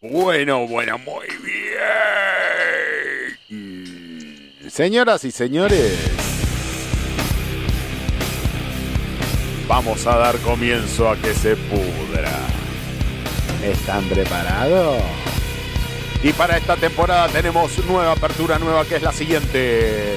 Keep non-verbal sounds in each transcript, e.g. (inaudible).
Bueno, bueno, muy bien. Señoras y señores, vamos a dar comienzo a que se pudra. ¿Están preparados? Y para esta temporada tenemos nueva apertura nueva que es la siguiente.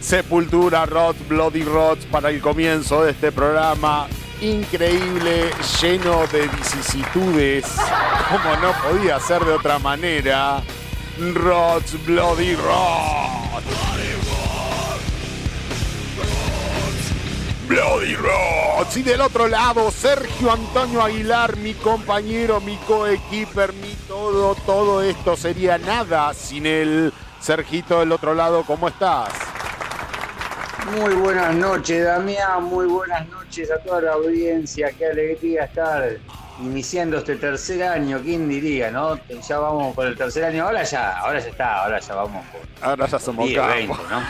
Sepultura Rot, Bloody Rot para el comienzo de este programa increíble, lleno de vicisitudes, como no podía ser de otra manera. Rot, Bloody Rot. Bloody Rot. Y del otro lado, Sergio Antonio Aguilar, mi compañero, mi coequiper, mi todo, todo esto sería nada sin él. Sergito del otro lado, ¿cómo estás? Muy buenas noches, Damián. Muy buenas noches a toda la audiencia. Qué alegría estar iniciando este tercer año. ¿Quién diría, no? Ya vamos por el tercer año. Ahora ya, ahora ya está. Ahora ya vamos por. Ahora ya somos 20, ¿no?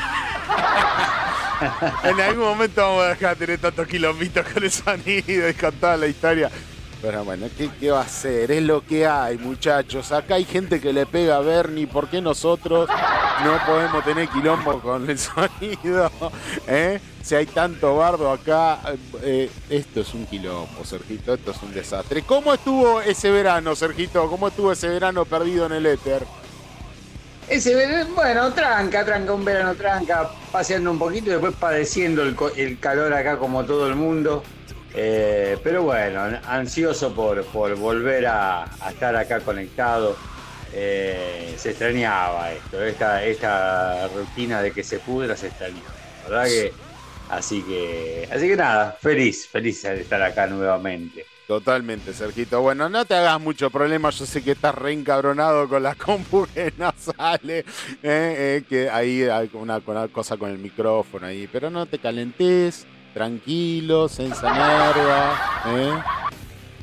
(laughs) en algún momento vamos a dejar de tener tantos kilómetros con el sonido y con toda la historia. Pero bueno, ¿qué, va a ser? Es lo que hay, muchachos. Acá hay gente que le pega a Bernie. ¿Por qué nosotros no podemos tener quilombo con el (laughs) sonido? ¿Eh? Si hay tanto bardo acá, eh, esto es un quilombo, Sergito. Esto es un desastre. ¿Cómo estuvo ese verano, Sergito? ¿Cómo estuvo ese verano perdido en el éter? Ese verano, bueno, tranca, tranca, un verano tranca, paseando un poquito y después padeciendo el calor acá como todo el mundo. Eh, pero bueno, ansioso por, volver a, estar acá conectado. Eh, se extrañaba esto, esta, esta rutina de que se pudra se extrañó. ¿Verdad que? Así que, así que nada, feliz, feliz de estar acá nuevamente. Totalmente, Sergito. Bueno, no te hagas mucho problema. Yo sé que estás reencabronado con la (laughs) compu que sale. Eh, que ahí hay una, una, cosa con el micrófono ahí. Pero no te calentes tranquilo, sin ¿eh?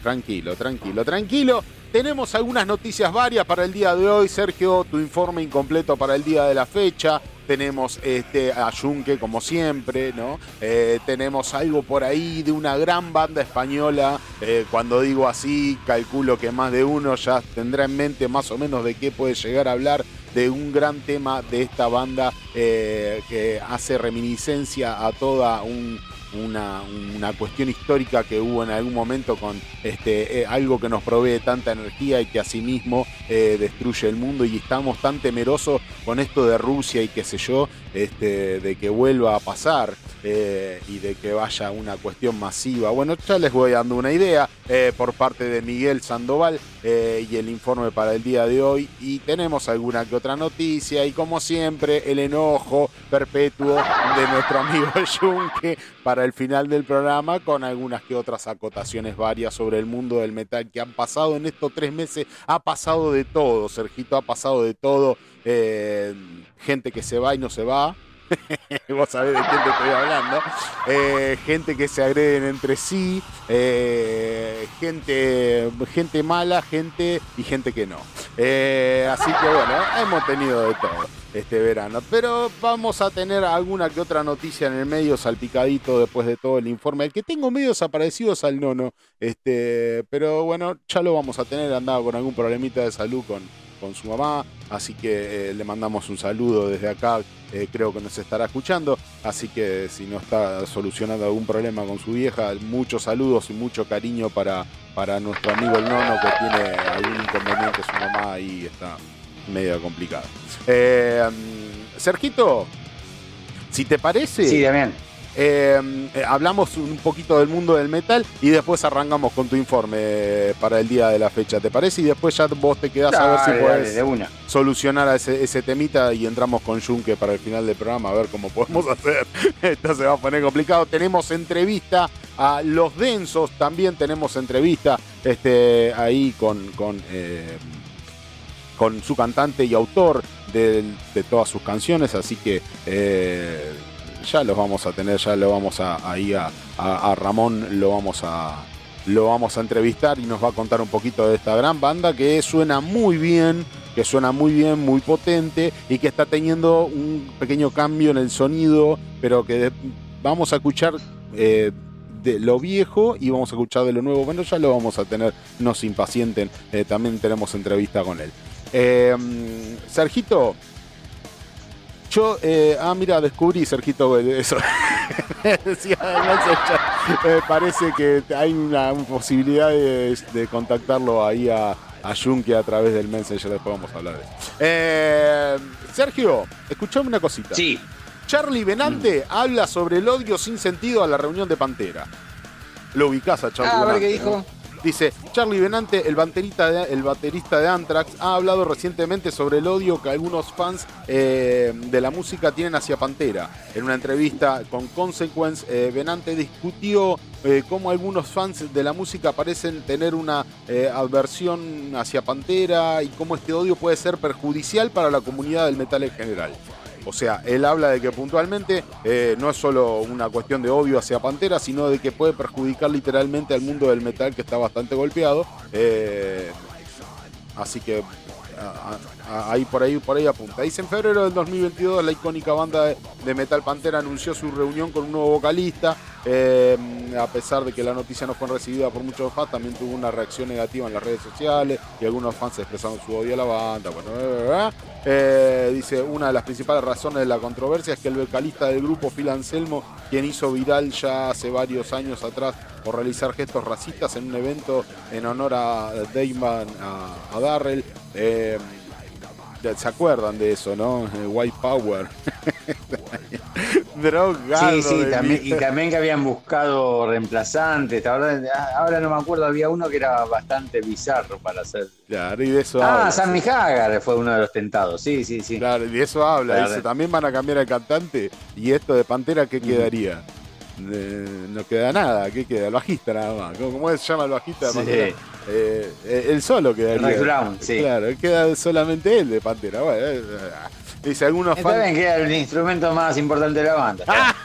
Tranquilo, tranquilo, tranquilo. Tenemos algunas noticias varias para el día de hoy. Sergio, tu informe incompleto para el día de la fecha. Tenemos este, a Junque, como siempre, ¿no? Eh, tenemos algo por ahí de una gran banda española. Eh, cuando digo así, calculo que más de uno ya tendrá en mente más o menos de qué puede llegar a hablar de un gran tema de esta banda que hace reminiscencia a toda un una, cuestión histórica que hubo en algún momento con este, eh, algo que nos provee tanta energía y que asimismo eh, destruye el mundo y estamos tan temerosos con esto de Rusia y qué sé yo, este, de que vuelva a pasar eh, y de que vaya una cuestión masiva. Bueno, ya les voy dando una idea por parte de Miguel Sandoval y el informe para el día de hoy y tenemos alguna que otra noticia y como siempre el enojo perpetuo de nuestro amigo (laughs) Junque para el final del programa con algunas que otras acotaciones varias sobre el mundo del metal que han pasado en estos tres meses. Ha pasado de todo, Sergito, ha pasado de todo. Eh, gente que se va y no se va. (laughs) Vos sabés de quién te estoy hablando. Eh, gente que se agreden entre sí. Eh, gente, gente mala, gente y gente que no. así que bueno, hemos tenido de todo este verano. Pero vamos a tener alguna que otra noticia en el medio salpicadito después de todo el informe. El que tengo medio desaparecido es al nono. Este, pero bueno, ya lo vamos a tener. Andaba con algún problemita de salud con, con su mamá. Así que eh, le mandamos un saludo desde acá. Eh, creo que nos estará escuchando. Así que si no está solucionando algún problema con su vieja, muchos saludos y mucho cariño para, para nuestro amigo el nono que tiene algún inconveniente. Su mamá ahí está medio complicado. Eh, Sergito, si te parece, sí, eh, eh, hablamos un poquito del mundo del metal y después arrancamos con tu informe para el día de la fecha, ¿te parece? Y después ya vos te quedás a ver si podés solucionar a ese, ese, temita y entramos con Junque para el final del programa a ver cómo podemos (laughs) hacer. Esto se va a poner complicado. Tenemos entrevista a Los Densos, también tenemos entrevista este, ahí con, con, eh, con su cantante y autor de, todas sus canciones, así que eh, ya los vamos a tener, ya lo vamos a, ahí a, Ramón, lo vamos a, lo vamos a entrevistar y nos va a contar un poquito de esta gran banda que suena muy bien, que suena muy bien, muy potente y que está teniendo un pequeño cambio en el sonido, pero que vamos a escuchar eh, de lo viejo y vamos a escuchar de lo nuevo. Bueno, ya lo vamos a tener, no se impacienten, eh, también tenemos entrevista con él. Eh, Sergito, yo, eh, ah, mira, descubrí, Sergito, eso. (laughs) Decía, parece que hay una posibilidad de, contactarlo ahí a, a a través del Messenger, después vamos a hablar de eso. Eh, Sergio, escuchame una cosita. Sí. Charlie Benante habla sobre el odio sin sentido a la reunión de Pantera. Lo ubicás a Charlie ah, a ver qué dijo. Dice, Charlie Benante, el baterista de, Anthrax, ha hablado recientemente sobre el odio que algunos fans eh, de la música tienen hacia Pantera. En una entrevista con Consequence, eh, Benante discutió eh, cómo algunos fans de la música parecen tener una adversión hacia Pantera y cómo este odio puede ser perjudicial para la comunidad del metal en general. O sea, él habla de que puntualmente eh, no es solo una cuestión de odio hacia Pantera, sino de que puede perjudicar literalmente al mundo del metal que está bastante golpeado. Eh, así que ahí por ahí por ahí apunta. Dice en febrero del 2022 la icónica banda de metal Pantera anunció su reunión con un nuevo vocalista. Eh, a pesar de que la noticia no fue recibida por muchos fans, también tuvo una reacción negativa en las redes sociales y algunos fans expresaron su odio a la banda. Bueno, eh, dice una de las principales razones de la controversia es que el vocalista del grupo Phil Anselmo, quien hizo viral ya hace varios años atrás por realizar gestos racistas en un evento en honor a Damon, a, Darrell, eh, ¿Se acuerdan de eso, no? Eh, White Power. (laughs) Drogado. Sí, sí, también, y también que habían buscado reemplazantes. Ahora, no me acuerdo, había uno que era bastante bizarro para hacer. Claro, y de eso ah, habla. Sammy Hagar fue uno de los tentados, sí, sí, sí. Claro, y de eso habla. Dice, también van a cambiar el cantante. ¿Y esto de Pantera qué quedaría? No queda nada, ¿qué queda? El bajista nada más. ¿Cómo, se llama el bajista de sí. Eh, eh, el solo quedaría. Brown, sí. Claro, queda solamente él de Pantera. Bueno, eh, dice algunos fans. También queda el instrumento más importante de la banda. (laughs)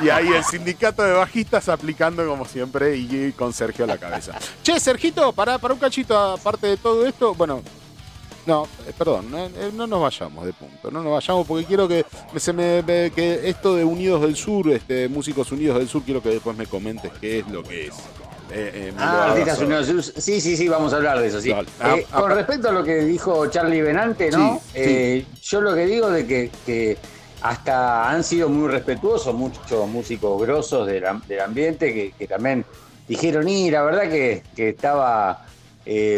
y ahí el sindicato de bajistas aplicando como siempre y con Sergio a la cabeza. Che, Sergito, para, para un cachito, aparte de todo esto, bueno, no, perdón, no, nos vayamos de punto, no nos vayamos porque quiero que se me que esto de Unidos del Sur, este Músicos Unidos del Sur, quiero que después me comentes qué es lo que es. Eh, eh, ah, Sí, sí, sí, vamos a hablar de eso. Sí. Eh, ah, ah, con respecto a lo que dijo Charlie Benante, ¿no? Yo lo que digo de que, hasta han sido muy respetuosos muchos músicos grosos del, ambiente que, también dijeron, y la verdad que, estaba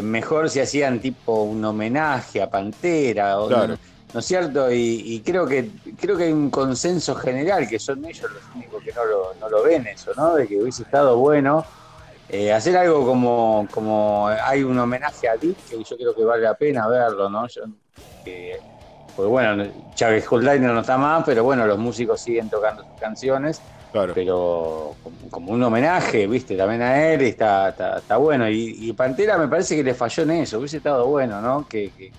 mejor si hacían tipo un homenaje a Pantera. ¿no, es cierto? Y, creo que creo que hay un consenso general que son ellos los únicos que no lo, no lo ven eso, ¿no? De que hubiese estado bueno eh, hacer algo como, como hay un homenaje a Dick, que yo creo que vale la pena verlo, ¿no? pues bueno, Chávez Holdiner no está más, pero bueno, los músicos siguen tocando sus canciones. Pero como, un homenaje, viste, también a él está, está, bueno. Y, Pantera me parece que le falló en eso, hubiese estado bueno, ¿no? Que, que,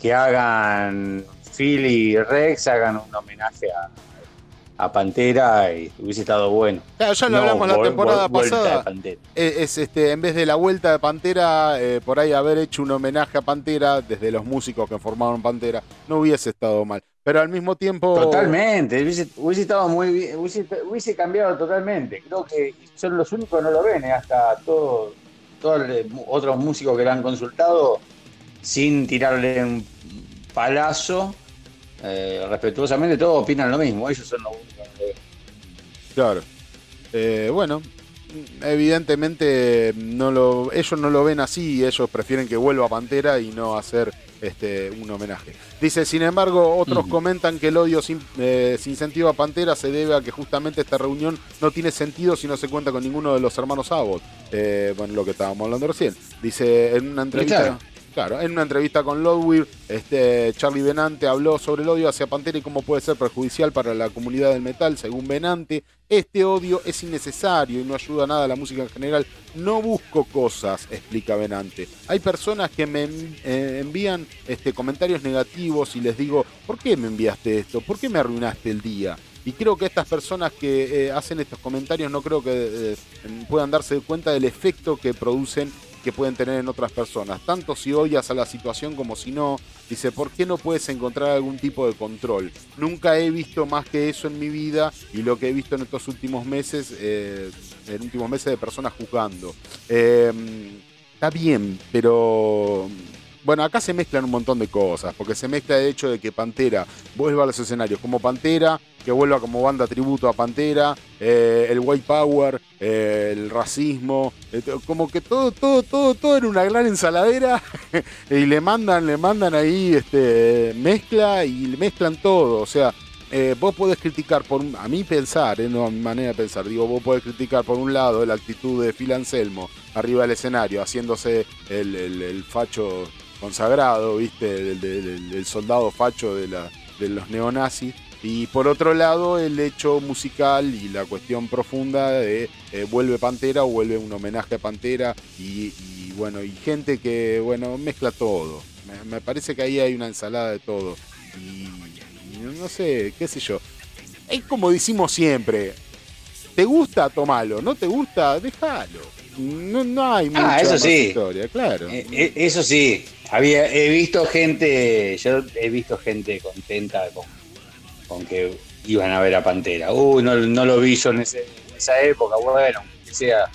que hagan Phil y Rex, hagan un homenaje a, a Pantera y hubiese estado bueno. ya lo hablamos la temporada pasada. Eh, es, este, en vez de la vuelta de Pantera, eh, por ahí haber hecho un homenaje a Pantera desde los músicos que formaron Pantera, no hubiese estado mal. Pero al mismo tiempo. Totalmente, hubiese, estado muy bien, hubiese, cambiado totalmente. Creo que son los únicos que no lo ven, eh, hasta todos otros músicos que lo han consultado sin tirarle un palazo eh, respetuosamente todos opinan lo mismo, ellos son los únicos. Claro. Eh, bueno, evidentemente no lo, ellos no lo ven así, ellos prefieren que vuelva Pantera y no hacer este, un homenaje. Dice, sin embargo, otros comentan que el odio sin, eh, sin, sentido a Pantera se debe a que justamente esta reunión no tiene sentido si no se cuenta con ninguno de los hermanos Abbott. Eh, bueno, lo que estábamos hablando recién. Dice en una entrevista... Claro, en una entrevista con Ludwig, este, Charlie Benante habló sobre el odio hacia Pantera y cómo puede ser perjudicial para la comunidad del metal. Según Benante, este odio es innecesario y no ayuda nada a la música en general. No busco cosas, explica Benante. Hay personas que me eh, envían este, comentarios negativos y les digo, ¿por qué me enviaste esto? ¿Por qué me arruinaste el día? Y creo que estas personas que eh, hacen estos comentarios no creo que eh, puedan darse cuenta del efecto que producen que pueden tener en otras personas, tanto si odias a la situación como si no. Dice, ¿por qué no puedes encontrar algún tipo de control? Nunca he visto más que eso en mi vida y lo que he visto en estos últimos meses, eh, en últimos meses de personas juzgando. Em, está bien, pero bueno, acá se mezclan un montón de cosas, porque se mezcla el hecho de que Pantera vuelva a los escenarios como Pantera, que vuelva como banda tributo a Pantera, eh, el white power, eh, el racismo, eh, como que todo, todo, todo, todo en una gran ensaladera (laughs) y le mandan, le mandan ahí este, mezcla y le mezclan todo, o sea, vos podés criticar, por a mí pensar, no a mi manera de pensar, digo, vos podés criticar por un lado la actitud de Phil Anselmo arriba del escenario, haciéndose el facho consagrado, ¿viste? Del, soldado facho de, la, de los neonazis. Y por otro lado, el hecho musical y la cuestión profunda de eh, vuelve Pantera o vuelve un homenaje a Pantera y, bueno, y gente que, bueno, mezcla todo. Me, parece que ahí hay una ensalada de todo. Y, no sé, qué sé yo. Es como decimos siempre, ¿te gusta? Tomalo, ¿no te gusta? Déjalo. No, no hay ah, mucha historia, claro. Eh, eh, eso sí, había, he visto gente, yo he visto gente contenta con, que iban a ver a Pantera. Uy, no, lo vi yo en, esa época, bueno, que sea.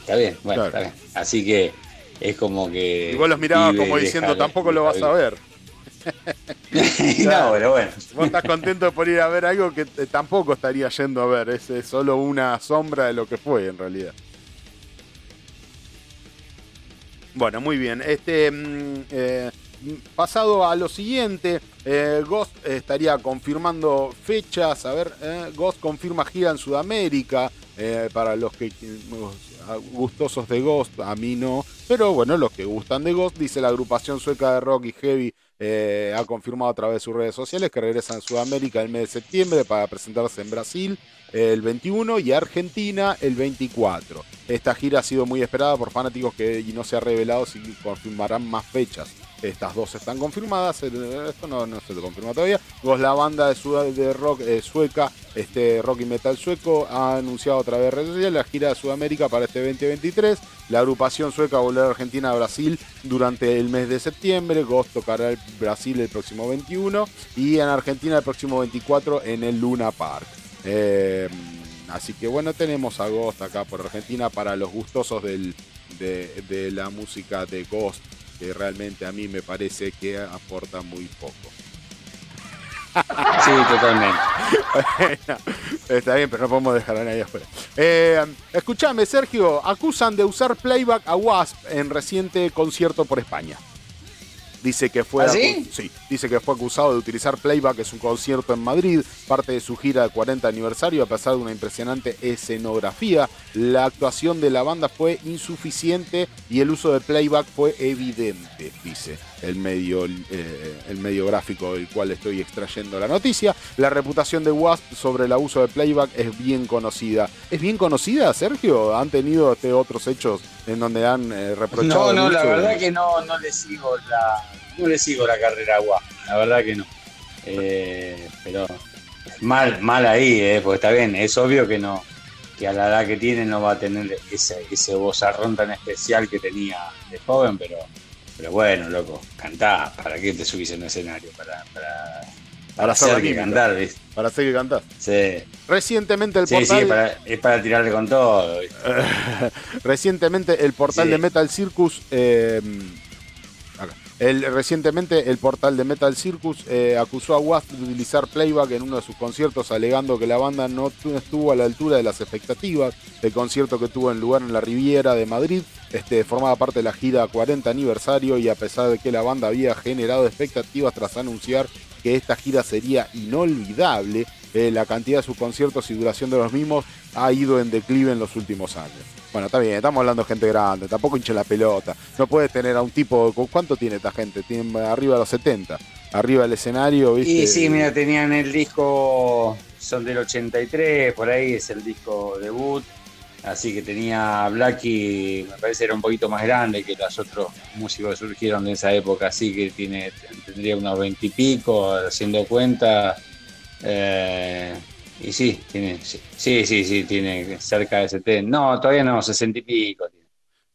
Está bien, bueno, está bien. Así que es como que. Y vos los mirabas como diciendo, tampoco lo vas a ver. (laughs) no, pero bueno. Vos estás contento por ir a ver algo que tampoco estaría yendo a ver. es solo una sombra de lo que fue en realidad. Bueno, muy bien. Este, mm, eh, pasado a lo siguiente, eh, Ghost estaría confirmando fechas. A ver, eh, Ghost confirma gira en Sudamérica. para los que gustosos de Ghost, a mí no. Pero bueno, los que gustan de Ghost, dice la agrupación sueca de rock y heavy. Ha confirmado a través de sus redes sociales que regresan a Sudamérica el mes de septiembre para presentarse en Brasil el 21 y Argentina el 24. Esta gira ha sido muy esperada por fanáticos que y no se ha revelado si confirmarán más fechas. Estas dos están confirmadas, esto no, se lo confirma todavía. Vos, la banda de, rock eh, sueca, este rock y metal sueco, ha anunciado otra vez la gira de Sudamérica para este 2023. La agrupación sueca volverá a Argentina a Brasil durante el mes de septiembre. Ghost tocará el Brasil el próximo 21 y en Argentina el próximo 24 en el Luna Park. Eh, así que bueno, tenemos a Ghost acá por Argentina para los gustosos de, la música de Ghost, que realmente a mí me parece que aporta muy poco. Sí, totalmente. está bien, pero no podemos dejar a nadie afuera. Eh, escúchame, Sergio, acusan de usar playback a Wasp en reciente concierto por España. Dice que fue, ¿Ah, sí? dice que fue acusado de utilizar playback en su concierto en Madrid, parte de su gira de 40 aniversario, a pesar de una impresionante escenografía. La actuación de la banda fue insuficiente y el uso de playback fue evidente, dice el medio, eh, el medio gráfico del cual estoy extrayendo la noticia. La reputación de Wasp sobre el abuso de playback es bien conocida. ¿Es bien conocida, Sergio? ¿Han tenido este, otros hechos en donde han eh, reprochado? No, no, la verdad que no, no le sigo la, no le sigo la carrera a Wasp, la verdad que no. Eh, pero mal, mal ahí, eh, porque está bien, es obvio que no, que a la edad que tiene no va a tener ese, ese vozarrón tan especial que tenía de joven, pero, pero bueno, loco, cantá, ¿para qué te subís en el escenario? Para, para, para hacer que cantar, ¿viste? Para hacer que cantar. Sí. Recientemente el portal. Sí, es para tirarle con todo. (laughs) Recientemente el portal de Metal Circus. Eh, El, recientemente el portal de Metal Circus eh, acusó a Wasp de utilizar playback en uno de sus conciertos alegando que la banda no estuvo a la altura de las expectativas del concierto que tuvo en lugar en la Riviera de Madrid. Este, formaba parte de la gira 40 aniversario y a pesar de que la banda había generado expectativas tras anunciar que esta gira sería inolvidable, eh, la cantidad de sus conciertos y duración de los mismos ha ido en declive en los últimos años. Bueno, está bien, estamos hablando de gente grande, tampoco hinche la pelota. No puedes tener a un tipo, ¿cuánto tiene esta gente? Tiene arriba de los 70, arriba del escenario, ¿viste? Y sí, mira, tenían el disco, son del 83, por ahí es el disco debut. Así que tenía Blacky, me parece era un poquito más grande que los otros músicos que surgieron de esa época, así que tiene, tendría unos 20 y pico, haciendo cuenta. Eh, y sí, tiene, sí, sí, sí, tiene cerca de 70. No, todavía no, 60 y pico.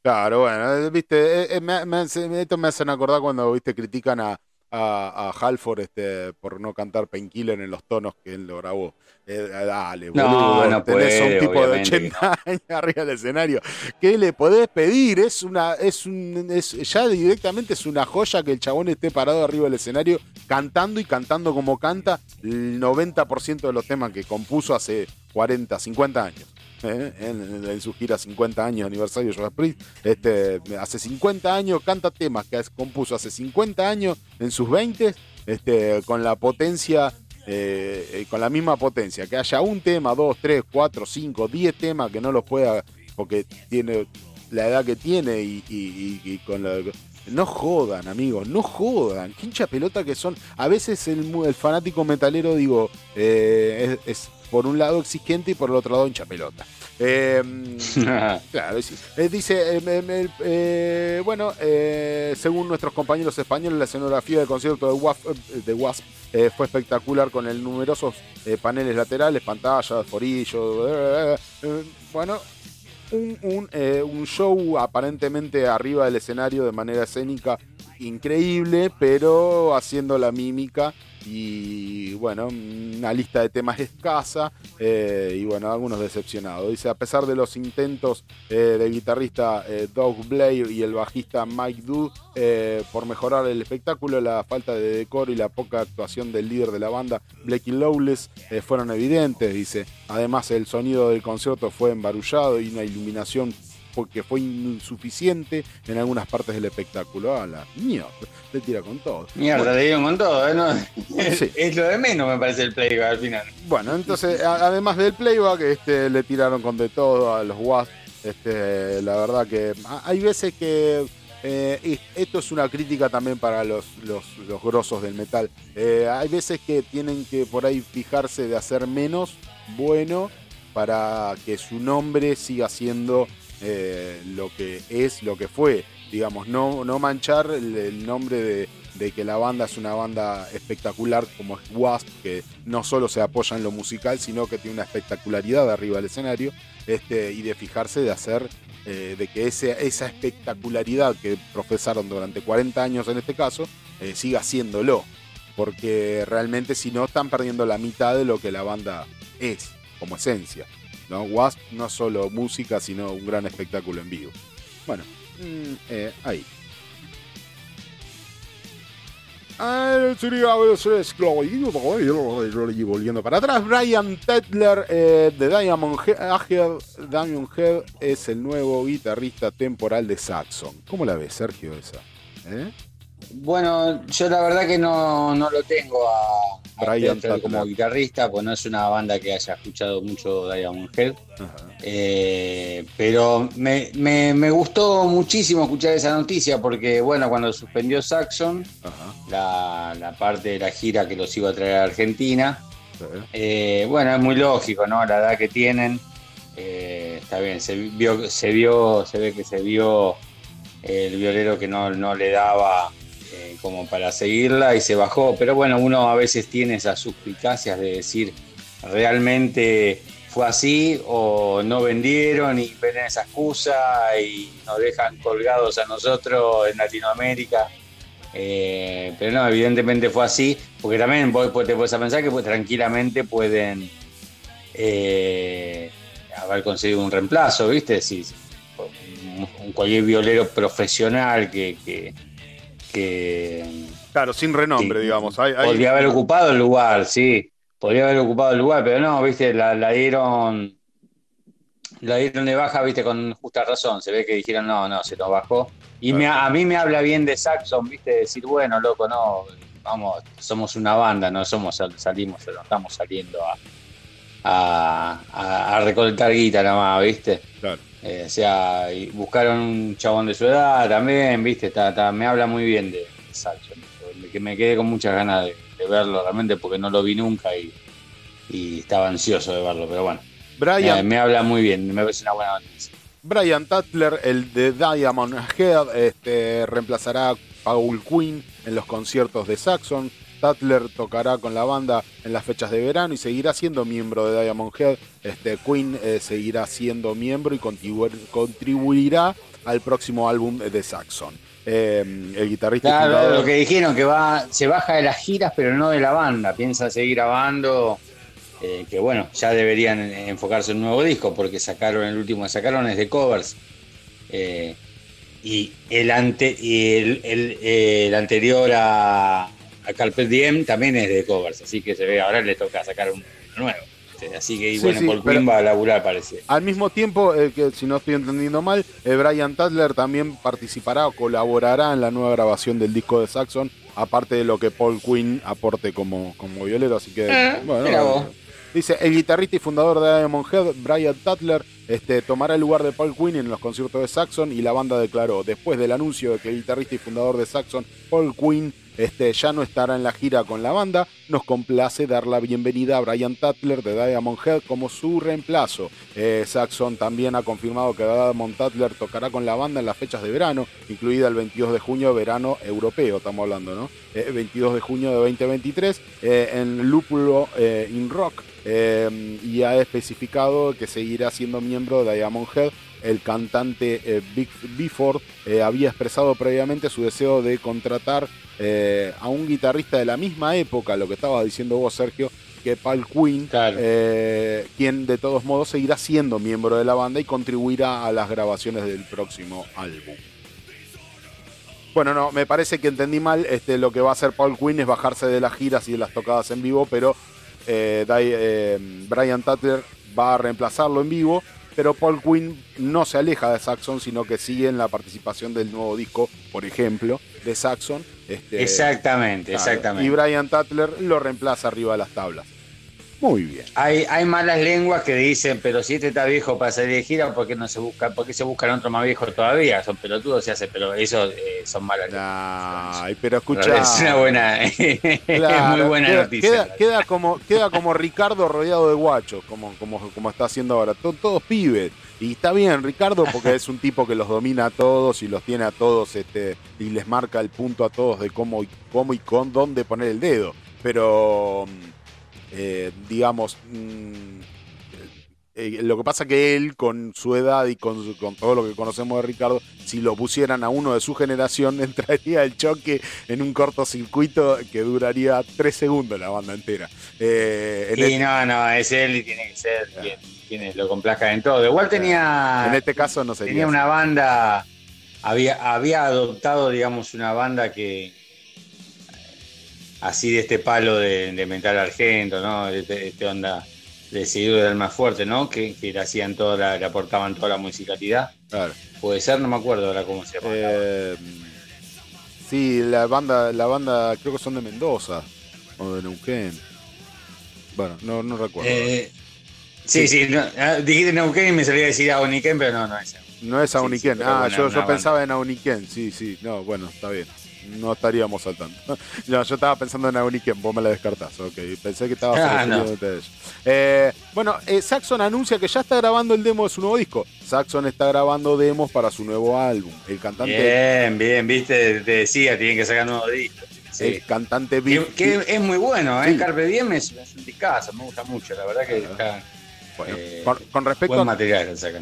Claro, bueno, eh, viste, eh, eh, esto me hacen acordar cuando, viste, critican a, a, Halford este, por no cantar Painkiller en los tonos que él lo grabó. Eh, dale, boludo, no, tenés un tipo de 80 (laughs) años arriba del escenario. ¿Qué le podés pedir? Es una, es un, es, ya directamente es una joya que el chabón esté parado arriba del escenario cantando y cantando como canta el 90% de los temas que compuso hace 40, 50 años. ¿eh? en, su gira 50 años aniversario de Judas Este, hace 50 años canta temas que compuso hace 50 años en sus 20 este, con la potencia, eh, eh, con la misma potencia. Que haya un tema, dos, tres, cuatro, cinco, diez temas que no los pueda, porque tiene la edad que tiene y, con la, no jodan, amigos, no jodan. Qué hincha pelota que son. A veces el, fanático metalero, digo, es, por un lado exigente y por el otro lado hincha pelota. Em, (laughs) claro, eh, dice, em, em, eh, bueno, eh, según nuestros compañeros españoles, la escenografía del concierto de Wasp, de Wasp fue espectacular con el numerosos paneles laterales, pantallas, forillos, bueno, un, un, show aparentemente arriba del escenario de manera escénica increíble, pero haciendo la mímica y bueno, una lista de temas escasa eh, y bueno, algunos decepcionados. Dice, a pesar de los intentos eh, del guitarrista eh, Doug Blair y el bajista Mike Du por mejorar el espectáculo, la falta de decoro y la poca actuación del líder de la banda, Blakey Lawless, fueron evidentes, dice. Además, el sonido del concierto fue embarullado y una iluminación porque fue insuficiente en algunas partes del espectáculo. A la mierda, le tira con todo. Mierda, le dieron con todo, ¿eh? (laughs) Es, lo de menos, me parece, el playback al final. Bueno, entonces, además del playback, este, le tiraron con de todo a los Wasp. Este, la verdad que hay veces que. Eh, esto es una crítica también para los, los, los grosos del metal. Eh, hay veces que tienen que por ahí fijarse de hacer menos bueno para que su nombre siga siendo eh, lo que es, lo que fue. Digamos, no, no manchar el, nombre de, que la banda es una banda espectacular como es Wasp, que no solo se apoya en lo musical, sino que tiene una espectacularidad arriba del escenario, este, y de fijarse de hacer, eh, de que ese, esa espectacularidad que profesaron durante 40 años en este caso, eh, siga haciéndolo. Porque realmente si no están perdiendo la mitad de lo que la banda es como esencia. ¿No? Wasp no solo música, sino un gran espectáculo en vivo. Bueno, mm, eh, ahí. Y volviendo para atrás, Brian Tetler eh, de Diamond Head, Diamond Head es el nuevo guitarrista temporal de Saxon. ¿Cómo la ves, Sergio, esa? ¿Eh? Bueno, yo la verdad que no, no lo tengo a, como guitarrista, pues no es una banda que haya escuchado mucho Diamond Head. Eh, pero me, gustó muchísimo escuchar esa noticia porque, bueno, cuando suspendió Saxon, la, parte de la gira que los iba a traer a Argentina, eh, bueno, es muy lógico, ¿no? La edad que tienen. Eh, está bien, se vio, se vio, se ve que se vio el violero que no, no le daba eh, como para seguirla y se bajó. Pero bueno, uno a veces tiene esas suspicacias de decir, realmente fue así o no vendieron y ven esa excusa y nos dejan colgados a nosotros en Latinoamérica. Eh, pero no, evidentemente fue así, porque también vos te puedes pensar que pues, tranquilamente pueden eh, haber conseguido un reemplazo, ¿viste? Si, un, cualquier violero profesional que. Claro, sin renombre, digamos. Podría haber ocupado el lugar, sí. Podría haber ocupado el lugar, pero no, viste, la, la dieron. La dieron de baja, viste, con justa razón. Se ve que dijeron, no, no, se nos bajó. Y a mí me habla bien de Saxon, viste, decir, bueno, loco, no, vamos, somos una banda, no somos, salimos, no estamos saliendo a, a, a recolectar guita nada más, viste. Claro. Eh, o sea, buscaron un chabón de su edad también, ¿viste? me habla muy bien de, de Que me quedé con muchas ganas de, verlo realmente porque no lo vi nunca y, estaba ansioso de verlo, pero bueno. Brian, me, habla muy bien, me parece una buena noticia. Brian Tatler, el de Diamond Head, este, reemplazará a Paul Quinn en los conciertos de Saxon. Tatler tocará con la banda en las fechas de verano y seguirá siendo miembro de Diamond Head. Este, Queen eh, seguirá siendo miembro y contribuirá al próximo álbum de Saxon. Eh, el guitarrista. Claro, lo que dijeron que va, se baja de las giras, pero no de la banda. Piensa seguir grabando. Eh, que bueno, ya deberían enfocarse en un nuevo disco, porque sacaron el último que sacaron es de covers. y el, ante, y el anterior a, a Carpet Diem también es de covers, así que se ve, ahora le toca sacar un nuevo. Así que, bueno, por Queen va a laburar, parece. Al mismo tiempo, eh, que si no estoy entendiendo mal, eh, Brian Tadler también participará o colaborará en la nueva grabación del disco de Saxon, aparte de lo que Paul Quinn aporte como, como violero. Así que, eh, bueno, dice: el guitarrista y fundador de Diamond Head, Brian Tadler, este, tomará el lugar de Paul Quinn en los conciertos de Saxon y la banda declaró, después del anuncio de que el guitarrista y fundador de Saxon, Paul Quinn, este, ya no estará en la gira con la banda, nos complace dar la bienvenida a Brian Tatler de Diamond Head como su reemplazo. Eh, Saxon también ha confirmado que Diamond Tatler tocará con la banda en las fechas de verano, incluida el 22 de junio, verano europeo, estamos hablando, ¿no? 22 eh, de junio de 2023, eh, en Lúpulo in Rock, y ha especificado que seguirá siendo miembro de Diamond Head el cantante Big Before había expresado previamente su deseo de contratar eh, a un guitarrista de la misma época, lo que estaba diciendo vos, Sergio, que Paul Quinn, eh, quien de todos modos seguirá siendo miembro de la banda y contribuirá a las grabaciones del próximo álbum. Bueno, no, me parece que entendí mal. Este, lo que va a hacer Paul Quinn es bajarse de las giras y de las tocadas en vivo, pero eh, Brian Tatler va a reemplazarlo en vivo pero Paul Quinn no se aleja de Saxon, sino que sigue en la participación del nuevo disco, por ejemplo, de Saxon. Este, exactamente, exactamente. Y Brian Tatler lo reemplaza arriba de las tablas. Muy bien. Hay, hay malas lenguas que dicen, pero si este está viejo para salir de gira, ¿por qué no se busca, por qué se buscan otro más viejo todavía? Son pelotudos se hace, pero eso eh, son malas lenguas. Ay, pero escucha. Es una buena, (laughs) muy buena queda, noticia. Queda, como, queda como Ricardo rodeado de guachos, como, como, como está haciendo ahora. todos pibes. Y está bien, Ricardo, porque es un tipo que los domina a todos y los tiene a todos este, y les marca el punto a todos de cómo, cómo y con dónde poner el dedo. Pero eh, digamos, mm, eh, lo que pasa que él, con su edad y con, todo lo que conocemos de Ricardo, si lo pusieran a uno de su generación, (laughs) entraría el choque en un cortocircuito que duraría tres segundos la banda entera. Eh, y no, no, es él y tiene que ser quien, lo complazca en todo. Igual tenía. En este caso no sería. Tenía una banda, había, había adoptado, digamos, una banda que así de este palo de, de Mental Argento, ¿no? De, este, este onda de seguidor del más fuerte, ¿no? Que, le hacían toda le aportaban toda la musicalidad. Claro. Puede ser, no me acuerdo ahora cómo se llama. Eh, sí, la banda, la banda creo que son de Mendoza o de Neuquén. Bueno, no, no recuerdo. Eh, sí, sí, ah, dijiste Neuquén y me salía a decir Auniquén, pero no, no es. No es Auniquén. ah, yo, yo pensaba en Auniquén, sí, sí. No, bueno, está bien no estaríamos saltando. (laughs) No, yo estaba pensando en Auniken, vos me la descartás. Ok, pensé que estaba ah, eh, bueno, eh, Saxon anuncia que ya está grabando el demo de su nuevo disco. Saxon está grabando demos para su nuevo álbum. El cantante. Bien, bien, viste, te decía, tienen que sacar nuevo disco. El cantante que, es muy bueno, ¿eh? Carpe Diem es, un discazo, me gusta mucho, la verdad que está eh, con, respecto a,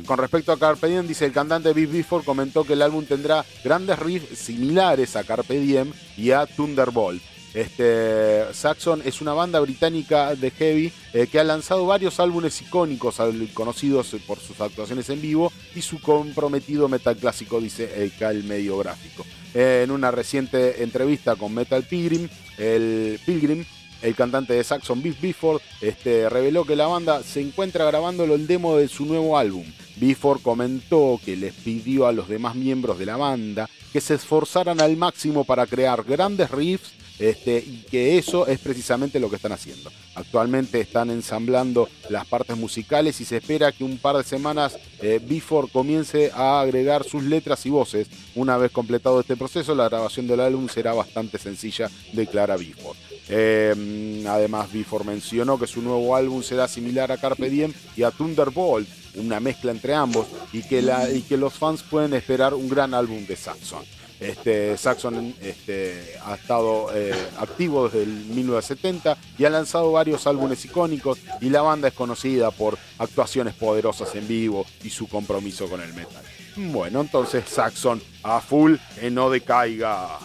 con respecto a Carpe Diem, dice el cantante Big Before comentó que el álbum tendrá grandes riffs similares a Carpe Diem y a Thunderbolt. Este, Saxon es una banda británica de heavy eh, que ha lanzado varios álbumes icónicos conocidos por sus actuaciones en vivo y su comprometido metal clásico, dice el Cal medio gráfico. en una reciente entrevista con Metal Pilgrim, el Pilgrim, el cantante de Saxon Beef Bifford, este, reveló que la banda se encuentra grabando el demo de su nuevo álbum. Bifford comentó que les pidió a los demás miembros de la banda que se esforzaran al máximo para crear grandes riffs este, y que eso es precisamente lo que están haciendo. Actualmente están ensamblando las partes musicales y se espera que un par de semanas eh, Bifford comience a agregar sus letras y voces. Una vez completado este proceso, la grabación del álbum será bastante sencilla, declara Bifford. Eh, además, Bifford mencionó que su nuevo álbum será similar a Carpe Diem y a Thunderbolt, una mezcla entre ambos, y que, que los fans pueden esperar un gran álbum de Saxon. Este, Saxon este, ha estado eh, activo desde el 1970 y ha lanzado varios álbumes icónicos y la banda es conocida por actuaciones poderosas en vivo y su compromiso con el metal. Bueno, entonces Saxon a full en no decaiga.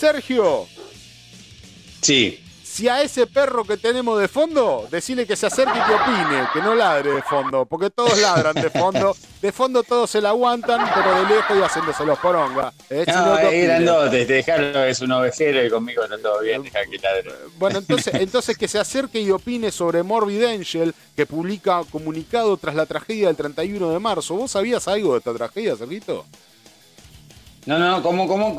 Sergio. Sí si a ese perro que tenemos de fondo, decirle que se acerque y que opine, que no ladre de fondo, porque todos ladran de fondo. De fondo todos se la aguantan, pero de lejos y haciéndose los poronga. ¿eh? No, es grandote, dejarlo, es un ovejero y conmigo está todo bien, deja que ladre. Bueno, entonces, entonces que se acerque y opine sobre Morbid Angel, que publica comunicado tras la tragedia del 31 de marzo. ¿Vos sabías algo de esta tragedia, Sergito? No, no, ¿cómo, cómo,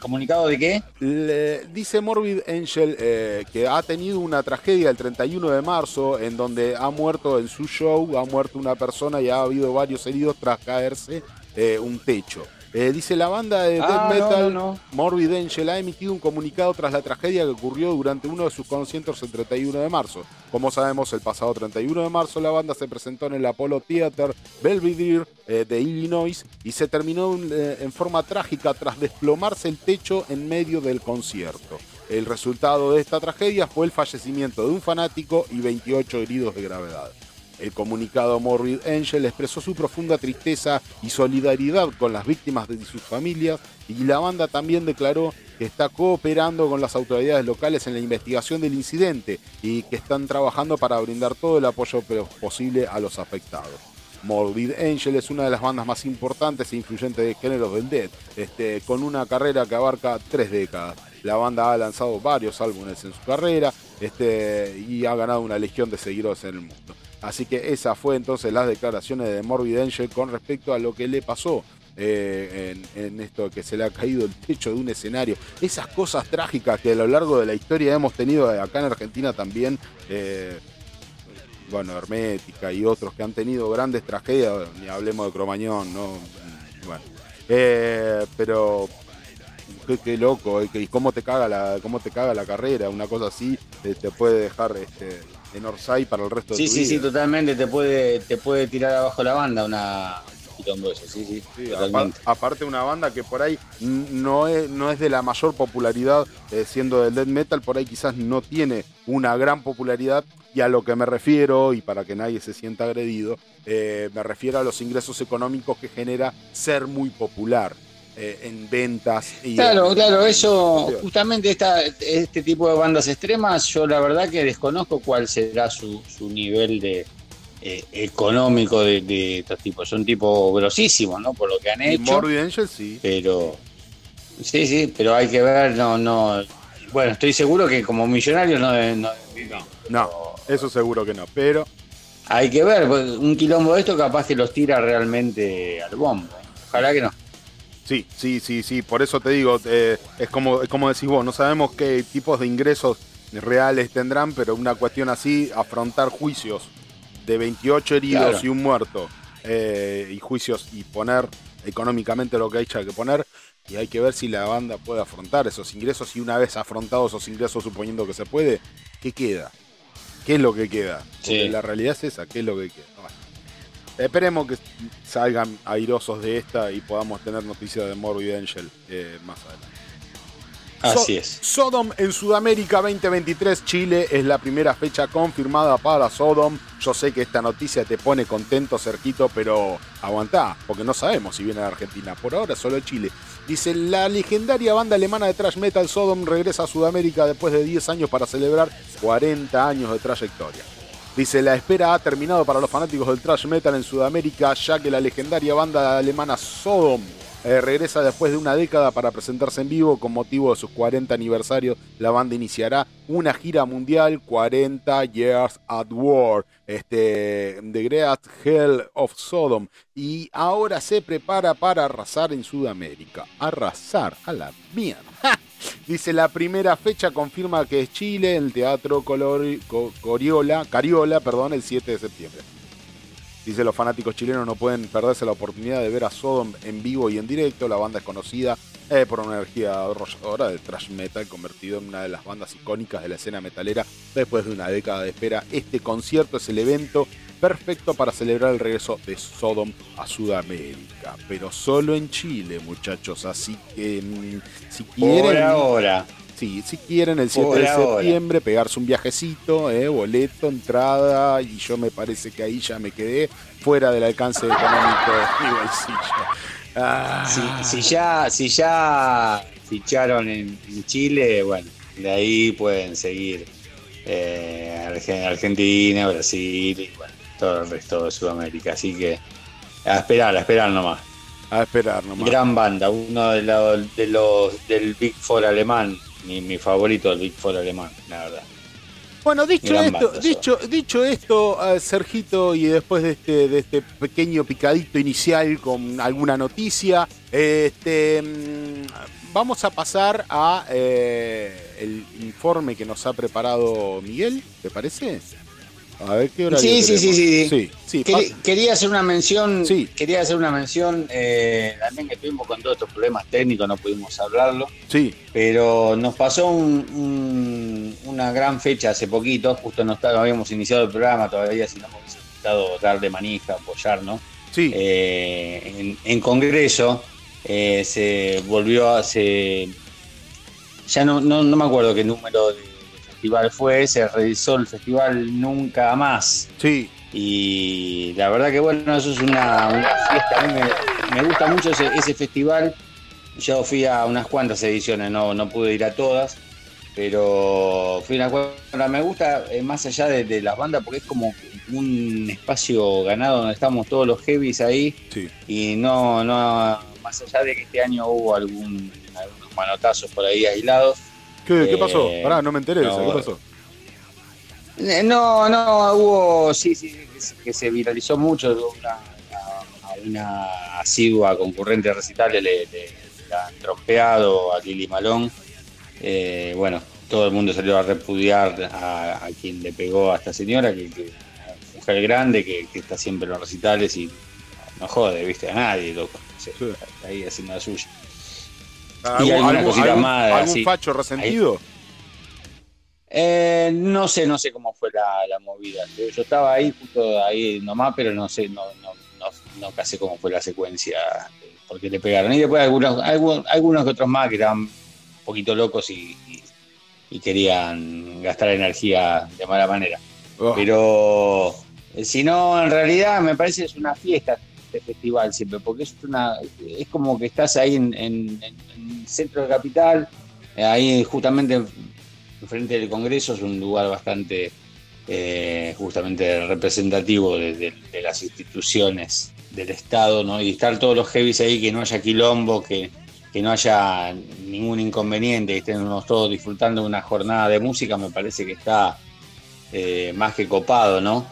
comunicado de qué? dice Morbid Angel eh, que ha tenido una tragedia el 31 de marzo en donde ha muerto en su show, ha muerto una persona y ha habido varios heridos tras caerse eh, un techo. Eh, dice la banda de death ah, metal Morbid Angel ha emitido un comunicado tras la tragedia que ocurrió durante uno de sus conciertos el 31 de marzo. Como sabemos, el pasado 31 de marzo la banda se presentó en el Apollo Theater Belvedere eh, de Illinois y se terminó eh, en forma trágica tras desplomarse el techo en medio del concierto. El resultado de esta tragedia fue el fallecimiento de un fanático y 28 heridos de gravedad. El comunicado Morbid Angel expresó su profunda tristeza y solidaridad con las víctimas de sus familias y la banda también declaró que está cooperando con las autoridades locales en la investigación del incidente y que están trabajando para brindar todo el apoyo posible a los afectados. Morbid Angel es una de las bandas más importantes e influyentes de géneros del death, este, con una carrera que abarca tres décadas. La banda ha lanzado varios álbumes en su carrera este, y ha ganado una legión de seguidores en el mundo. Así que esa fue entonces las declaraciones de Morbid Angel con respecto a lo que le pasó eh, en, esto que se le ha caído el techo de un escenario. Esas cosas trágicas que a lo largo de la historia hemos tenido acá en Argentina también. Eh, bueno, Hermética y otros que han tenido grandes tragedias, ni hablemos de Cromañón, ¿no? Bueno, eh, pero qué, loco, y cómo te caga la, cómo te caga la carrera, una cosa así te puede dejar este, en Orsay para el resto de tu vida. Sí, sí, totalmente. Te puede, te puede tirar abajo la banda una Sí, sí, sí aparte una banda que por ahí no es, no es de la mayor popularidad, eh, siendo del death metal, por ahí quizás no tiene una gran popularidad. Y a lo que me refiero, y para que nadie se sienta agredido, eh, me refiero a los ingresos económicos que genera ser muy popular. Eh, en ventas. Y claro, claro, eso, justamente esta, este tipo de bandas extremas, yo la verdad que desconozco cuál será su, su nivel de eh, económico de, estos tipos. Son tipos grosísimos, ¿no? Por lo que han hecho. Morbid Angel, sí. Pero, sí, sí, pero hay que ver, no, no. Bueno, estoy seguro que como millonarios no, no, no, eso seguro que no, pero... Hay que ver, pues, un quilombo de esto capaz que los tira realmente al bombo. Ojalá que no. Sí, sí, sí, sí, por eso te digo, eh, es, como, como decís vos, no sabemos qué tipos de ingresos reales tendrán, pero una cuestión así, afrontar juicios de 28 heridos y un muerto, eh, y juicios y poner económicamente lo que hay que poner, y hay que ver si la banda puede afrontar esos ingresos, y una vez afrontados esos ingresos, suponiendo que se puede, ¿qué queda? ¿Qué es lo que queda? Porque la realidad es esa, ¿qué es lo que queda? Esperemos que salgan airosos de esta y podamos tener noticias de Morbid Angel eh, más adelante. Así es. Sodom en Sudamérica 2023, Chile es la primera fecha confirmada para Sodom. Yo sé que esta noticia te pone contento, cerquito, pero aguantá, porque no sabemos si viene a Argentina. Por ahora solo Chile. Dice, la legendaria banda alemana de thrash metal Sodom regresa a Sudamérica después de 10 años para celebrar 40 años de trayectoria. Dice, la espera ha terminado para los fanáticos del thrash metal en Sudamérica, ya que la legendaria banda alemana Sodom Eh, regresa después de una década para presentarse en vivo con motivo de sus 40 aniversarios. La banda iniciará una gira mundial 40 Years at War, este, The Great Hell of Sodom. Y ahora se prepara para arrasar en Sudamérica. Arrasar a la mierda. (laughs) Dice la primera fecha confirma que es Chile, en el Teatro Coriola, Cariola, perdón, el 7 de septiembre. Dice los fanáticos chilenos no pueden perderse la oportunidad de ver a Sodom en vivo y en directo. La banda es conocida eh, por una energía arrolladora del thrash metal, convertido en una de las bandas icónicas de la escena metalera después de una década de espera. Este concierto es el evento perfecto para celebrar el regreso de Sodom a Sudamérica, pero solo en Chile, muchachos. Así que mm, si quieren. Por ahora. Sí, si quieren el 7 de septiembre pegarse un viajecito, eh, boleto, entrada, y yo me parece que ahí ya me quedé fuera del alcance económico de mi bolsillo. Ah. Si, ya, si ya ficharon en, Chile, bueno, de ahí pueden seguir eh, Argentina, Brasil y bueno, todo el resto de Sudamérica. Así que a esperar, a esperar nomás. A esperar nomás. Gran banda, uno de los, de los del Big Four alemán mi, favorito del Big Four alemán, la verdad. Bueno, dicho esto, dicho, dicho esto, uh, Sergito, y después de este, de este pequeño picadito inicial con alguna noticia, este, mm, vamos a pasar a eh, el informe que nos ha preparado Miguel, ¿te parece? A ver qué hora sí, sí, sí, sí, sí, quería, hacer una mención, quería hacer una mención, eh, también que tuvimos con todos estos problemas técnicos, no pudimos hablarlo. Sí. Pero nos pasó una gran fecha hace poquito, justo no, habíamos iniciado el programa todavía, si no hemos necesitado darle manija, apoyarnos. Sí. Eh, en, Congreso eh, se volvió a. Se, ya no, no, no me acuerdo qué número de festival fue, se realizó el festival Nunca Más. Sí. Y la verdad que bueno, eso es una, fiesta, a mí me, gusta mucho ese, festival. Yo fui a unas cuantas ediciones, no, no pude ir a todas, pero fui a una Me gusta eh, más allá de, las bandas porque es como un espacio ganado donde estamos todos los heavies ahí. Sí. Y no, no, más allá de que este año hubo algún, algunos manotazos por ahí aislados, ¿Qué, pasó? Eh, Pará, no me enteré ¿Qué pasó? Eh, no, no, hubo, sí, sí, que se viralizó mucho. Una, una, asidua concurrente recital le, le, han trompeado a Lili Malón. Eh, bueno, todo el mundo salió a repudiar a, quien le pegó a esta señora, que, que mujer grande, que, está siempre en los recitales y no jode, viste, a nadie, loco. Está ahí haciendo la suya. ¿Y algún, facho resentido? Eh, no sé, no sé cómo fue la, movida. Yo estaba ahí, justo ahí nomás, pero no sé, no, no, no, no cómo fue la secuencia, porque le pegaron. Y después algunos, algunos, otros más que estaban un poquito locos y, querían gastar energía de mala manera. Oh. Pero eh, si no, en realidad me parece que es una fiesta este festival siempre, porque es una es como que estás ahí en, el centro de capital, eh, ahí justamente frente del Congreso, es un lugar bastante eh, justamente representativo de, las instituciones del Estado, ¿no? Y estar todos los heavies ahí, que no haya quilombo, que, que no haya ningún inconveniente, que estemos todos disfrutando de una jornada de música, me parece que está eh, más que copado, ¿no?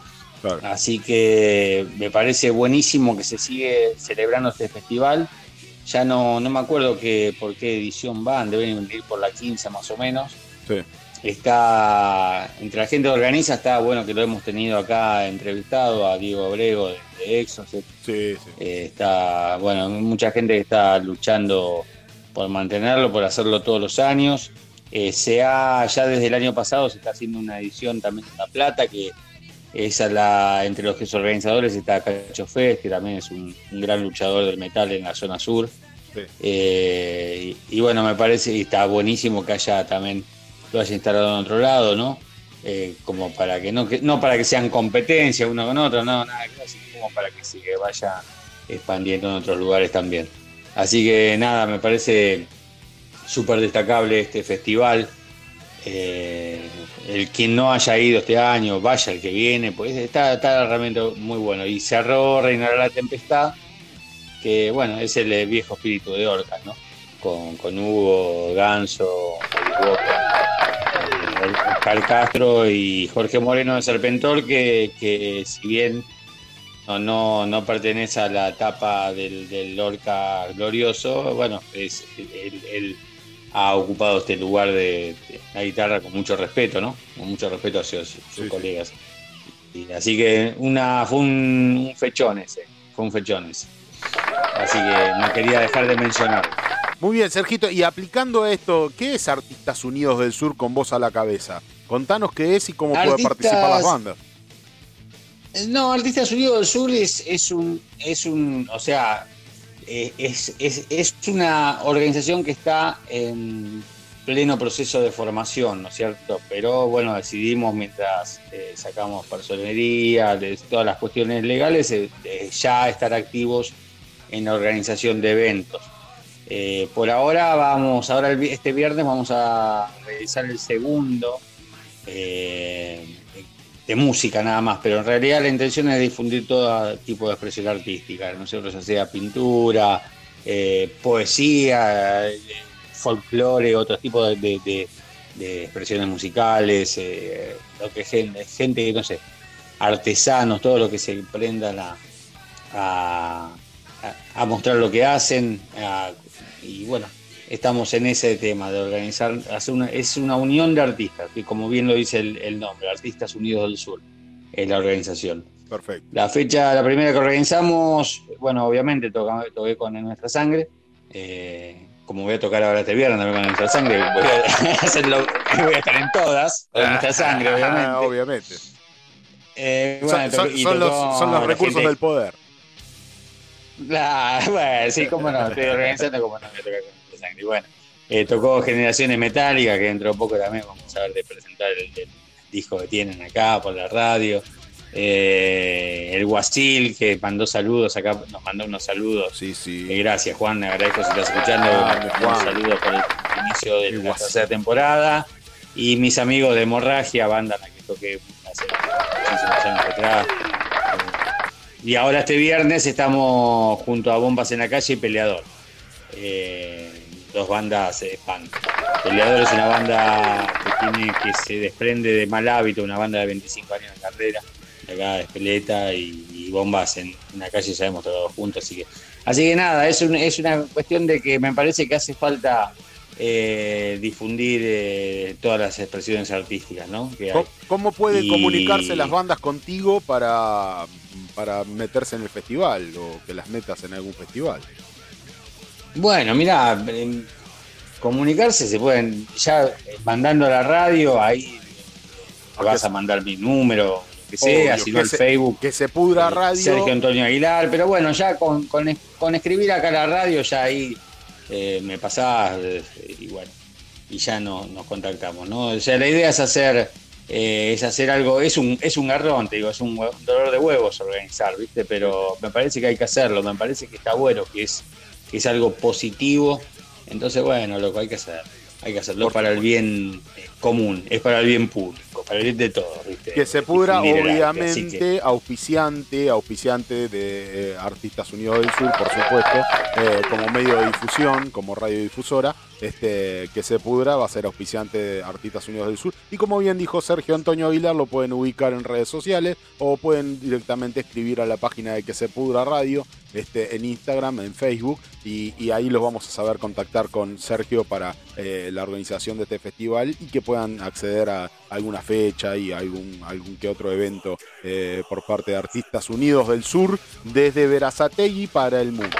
Así que me parece buenísimo que se sigue celebrando este festival. Ya no, no me acuerdo que, por qué edición van, deben ir por la 15 más o menos. Está, entre la gente que organiza, está bueno que lo hemos tenido acá entrevistado a Diego Abrego de, Exos. Eh, está, bueno, mucha gente que está luchando por mantenerlo, por hacerlo todos los años. Eh, se ha, ya desde el año pasado se está haciendo una edición también en La Plata que esa la, entre los organizadores está Cacho Fez, que también es un, gran luchador del metal en la zona sur. Eh, y, bueno, me parece, y está buenísimo que haya también lo haya instalado en otro lado, ¿no? Eh, como para que no, que no para que sean competencia uno con otro, no, nada, sino como para que se vaya expandiendo en otros lugares también. Así que nada, me parece súper destacable este festival. Eh, el quien no haya ido este año, vaya el que viene, pues está, realmente muy bueno. Y cerró Reinará la Tempestad, que bueno, es el viejo espíritu de Orcas, ¿no? Con, con Hugo, Ganso, Oscar Castro y Jorge Moreno de Serpentor, que, que si bien no, no, no, pertenece a la etapa del, del Lorca glorioso, bueno, es, él, ha ocupado este lugar de, la guitarra con mucho respeto, ¿no? Con mucho respeto hacia sus, colegas. Y, así que una, fue un, fechón ese, fue un fechón ese. Así que no quería dejar de mencionar. Muy bien, Sergito, y aplicando esto, ¿qué es Artistas Unidos del Sur con voz a la cabeza? Contanos qué es y cómo puede participar las bandas. No, Artistas Unidos del Sur es, es un, es un, o sea, eh, es, es, una organización que está en pleno proceso de formación, ¿no es cierto? Pero bueno, decidimos mientras eh, sacamos personería, de todas las cuestiones legales, eh, ya estar activos en la organización de eventos. por ahora vamos, ahora este viernes vamos a realizar el segundo de música nada más, pero en realidad la intención es difundir todo tipo de expresión artística, nosotros ya sea pintura, eh, poesía, eh, folclore, otro tipo de, expresiones musicales, eh, lo que gente, gente, no sé, artesanos, todo lo que se prenda a, a, mostrar lo que hacen, y bueno, estamos en ese tema de organizar, hacer una, es una unión de artistas, que como bien lo dice el, nombre, Artistas Unidos del Sur, es la organización. Perfecto. La fecha, la primera que organizamos, bueno, obviamente toqué con Nuestra Sangre. Eh, como voy a tocar ahora este viernes con Nuestra Sangre, voy a, (laughs) hacerlo, voy a estar en todas, con Nuestra Sangre, obviamente. (laughs) obviamente. Eh, son, los, recursos del poder. (laughs) bueno, sí, cómo no, estoy organizando como no me toca y bueno, eh, tocó Generaciones Metálicas, que dentro de poco también vamos a ver de presentar el, disco que tienen acá por la radio. Eh, el Guasil, que mandó saludos acá, nos mandó unos saludos. Sí, sí. Eh, gracias, Juan, agradezco si estás escuchando. Un saludo por el inicio de la tercera temporada. Y mis amigos de Hemorragia, banda la que toqué hace muchísimos años atrás. Y ahora este viernes estamos junto a Bombas en la Calle y Peleador. Eh, dos bandas eh, pan. Peleador es una banda que tiene que se desprende de mal hábito, una banda de 25 años de carrera, de acá de Espeleta y, Bombas en, la calle ya hemos tocado juntos, así que así que nada, es, es una cuestión de que me parece que hace falta eh, difundir eh, todas las expresiones artísticas, ¿no? ¿Cómo pueden comunicarse las bandas contigo para, para meterse en el festival o que las metas en algún festival? Bueno, mira, comunicarse se pueden, ya eh, mandando a la radio, ahí vas a mandar mi número, que sea, si no el Facebook. Que se pudra eh, radio. Sergio Antonio Aguilar, pero bueno, ya con, escribir acá a la radio, ya ahí eh, me pasás y bueno, y ya no, nos contactamos, ¿no? O sea, la idea es hacer. es hacer algo, es un, es un garrón, te digo, es un dolor de huevos organizar, ¿viste? Pero me parece que hay que hacerlo, me parece que está bueno, que es que es algo positivo. Entonces, bueno, lo que hay que hacer. Hay que hacerlo para el bien común, es para el bien público, para el bien de todos. Que se pudra, obviamente, auspiciante, auspiciante de eh, Artistas Unidos del Sur, por supuesto, eh, como medio de difusión, como radiodifusora este, que se pudra, va a ser auspiciante de Artistas Unidos del Sur. Y como bien dijo Sergio Antonio Aguilar, lo pueden ubicar en redes sociales o pueden directamente escribir a la página de que se pudra radio este, en Instagram, en Facebook, y, ahí los vamos a saber contactar con Sergio para eh, la organización de este festival y que puedan acceder a alguna fecha y algún, algún que otro evento eh, por parte de Artistas Unidos del Sur desde Verazategui para el mundo.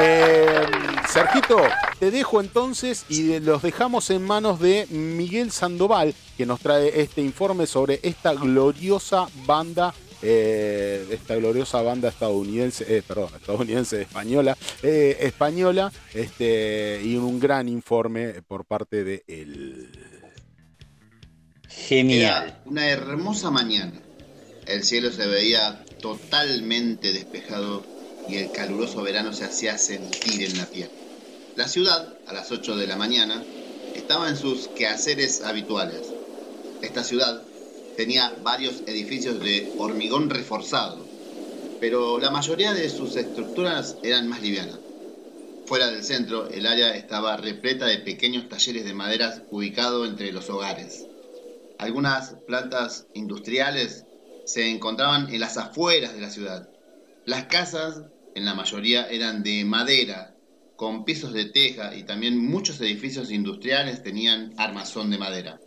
Eh, Sergito, te dejo entonces y los dejamos en manos de Miguel Sandoval, que nos trae este informe sobre esta gloriosa banda eh, esta gloriosa banda estadounidense, eh, perdón, estadounidense española, eh, española, este, y un gran informe por parte de él. Genial. una hermosa mañana. El cielo se veía totalmente despejado y el caluroso verano se hacía sentir en la piel. La ciudad, a las 8 de la mañana, estaba en sus quehaceres habituales. Esta ciudad tenía varios edificios de hormigón reforzado, pero la mayoría de sus estructuras eran más livianas. Fuera del centro, el área estaba repleta de pequeños talleres de maderas ubicados entre los hogares. Algunas plantas industriales se encontraban en las afueras de la ciudad. Las casas, en la mayoría, eran de madera, con pisos de teja y también muchos edificios industriales tenían armazón de madera.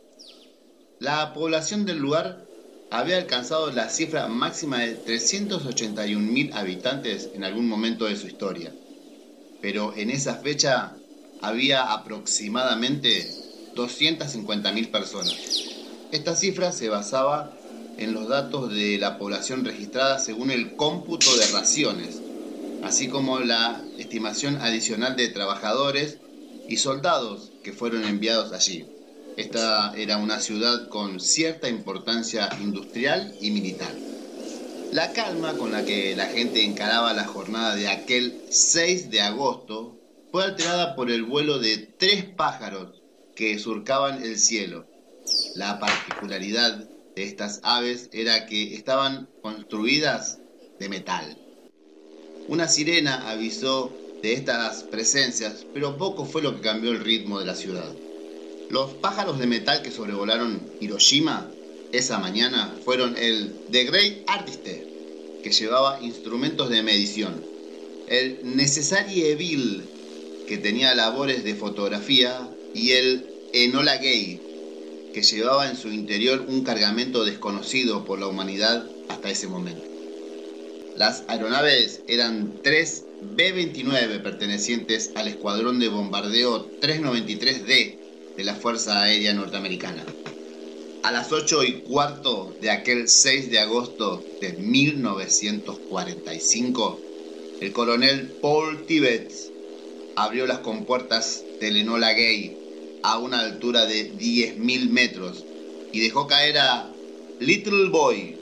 La población del lugar había alcanzado la cifra máxima de 381.000 habitantes en algún momento de su historia. Pero en esa fecha había aproximadamente 250.000 personas. Esta cifra se basaba en los datos de la población registrada según el cómputo de raciones, así como la estimación adicional de trabajadores y soldados que fueron enviados allí. Esta era una ciudad con cierta importancia industrial y militar. La calma con la que la gente encaraba la jornada de aquel 6 de agosto fue alterada por el vuelo de tres pájaros que surcaban el cielo. La particularidad de estas aves era que estaban construidas de metal. Una sirena avisó de estas presencias, pero poco fue lo que cambió el ritmo de la ciudad. Los pájaros de metal que sobrevolaron Hiroshima esa mañana fueron el The Great Artiste, que llevaba instrumentos de medición, el Necessary Evil, que tenía labores de fotografía, y el Enola Gay, que llevaba en su interior un cargamento desconocido por la humanidad hasta ese momento. Las aeronaves eran tres B-29 pertenecientes al escuadrón de bombardeo 393D de la Fuerza Aérea Norteamericana. A las 8 y cuarto de aquel 6 de agosto de 1945, el coronel Paul Tibbets abrió las compuertas del Enola Gay a una altura de 10.000 metros y dejó caer a Little Boy,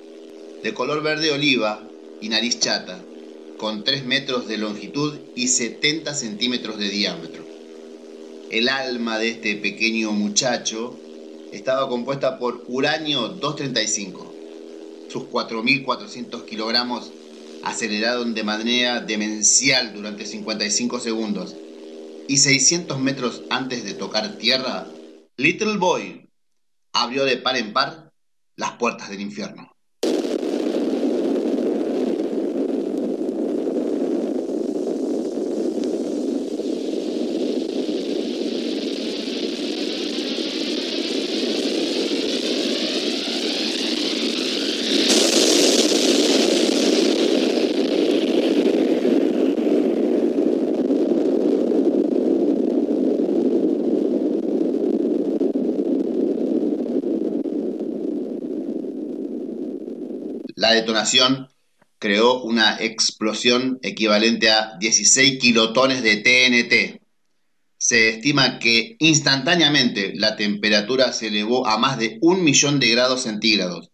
de color verde oliva y nariz chata, con 3 metros de longitud y 70 centímetros de diámetro. El alma de este pequeño muchacho estaba compuesta por uranio 235. Sus 4.400 kilogramos aceleraron de manera demencial durante 55 segundos y 600 metros antes de tocar tierra, Little Boy abrió de par en par las puertas del infierno. La detonación creó una explosión equivalente a 16 kilotones de TNT. Se estima que instantáneamente la temperatura se elevó a más de un millón de grados centígrados,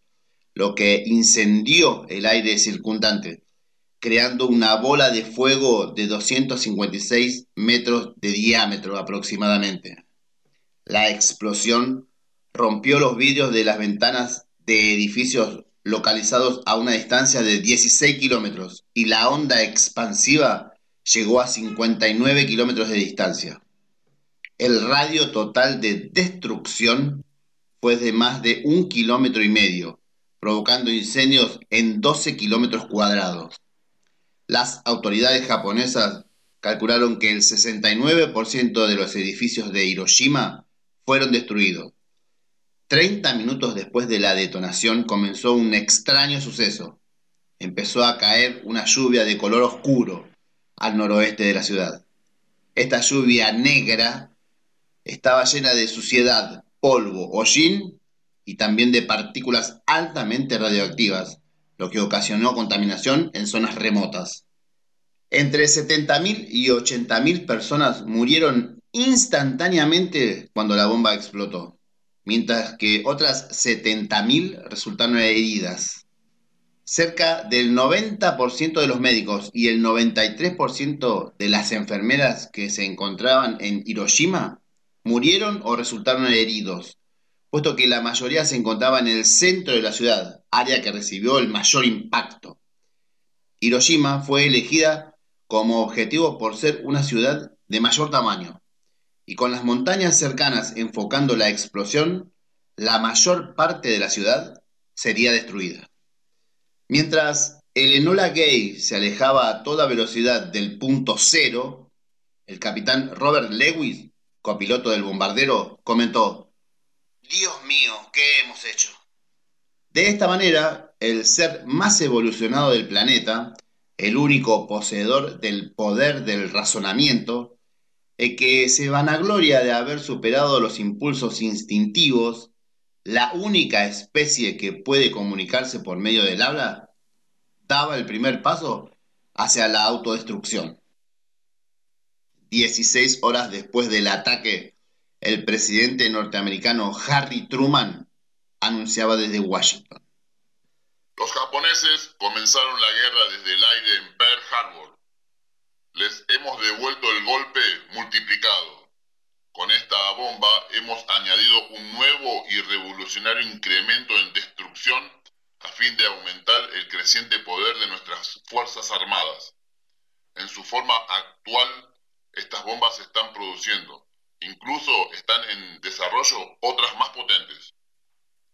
lo que incendió el aire circundante, creando una bola de fuego de 256 metros de diámetro aproximadamente. La explosión rompió los vidrios de las ventanas de edificios localizados a una distancia de 16 kilómetros y la onda expansiva llegó a 59 kilómetros de distancia. El radio total de destrucción fue de más de un kilómetro y medio, provocando incendios en 12 kilómetros cuadrados. Las autoridades japonesas calcularon que el 69% de los edificios de Hiroshima fueron destruidos 30 minutos después de la detonación comenzó un extraño suceso. Empezó a caer una lluvia de color oscuro al noroeste de la ciudad. Esta lluvia negra estaba llena de suciedad, polvo, hollín y también de partículas altamente radioactivas, lo que ocasionó contaminación en zonas remotas. Entre 70.000 y 80.000 personas murieron instantáneamente cuando la bomba explotó mientras que otras 70.000 resultaron heridas. Cerca del 90% de los médicos y el 93% de las enfermeras que se encontraban en Hiroshima murieron o resultaron heridos, puesto que la mayoría se encontraba en el centro de la ciudad, área que recibió el mayor impacto. Hiroshima fue elegida como objetivo por ser una ciudad de mayor tamaño, y con las montañas cercanas enfocando la explosión, la mayor parte de la ciudad sería destruida. Mientras el Enola Gay se alejaba a toda velocidad del punto cero, el capitán Robert Lewis, copiloto del bombardero, comentó, Dios mío, ¿qué hemos hecho? De esta manera, el ser más evolucionado del planeta, el único poseedor del poder del razonamiento, el que se vanagloria de haber superado los impulsos instintivos, la única especie que puede comunicarse por medio del habla, daba el primer paso hacia la autodestrucción. 16 horas después del ataque, el presidente norteamericano Harry Truman anunciaba desde Washington. Los japoneses comenzaron la guerra desde el aire en Pearl Harbor. Les hemos devuelto el golpe multiplicado. Con esta bomba hemos añadido un nuevo y revolucionario incremento en destrucción a fin de aumentar el creciente poder de nuestras Fuerzas Armadas. En su forma actual, estas bombas se están produciendo. Incluso están en desarrollo otras más potentes.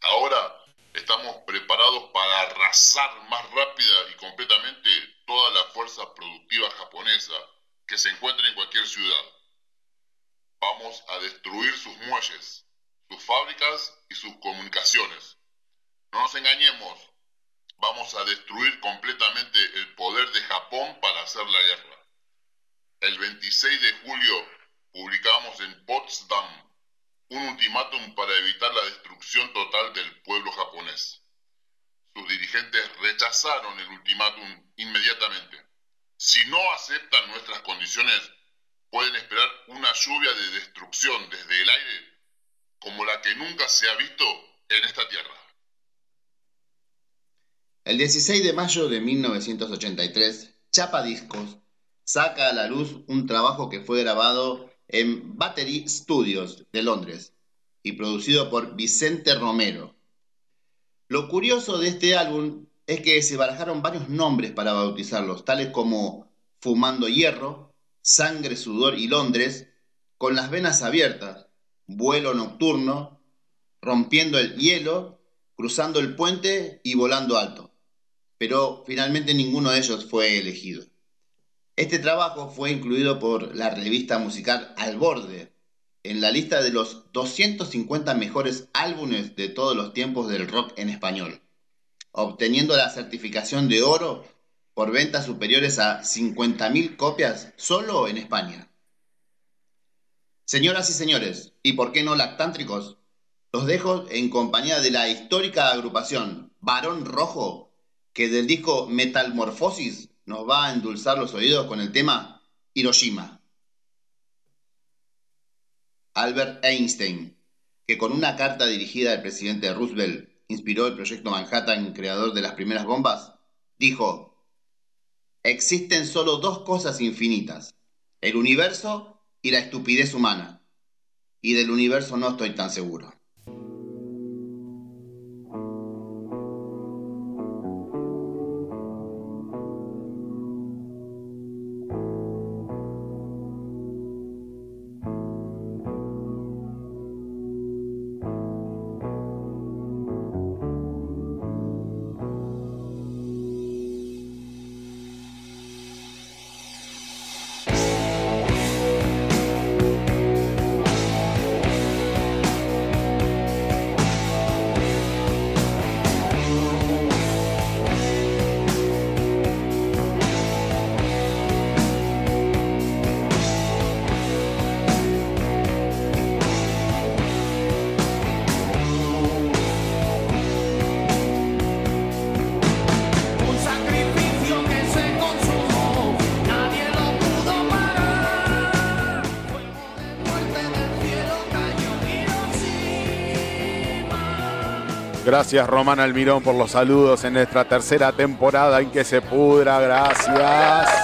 Ahora estamos preparados para arrasar más rápida y completamente toda la fuerza productiva japonesa que se encuentre en cualquier ciudad. Vamos a destruir sus muelles, sus fábricas y sus comunicaciones. No nos engañemos, vamos a destruir completamente el poder de Japón para hacer la guerra. El 26 de julio publicamos en Potsdam un ultimátum para evitar la destrucción total del pueblo japonés. Sus dirigentes rechazaron el ultimátum inmediatamente. Si no aceptan nuestras condiciones, pueden esperar una lluvia de destrucción desde el aire como la que nunca se ha visto en esta tierra. El 16 de mayo de 1983, Chapa Discos saca a la luz un trabajo que fue grabado en Battery Studios de Londres y producido por Vicente Romero. Lo curioso de este álbum es que se barajaron varios nombres para bautizarlos, tales como Fumando Hierro, Sangre, Sudor y Londres, con las venas abiertas, Vuelo Nocturno, Rompiendo el Hielo, Cruzando el Puente y Volando Alto. Pero finalmente ninguno de ellos fue elegido. Este trabajo fue incluido por la revista musical Al Borde en la lista de los 250 mejores álbumes de todos los tiempos del rock en español, obteniendo la certificación de oro por ventas superiores a 50.000 copias solo en España. Señoras y señores, y por qué no lactántricos, los dejo en compañía de la histórica agrupación Barón Rojo, que del disco Metalmorfosis nos va a endulzar los oídos con el tema Hiroshima. Albert Einstein, que con una carta dirigida al presidente Roosevelt inspiró el proyecto Manhattan, creador de las primeras bombas, dijo, existen solo dos cosas infinitas, el universo y la estupidez humana, y del universo no estoy tan seguro. Gracias Román Almirón por los saludos en nuestra tercera temporada en que se pudra. Gracias.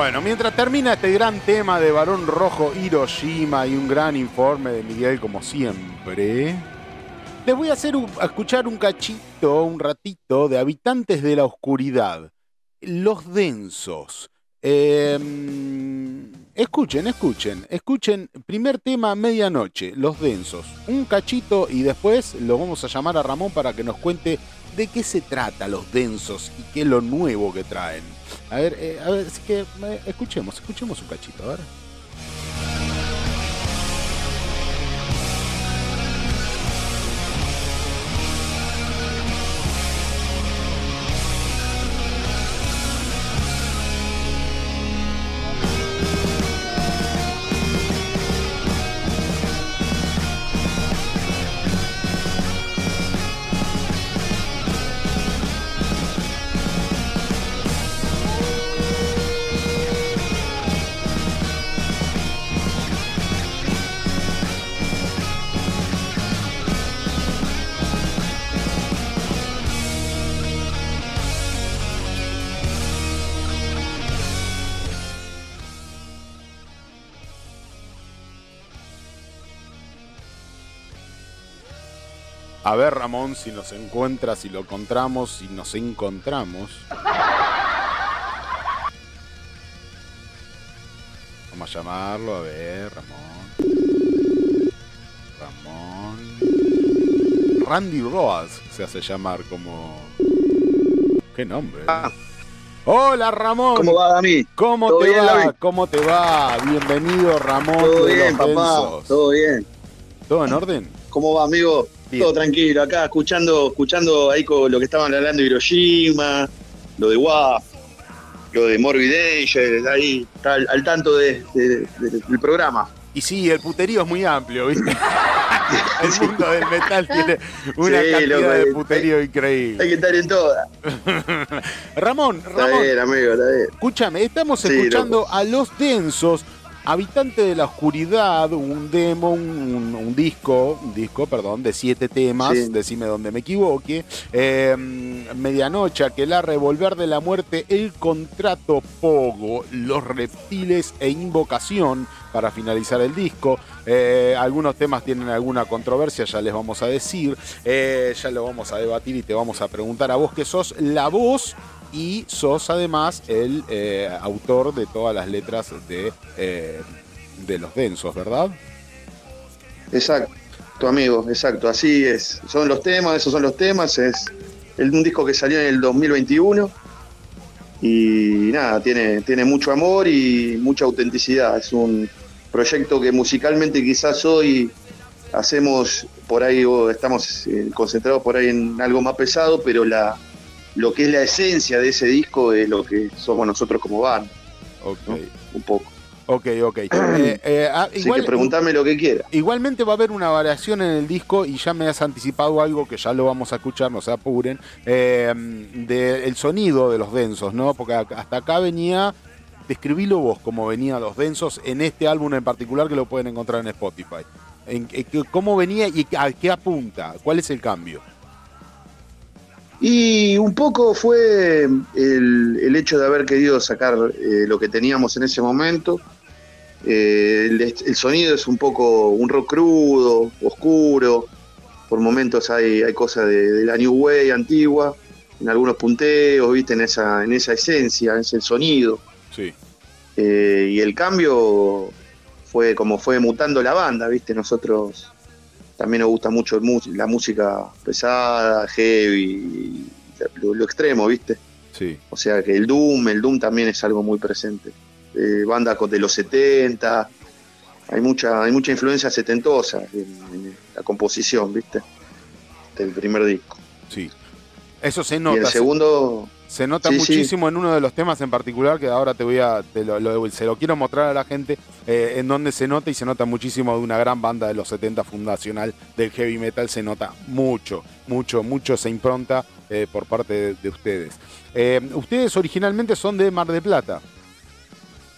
Bueno, mientras termina este gran tema de Barón Rojo Hiroshima y un gran informe de Miguel como siempre, les voy a hacer escuchar un cachito, un ratito de Habitantes de la Oscuridad, Los Densos. Em, escuchen, escuchen, escuchen, primer tema medianoche, Los Densos, un cachito y después lo vamos a llamar a Ramón para que nos cuente de qué se trata Los Densos y qué es lo nuevo que traen. A ver, eh, a ver, es que eh, escuchemos, escuchemos un cachito, a A ver, Ramón, si nos encuentra, si lo encontramos, si nos encontramos. Vamos a llamarlo, a ver, Ramón. Ramón. Randy Roas se hace llamar como. ¿Qué nombre? Ah. Hola Ramón. ¿Cómo va, Dami? ¿Cómo te va? ¿Cómo te va? Bienvenido, Ramón. Todo bien, papá. Todo bien. ¿Todo en orden? ¿Cómo va, amigo? Todo tranquilo, acá escuchando, escuchando ahí con lo que estaban hablando de Hiroshima, lo de WAP, lo de Morbid Angel, ahí está al, tanto de, del programa. Y sí, el puterío es muy amplio, ¿viste? (laughs) el mundo del metal tiene una cantidad de puterío increíble. Hay que estar en todas. (laughs) Ramón, Ramón. amigo, Escúchame, estamos escuchando a los densos Habitante de la Oscuridad, un demo, un, disco, un disco, perdón, de siete temas, decime donde me equivoque. Em, medianoche, la Revolver de la Muerte, El Contrato Pogo, Los Reptiles e Invocación para finalizar el disco. Eh, algunos temas tienen alguna controversia, ya les vamos a decir. Eh, ya lo vamos a debatir y te vamos a preguntar a vos que sos la voz y sos además el eh, autor de todas las letras de, eh, de Los Densos, ¿verdad? Exacto, amigo, exacto, así es. Son los temas, esos son los temas, es un disco que salió en el 2021 y nada, tiene, tiene mucho amor y mucha autenticidad. Es un proyecto que musicalmente quizás hoy hacemos por ahí, o estamos eh, concentrados por ahí en algo más pesado, pero la, lo que es la esencia de ese disco es lo que somos nosotros como banda. Ok. Un poco. Ok, ok. (clears throat) Eh, eh, ah, igual, que preguntame lo que quiera. Igualmente va a haber una variación en el disco y ya me has anticipado algo que ya lo vamos a escuchar, no se apuren, eh, del sonido de los densos, ¿no? Porque hasta acá venía, describilo vos como venían los densos en este álbum en particular que lo pueden encontrar en Spotify. En, ¿Cómo venía y a qué apunta? ¿Cuál es el cambio? Y un poco fue el, hecho de haber querido sacar eh, lo que teníamos en ese momento. Eh, el, sonido es un poco un rock crudo, oscuro. Por momentos hay, hay cosas de, la New Way antigua, en algunos punteos, viste, en esa, en esa esencia, en ese sonido. Sí. Eh, y el cambio fue como fue mutando la banda, viste, nosotros también nos gusta mucho la música pesada, heavy, lo, extremo, ¿viste? Sí. O sea que el Doom, el Doom también es algo muy presente. Eh, bandas de los 70, hay mucha, hay mucha influencia setentosa en, la composición, ¿viste? Del primer disco. Sí. Eso se nota. Y el segundo. Se nota muchísimo en uno de los temas en particular que ahora te voy a, se lo quiero mostrar a la gente eh, en donde se nota y se nota muchísimo de una gran banda de los 70 fundacional del heavy metal, se nota mucho, mucho, mucho se impronta eh, por parte de, ustedes. Eh, ustedes originalmente son de Mar de Plata.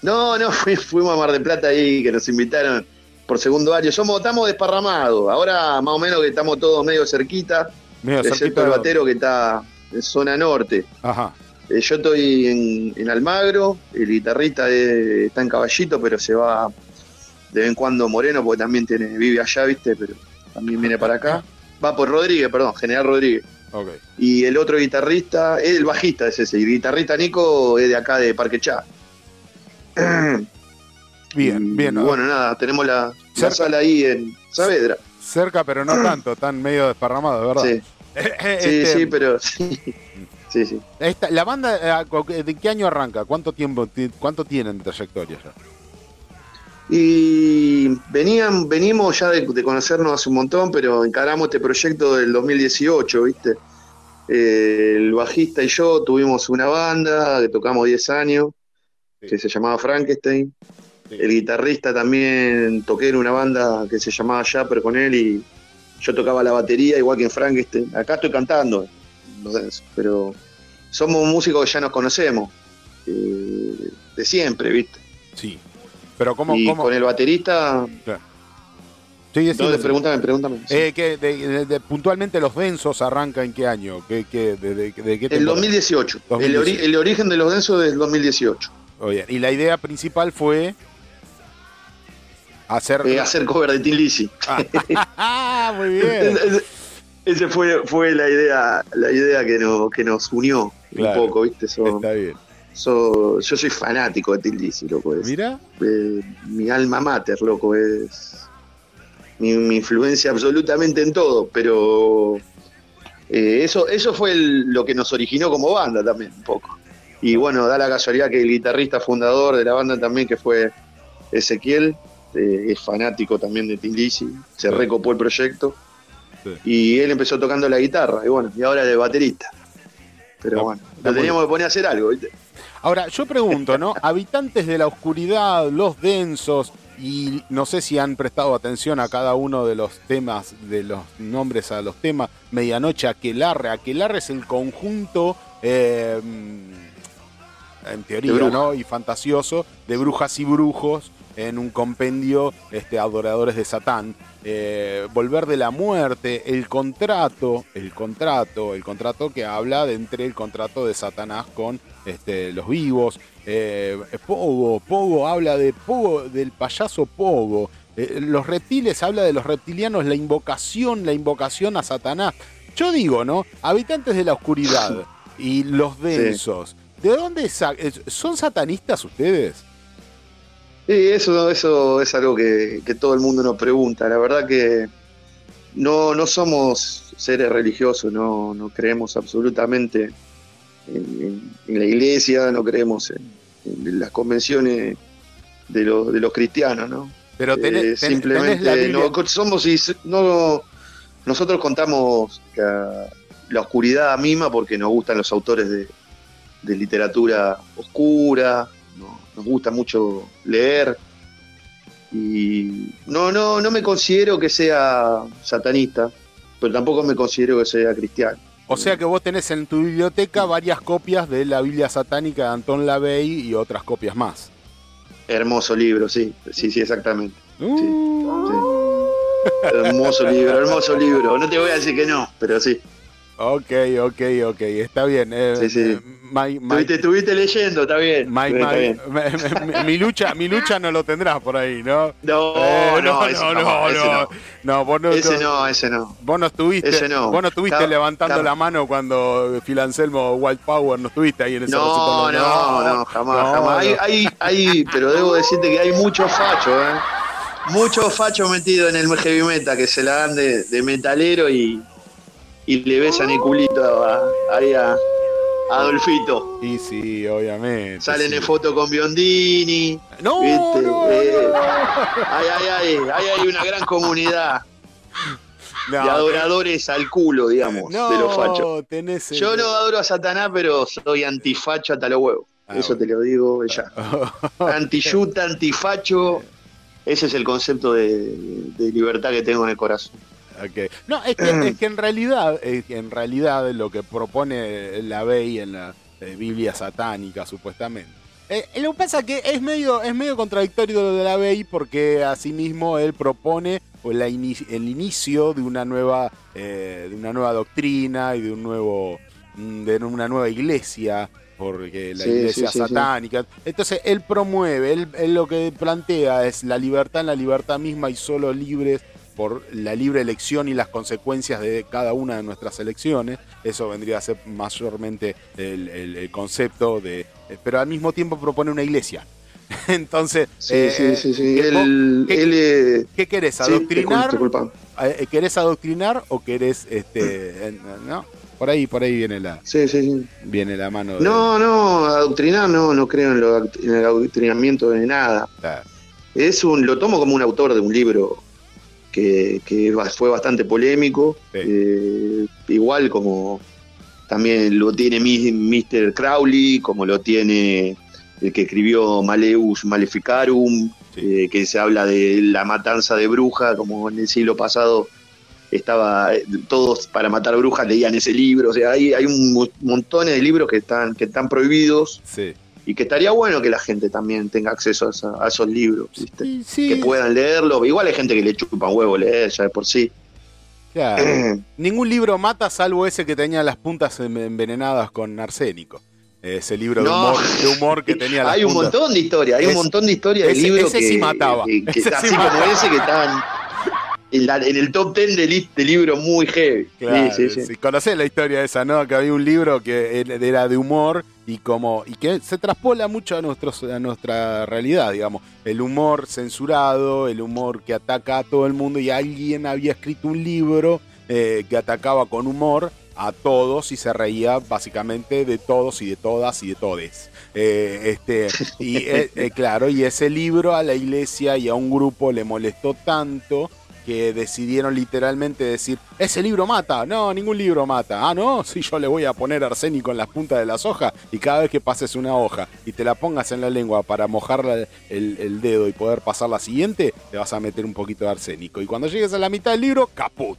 No, no, (laughs) fuimos a Mar de Plata ahí que nos invitaron por segundo año. Somos, estamos desparramados, ahora más o menos que estamos todos medio cerquita, medio excepto el batero que está zona norte. Ajá. Eh, yo estoy en, en Almagro, el guitarrista está en Caballito, pero se va de vez en cuando Moreno, porque también tiene, vive allá, ¿viste? Pero también viene para acá. Va por Rodríguez, perdón, General Rodríguez. Ok. Y el otro guitarrista, es el bajista es ese, y el guitarrista Nico es de acá de Parque Chá. (clears throat) Bien, bien. ¿no? Bueno, nada, tenemos la, la sala ahí en Saavedra. Cerca, pero no (clears throat) tanto, tan medio desparramado, de verdad. Sí, (laughs) sí, Este, sí, pero (laughs) sí. Sí, sí. esta- la banda, eh, ¿de qué año arranca? ¿Cuánto tiempo, ti- cuánto tienen de trayectoria ya? Y venían, venimos ya de, de conocernos hace un montón, pero encaramos este proyecto del 2018, ¿viste? Eh, el bajista y yo tuvimos una banda que tocamos 10 años, Sí. que se llamaba Frankenstein. Sí. El guitarrista también toqué en una banda que se llamaba Japper con él y yo tocaba la batería igual que en Frankenstein. Acá estoy cantando, pero somos músicos que ya nos conocemos, eh, de siempre, ¿viste? Sí. Pero ¿cómo? y cómo? con el baterista Sí, ¿Dónde? decime. Pregúntame, pregúntame. Sí. Eh, que de- de- de- puntualmente los densos arranca en qué año? ¿Qué, qué, de, qué el temporada? 2018. El, 2018. ori- el origen de los densos del 2018. Oh, bien. Y la idea principal fue hacer. Eh, hacer cover de Tin Lizzy. ah, (laughs) muy bien. (laughs) Ese fue, fue la idea, la idea que nos, que nos unió Claro. un poco, ¿viste? So- Está bien. so- yo soy fanático de Tin Lizzy, loco. Es, Mira, eh, mi alma mater, loco. Es mi, mi influencia absolutamente en todo, pero eh, eso, eso fue el- lo que nos originó como banda también, un poco. Y bueno, da la casualidad que el guitarrista fundador de la banda también, que fue Ezequiel, es fanático también de Tin Lizzy, se Sí. recopó el proyecto. Sí. Y él empezó tocando la guitarra, y bueno, y ahora es de baterista. Pero Está- bueno, lo teníamos que poner a hacer algo, ¿viste? Ahora, yo pregunto, ¿no? (laughs) Habitantes de la oscuridad, los densos, y no sé si han prestado atención a cada uno de los temas, de los nombres a los temas. Medianoche, Aquelarre. Aquelarre es el conjunto, eh, en teoría. ¿no? Y fantasioso, de brujas y brujos en un compendio este, adoradores de Satán. Eh, volver de la muerte, el contrato, el contrato, el contrato que habla de entre el contrato de Satanás con este, los vivos. Eh, Pogo, Pogo habla de Pogo, del payaso Pogo. Eh, los reptiles habla de los reptilianos, la invocación, la invocación a Satanás. Yo digo, ¿no? Habitantes de la oscuridad y los densos. ¿De dónde son satanistas ustedes? Sí, eso, eso es algo que, que todo el mundo nos pregunta. La verdad que no, no somos seres religiosos, no, no creemos absolutamente en, la iglesia, no creemos en, en las convenciones de los, de los cristianos, ¿no? Pero tenés, Eh, tenés la simplemente no, somos no, nosotros contamos que la oscuridad misma porque nos gustan los autores de, de literatura oscura, no- nos gusta mucho leer y no, no, no me considero que sea satanista, pero tampoco me considero que sea cristiano. O sea que vos tenés en tu biblioteca varias copias de la Biblia satánica de Anton LaVey y otras copias más. Hermoso libro, sí, sí, sí, exactamente. Uh, Hermoso libro, hermoso libro. No te voy a decir que no, pero sí. Ok, ok, ok, está bien. eh, Sí, sí. eh, my- my- Estuviste, leyendo, está bien. my- está bien. mi lucha, mi lucha no lo tendrás por ahí, ¿no? No, Eh, no, ese no, no, no, ese no. no. No, vos no, Ese no- no, ese no. Vos no estuviste, Ese no. vos no estuviste Está- levantando está- la mano cuando Phil Anselmo White Power no estuviste ahí en ese No, recital. no, no, jamás, no, jamás. Hay, no. hay, hay, pero debo decirte que hay mucho facho, ¿eh? Mucho facho metido en el heavy metal que se la dan de, de metalero y, y le besan el culito a, ahí a, a Adolfito. Y sí, obviamente. Salen sí. en foto con Biondini. No, ¿viste? no, Eh, no. Ahí, hay una gran comunidad No, de adoradores al culo, digamos, no, de los fachos. tenés el- Yo no adoro a Satanás, pero soy antifacho hasta los huevos. Ah, Eso bueno. te lo digo ya. (laughs) Antiyuta, antifacho. Ese es el concepto de, de libertad que tengo en el corazón. Ok. No, es que, es que en realidad, es que en realidad lo que propone la Bey en la eh, Biblia satánica, supuestamente. eh, lo que pasa es que es medio, es medio contradictorio lo de la Bey porque asimismo él propone pues, la el inicio de una nueva, eh, de una nueva doctrina y de un nuevo mm, de una nueva iglesia, porque la Sí, iglesia sí, sí, sí. satánica. Entonces él promueve, él, él lo que plantea es la libertad en la libertad misma y solo libres por la libre elección y las consecuencias de cada una de nuestras elecciones. Eso vendría a ser mayormente el, el- el concepto de... eh, Pero al mismo tiempo propone una iglesia. (laughs) Entonces, Sí, eh, sí, sí, sí. eh, ¿qué- él, eh, ¿qué querés? sí, ¿Adoctrinar? Eh, ¿Querés adoctrinar o querés, este, (clears throat) no? Por ahí, por ahí viene la, Sí, sí, sí. viene la mano. de- No, no, adoctrinar no, no creo en, lo en el adoctrinamiento de nada. Es un, lo tomo como un autor de un libro que, que fue bastante polémico, Sí. eh, igual como también lo tiene Mr. Crowley, como lo tiene el que escribió Maleus Maleficarum, Sí. eh, que se habla de la matanza de brujas, como en el siglo pasado estaba eh, todos para matar brujas leían ese libro, o sea, hay, hay un mo- montones de libros que están, que están prohibidos sí. Y que estaría bueno que la gente también tenga acceso a, esa- a esos libros, ¿viste? Sí, sí, que puedan leerlo. Igual hay gente que le chupa un huevo leer ya de por sí. claro. Ningún libro mata salvo ese que tenía las puntas en- envenenadas con arsénico. Ese libro de, humor, de humor que tenía las (laughs) hay un puntas. montón de historias, hay un montón de historias de libros ese que, sí mataba. que- que Ese sí así como mataba. ese que están en, la- en el top 10 de, de libros muy heavy. Claro, sí, sí. sí. Conocés la historia esa, ¿no? Que había un libro que era de humor y como y que se traspola mucho a, nuestros, a nuestra realidad, digamos. El humor censurado, el humor que ataca a todo el mundo y alguien había escrito un libro eh, que atacaba con humor a todos y se reía básicamente de todos y de todas y de todes. Eh, este, y eh, (laughs) eh, claro, y ese libro a la iglesia y a un grupo le molestó tanto que decidieron literalmente decir, ese libro mata, no, ningún libro mata, ah, no, sí, yo le voy a poner arsénico en las puntas de las hojas y cada vez que pases una hoja y te la pongas en la lengua para mojar el, el dedo y poder pasar la siguiente, te vas a meter un poquito de arsénico. Y cuando llegues a la mitad del libro, caput.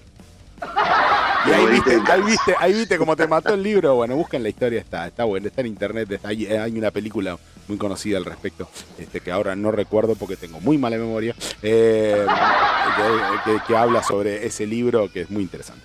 Y ahí viste, ahí viste, ahí viste cómo te mató el libro. Bueno, busquen la historia, está, está bueno, está en internet, está ahí, hay una película muy conocida al respecto, este, que ahora no recuerdo porque tengo muy mala memoria, eh, que, que- que habla sobre ese libro que es muy interesante.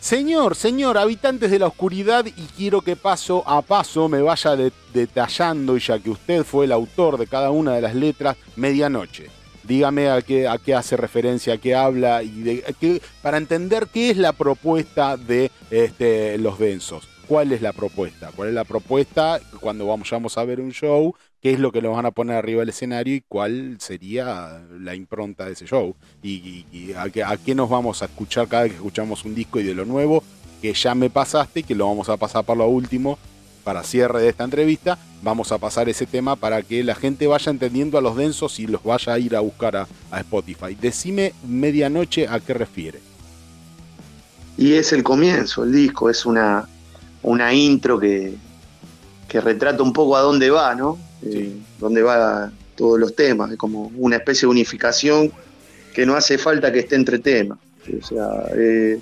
Señor, señor, habitantes de la oscuridad, y quiero que paso a paso me vaya de- detallando, y ya que usted fue el autor de cada una de las letras, medianoche. Dígame a qué, a qué hace referencia, a qué habla, y qué- para entender qué es la propuesta de este, los densos. ¿Cuál es la propuesta? ¿Cuál es la propuesta cuando vamos, a ver un show? ¿Qué es lo que nos van a poner arriba del escenario y cuál sería la impronta de ese show? ¿Y, a, qué, a qué nos vamos a escuchar cada vez que escuchamos un disco y de lo nuevo que ya me pasaste, que lo vamos a pasar por lo último para cierre de esta entrevista? Vamos a pasar ese tema para que la gente vaya entendiendo a los densos y los vaya a ir a buscar a, a Spotify. Decime medianoche a qué refiere. Y es el comienzo, el disco, es una, una intro que, que retrata un poco a dónde va, ¿no? Eh, dónde va todos los temas, es como una especie de unificación que no hace falta que esté entre temas. O sea, eh,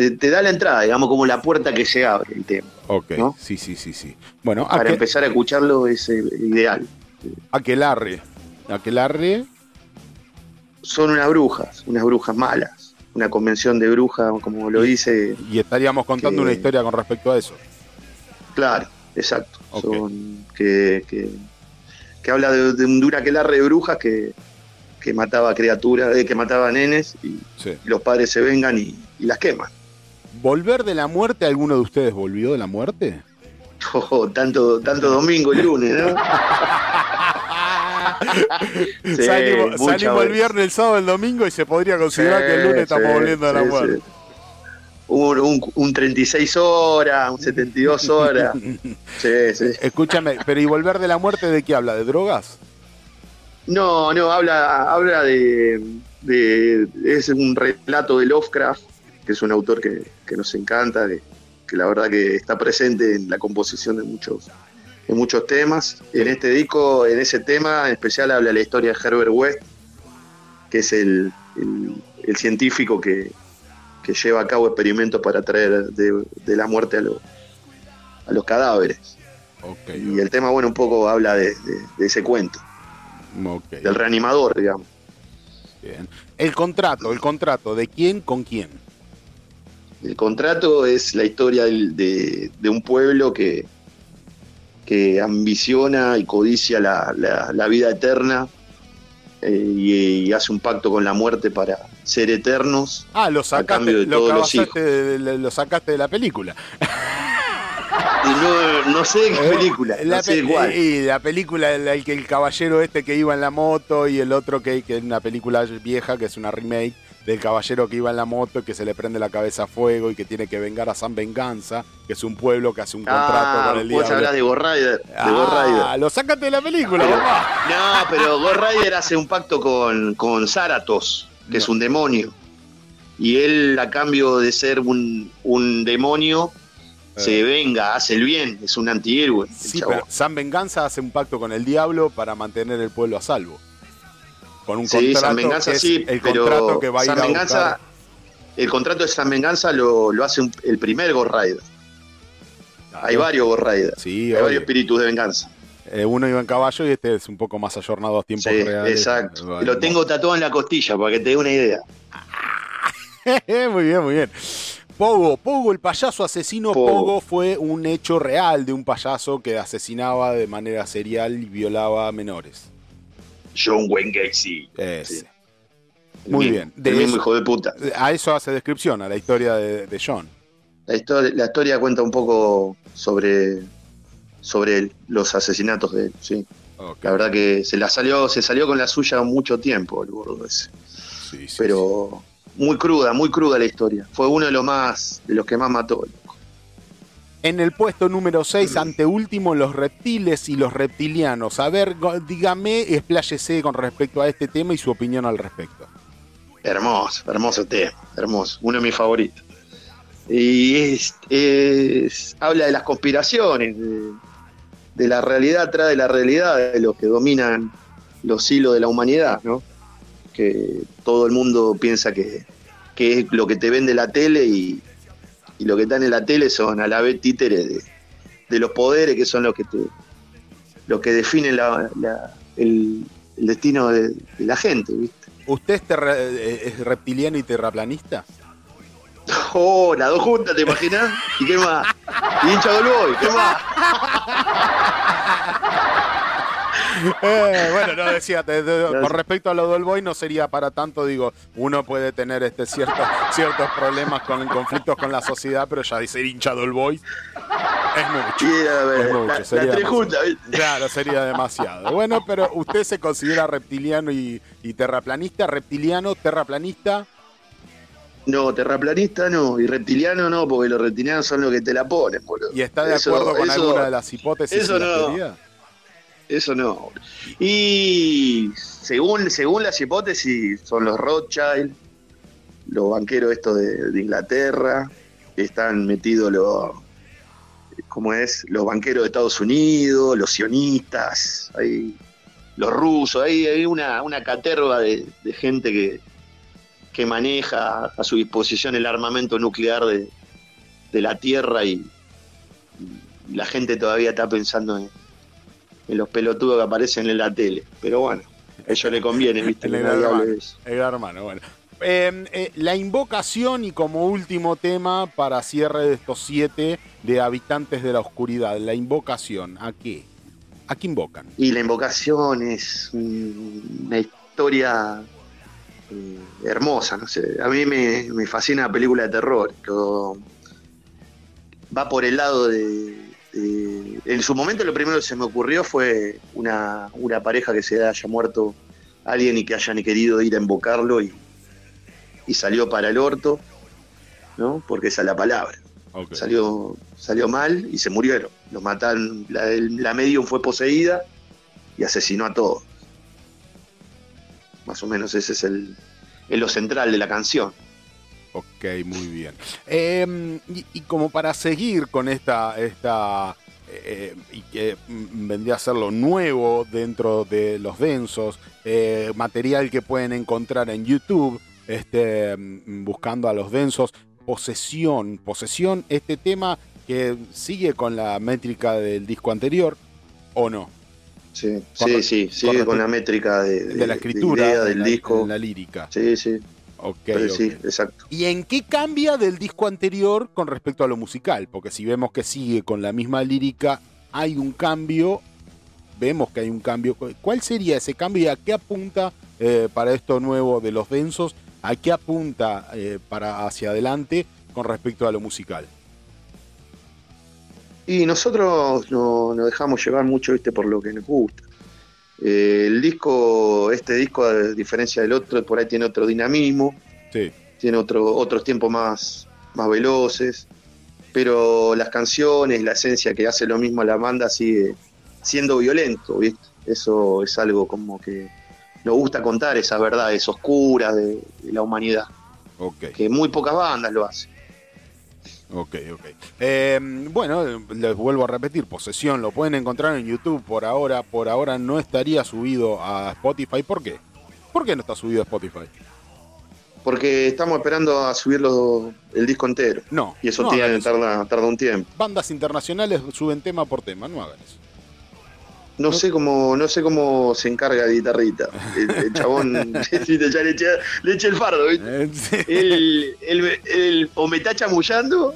te, te da la entrada, digamos, como la puerta que se abre el tema. Ok, ¿No? sí, sí, sí, sí. Bueno, Para aquel, empezar a escucharlo es eh, ideal. aquelarre. Aquelarre, Son unas brujas, unas brujas malas, una convención de brujas, como lo dice, y estaríamos contando Que- una historia con respecto a eso. claro, exacto. Son, que, que, que habla de, de un duraquelarre de brujas que, que mataba criaturas, eh, que mataba nenes y Sí. los padres se vengan y, y las queman. ¿Volver de la muerte? ¿Alguno de ustedes volvió de la muerte? Oh, tanto, tanto domingo y lunes, ¿no? (laughs) Sí, salimos el viernes, el sábado, el domingo y se podría considerar que el lunes Sí, estamos volviendo de la muerte. Un, un, un 36 horas, un 72 horas. (laughs) Sí, sí. Escúchame, pero ¿y volver de la muerte de qué habla? ¿De drogas? No, no, habla, habla de, de- Es un relato de Lovecraft, que es un autor que, que nos encanta, que, que la verdad que está presente en la composición de muchos, de muchos temas. En este disco, en ese tema en especial, habla la historia de Herbert West, que es el, el- el científico que, que lleva a cabo experimentos para traer de, de la muerte a, los a los cadáveres. Y el tema, bueno, un poco habla de- de- de ese cuento, del reanimador, digamos. bien. El contrato, el contrato, ¿de quién con quién? El contrato es la historia del- de, de un pueblo que, que ambiciona y codicia la, la- la vida eterna eh, y, y hace un pacto con la muerte para ser eternos. Ah, lo sacaste, cambio de lo, todos los caballaste de- de- lo sacaste de la película. No, no sé qué película, Eh, La no sé pe- cuál. Y la película, el, el, que- el caballero este que iba en la moto y el otro que, que es una película vieja, que es una remake, del caballero que iba en la moto y que se le prende la cabeza a fuego y que tiene que vengar a San Venganza, que es un pueblo que hace un contrato Ah, con el vos diablo. hablás de Ghost Rider. De Ghost Rider. Ah, lo sacaste de la película, Pero- papá. No, pero Ghost Rider hace un pacto con, con Zaratos, que es un demonio. Y él, a cambio de ser un, un demonio, se venga, hace el bien, es un antihéroe. Sí, pero San Venganza hace un pacto con el diablo para mantener el pueblo a salvo. Con un Sí, contrato San Venganza que es sí, el pero contrato que va a ir a Venganza, buscar. el contrato de San Venganza lo, lo hace un- el primer Ghost Rider. Hay varios Rider, Sí, hay varios espíritus de venganza. Eh, uno iba en caballo y este es un poco más ayornado a tiempos Sí, reales. exacto. Lo tengo tatuado en la costilla para que te dé una idea. (laughs) muy bien, muy bien. Pogo, Pogo, el payaso asesino Pogo. Pogo. fue un hecho real de un payaso que asesinaba de manera serial y violaba a menores. John Wayne Gacy. Sí. El Muy bien. De el mismo eso- hijo de puta. A eso hace descripción, a la historia de, de John. La historia, la historia cuenta un poco sobre, sobre los asesinatos de él, sí. La verdad que se la salió, se salió con la suya mucho tiempo el gordo ese. Sí, sí, Pero muy cruda, muy cruda la historia. Fue uno de los más, de los que más mató. En el puesto número 6, anteúltimo, los reptiles y los reptilianos. A ver, dígame, expláyese con respecto a este tema y su opinión al respecto. Hermoso, hermoso tema, hermoso, uno de mis favoritos. Y es, habla de las conspiraciones, de, la realidad atrás de la realidad, de los que dominan los hilos de la humanidad, ¿no? Que todo el mundo piensa que, que es lo que te vende la tele y, y lo que están en la tele son a la vez títeres de, de los poderes que son los que te los que definen la- la- el, el destino de, de la gente, ¿viste? ¿Usted es, terra- eh, es reptiliano y terraplanista? (laughs) Oh, las dos juntas, ¿te imaginas? ¿Y qué más? Y hincha del boy, ¿qué más? (laughs) Eh, bueno, no decía, te- (laughs) con respecto a lo del boy no sería para tanto, digo, uno puede tener este ciertos, ciertos problemas con conflictos con la sociedad, pero ya ser hincha del boy es mucho. Es mucho, la, la sería. Claro, sería demasiado. Bueno, pero usted se considera reptiliano y, y terraplanista, reptiliano, terraplanista. No, terraplanista no, y reptiliano no, porque los reptilianos son los que te la ponen, boludo. ¿Y está de Eso- acuerdo con eso- alguna de las hipótesis eso las no. teorías? Eso no. Y según, según las hipótesis, son los Rothschild, los banqueros estos de, de Inglaterra, están metidos los, ¿cómo es? Los banqueros de Estados Unidos, los sionistas, hay los rusos, hay, hay una, una caterva de, gente que, que maneja a su disposición el armamento nuclear de, de la Tierra y, y la gente todavía está pensando en, en los pelotudos que aparecen en la tele. Pero bueno, a ellos les conviene, ¿viste? El Que hermano. de. El hermano, bueno. Eh, eh, la invocación y como último tema para cierre de estos siete de habitantes de la oscuridad. La invocación, ¿a qué? ¿A qué invocan? Y la invocación es una historia eh, hermosa, no sé. A mí me, me fascina la película de terror. Lo- va por el lado de, de- En su momento lo primero que se me ocurrió fue una, una pareja que se haya muerto alguien y que hayan querido ir a invocarlo y, y salió para el orto, ¿no? Porque esa es la palabra. Salió, salió mal y se murieron. Los mataron, la, la medium fue poseída y asesinó a todos. Más o menos ese es el, es lo central de la canción. Ok, muy bien. Eh, y, y como para seguir con esta, esta eh, y que mm, vendría a ser lo nuevo dentro de los densos, eh, material que pueden encontrar en YouTube, este, mm, buscando a los densos, posesión, posesión, este tema que sigue con la métrica del disco anterior, ¿o no? Sí, sí, sí, sigue con la métrica de, De la escritura, idea del la- disco. la lírica. Sí, sí. Ok, Entonces, sí, exacto. ¿Y en qué cambia del disco anterior con respecto a lo musical? Porque si vemos que sigue con la misma lírica, hay un cambio, vemos que hay un cambio. ¿Cuál sería ese cambio y a qué apunta eh, para esto nuevo de los densos? ¿A qué apunta eh, para hacia adelante con respecto a lo musical? Y nosotros no- nos dejamos llevar mucho, viste, por lo que nos gusta. Eh, el disco, este disco, a diferencia del otro, por ahí tiene otro dinamismo, Sí. tiene otro, otros tiempos más, más veloces, pero las canciones, la esencia que hace lo mismo la banda sigue siendo violento, ¿viste? Eso es algo como que nos gusta contar esas verdades oscuras de, de la humanidad, que muy pocas bandas lo hacen. Ok, ok. Eh, bueno, les vuelvo a repetir, Posesión lo pueden encontrar en YouTube por ahora. Por ahora no estaría subido a Spotify. ¿Por qué? ¿Por qué no está subido a Spotify? Porque estamos esperando a subirlo el disco entero. No. Y eso no tiene, tarda, tarda un tiempo. bandas internacionales suben tema por tema, no hagan eso. No sé cómo, no sé cómo se encarga de guitarrita. El, el (laughs) chabón ya (laughs) le eché, le eché el fardo, ¿viste? Eh, sí. Él, él- él o me está chamullando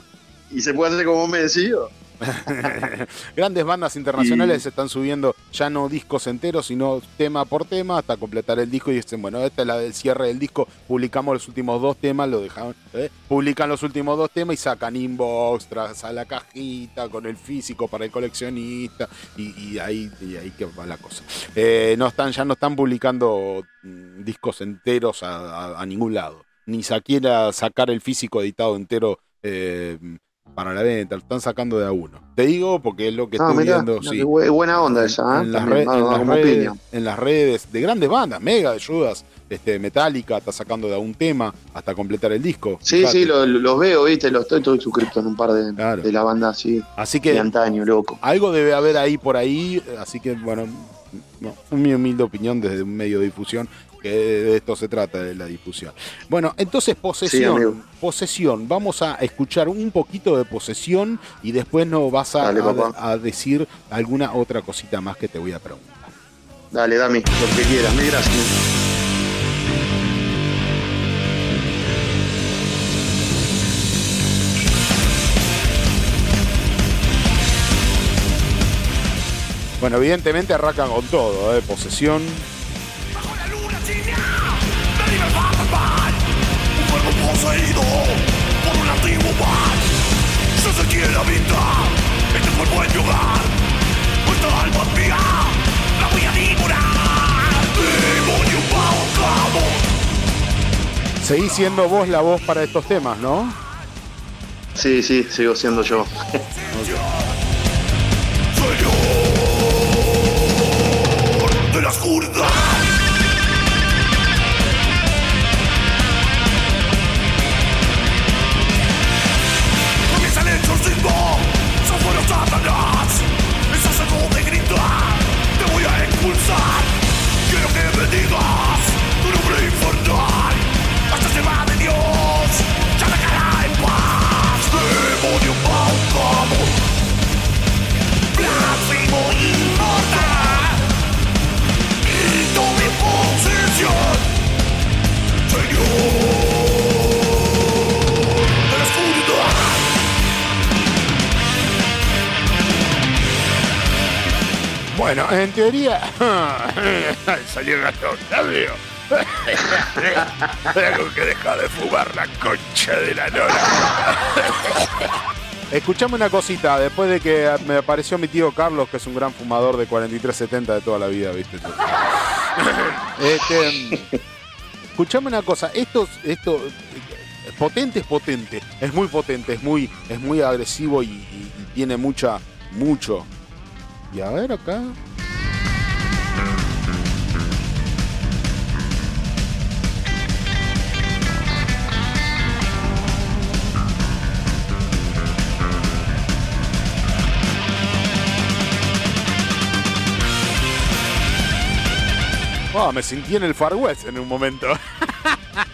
y se puede hacer como me decía. (laughs) Grandes bandas internacionales están subiendo ya no discos enteros, sino tema por tema hasta completar el disco y dicen, bueno, esta es la del cierre del disco, publicamos los últimos dos temas, lo dejaron, ¿eh? publican los últimos dos temas y sacan inbox, tras a la cajita con el físico para el coleccionista y, y ahí y ahí que va la cosa. Eh, no están, ya no están publicando mm, discos enteros a, a- a ningún lado, ni siquiera sacar el físico editado entero. eh, para la venta, lo están sacando de a uno. Te digo porque es lo que Ah, estoy mirá, viendo. mirá, sí. buena onda esa, ¿eh? en, las También, en redes, piña. en las redes de grandes bandas, Mega de Judas, este, Metallica está sacando de a un tema hasta completar el disco. Sí, fíjate. sí, lo- lo- los veo, viste, los estoy, estoy suscrito en un par de, Claro. de la banda así, Así de que antaño, loco. algo debe haber ahí por ahí, así que bueno, no, mi humilde opinión desde un medio de difusión, que de esto se trata, de la difusión. Bueno, entonces posesión, posesión, vamos a escuchar un poquito de posesión y después nos vas a, Dale, a- papá. a decir alguna otra cosita más que te voy a preguntar. Dale, dame lo que quieras, mil gracias. Bueno, evidentemente arrancan con todo, ¿eh? posesión. Poseído por un antiguo mal. Yo sé quién habita este cuerpo en mi hogar. Esta alma es mía, la voy a devorar. Demonio embaucado. Seguís siendo vos la voz para estos temas, ¿no? Sí, sí, sigo siendo yo. (laughs) Señor de la oscuridad. Bueno, en teoría. (laughs) Salió el gato Octavio. Tengo (laughs) que dejar de fumar la concha de la lora. (laughs) Escuchame una cosita, después de que me apareció mi tío Carlos, que es un gran fumador de 4370 de toda la vida, ¿viste? Este, escuchame una cosa, esto, esto potente es potente, es muy potente, es muy, es muy agresivo y, y- y tiene mucha, mucho. Y a ver acá. Ah, me sentí en el Far West en un momento. (laughs)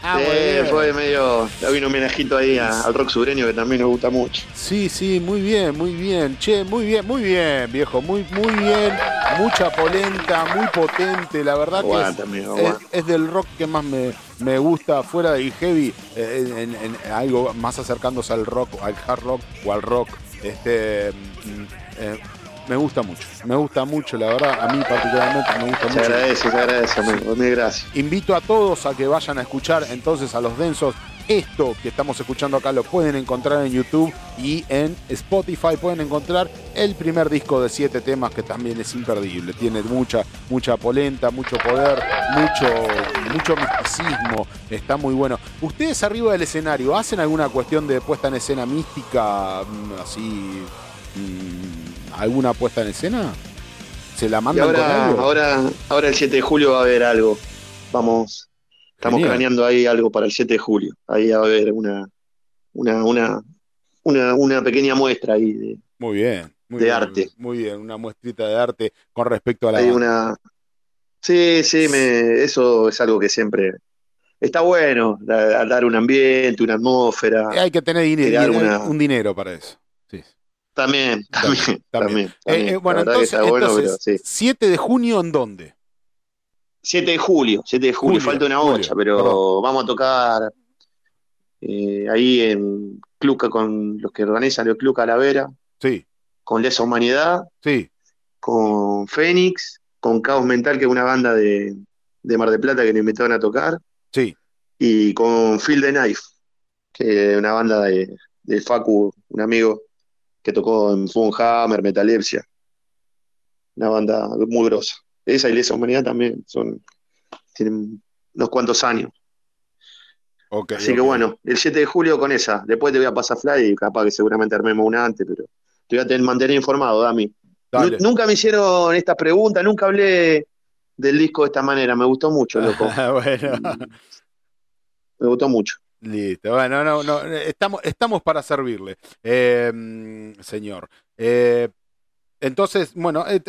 Ah, Eh, fue medio, le vino un homenajito ahí a- al rock sureño que también nos gusta mucho. Sí, sí, muy bien, muy bien. Che, muy bien, muy bien, viejo, muy, muy bien. mucha polenta, muy potente, la verdad que es, amigo, es- del rock que más me, me gusta fuera del heavy, eh, en, en algo más acercándose al rock, al hard rock o al rock. Este, mm, eh, me gusta mucho, me gusta mucho, la verdad, a mí particularmente me gusta Se mucho. agradece, se agradece, amigo. Mil gracias. Invito a todos a que vayan a escuchar entonces a los densos. Esto que estamos escuchando acá lo pueden encontrar en YouTube y en Spotify pueden encontrar el primer disco de siete temas que también es imperdible. Tiene mucha, mucha polenta, mucho poder, mucho, mucho misticismo. Está muy bueno. ¿Ustedes arriba del escenario hacen alguna cuestión de puesta en escena mística? mm, Así. mm, ¿Alguna puesta en escena? ¿Se la mandan con ahora, algo? ahora, ahora el 7 de julio va a haber algo. Vamos, estamos Genial. planeando ahí algo para el 7 de julio. Ahí va a haber una, una, una, una, una pequeña muestra ahí de, Muy bien. Muy de bien, arte. Muy bien, una muestrita de arte con respecto a la. hay una. Sí, sí, me, eso es algo que siempre está bueno, da- dar un ambiente, una atmósfera. Hay que tener dinero, crear dinero- una- un dinero para eso. (laughs) También, también, También. también. Eh, eh, bueno, entonces, bueno, entonces, pero sí. 7 de junio, ¿en dónde? 7 de julio, 7 de julio, Julio, falta una bocha, pero perdón. vamos a tocar eh, ahí en Cluca con los que organizan el Club Calavera, Sí, con Lesa Humanidad, sí. con Fénix, con Caos Mental, que es una banda de, de Mar del Plata que nos invitaron a tocar, Sí, y con Phil the Knife, que es una banda de, de Facu, un amigo que tocó en Funhammer, Metalepsia, una banda muy grosa. Esa y Lesa Humanidad también son, tienen unos cuantos años. Así que bueno, el 7 de julio con esa. Después te voy a pasar fly y capaz que seguramente armemos una antes, pero te voy a tener, mantener informado, Dami. Dale. Nu- Nunca me hicieron estas preguntas, nunca hablé del disco de esta manera. Me gustó mucho, loco. (laughs) bueno, Me gustó mucho. Listo. Bueno, no, no, estamos, estamos para servirle, eh, señor. Eh, entonces, bueno, eh,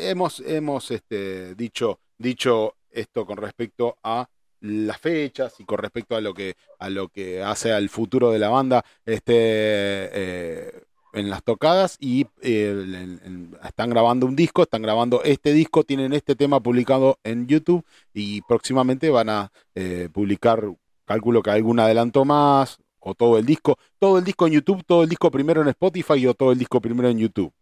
hemos, hemos este, dicho, dicho esto con respecto a las fechas y con respecto a lo que a lo que hace al futuro de la banda este en las tocadas y están grabando un disco están grabando este disco tienen este tema publicado en YouTube y próximamente van a publicar cálculo que algún adelanto más o todo el disco todo el disco en YouTube todo el disco primero en Spotify o todo el disco primero en YouTube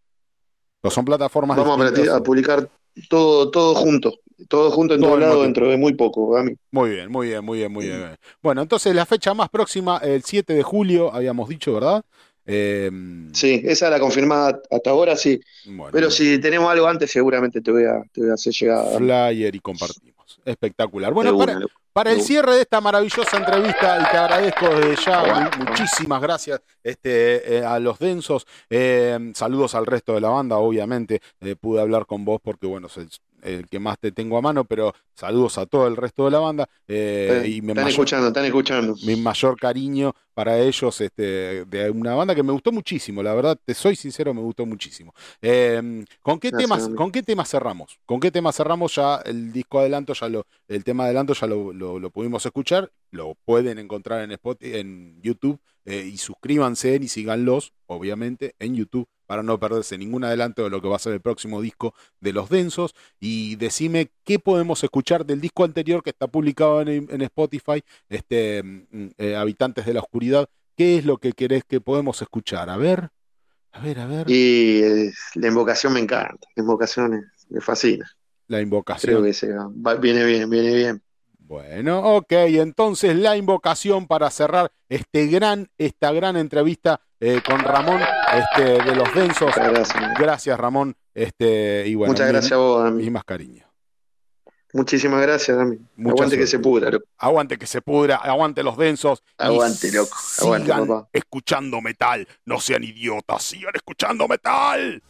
o son plataformas Vamos a, distintas, a publicar todo, todo junto. Todo junto en Todo todo lado dentro de muy poco, Dami. Muy bien, muy bien, muy bien, muy bien. Bueno, entonces la fecha más próxima, el 7 de julio, habíamos dicho, ¿verdad? Eh, Sí, esa la confirmada hasta ahora, sí. bueno, Pero si tenemos algo antes, seguramente te voy a, te voy a hacer llegar. Flyer y compartimos. Espectacular. Bueno, una, para, el cierre de esta maravillosa entrevista, y te agradezco desde ya, muchísimas gracias este, eh, a los densos. Eh, saludos al resto de la banda, obviamente. eh, pude hablar con vos porque, bueno, es el, que más te tengo a mano, pero saludos a todo el resto de la banda. eh, Eh, y me están mayor- escuchando, están escuchando. mi mayor cariño para ellos, este, de una banda que me gustó muchísimo, la verdad, te soy sincero, me gustó muchísimo. Eh, ¿con, qué Gracias, temas. ¿Con qué temas cerramos? ¿Con qué temas cerramos? Ya el disco adelanto, ya lo, el tema adelanto ya lo, lo- lo pudimos escuchar, lo pueden encontrar en, Spotify, en YouTube eh, y suscríbanse y síganlos, obviamente, en YouTube para no perderse ningún adelanto de lo que va a ser el próximo disco de Los Densos. Y decime qué podemos escuchar del disco anterior que está publicado en, en Spotify, este, mm, eh, Habitantes de la Oscuridad. ¿Qué es lo que querés que podemos escuchar? A ver, a ver, a ver. Y eh, la invocación me encanta. La invocación me fascina. La Creo invocación. que se va- viene bien, viene bien. Bueno, ok, entonces la invocación para cerrar este gran, esta gran entrevista eh, con Ramón este, de los Densos. Muchas gracias. Gracias, Ramón. Este, y bueno, Muchas mi- gracias a vos, Dami. mi más cariño. Muchísimas gracias, Dami. Mucha Aguante que se pudra, loco. Aguante que se pudra, aguante los densos. y Aguante, loco. Aguante, sigan papá. escuchando metal. No sean idiotas, sigan escuchando metal.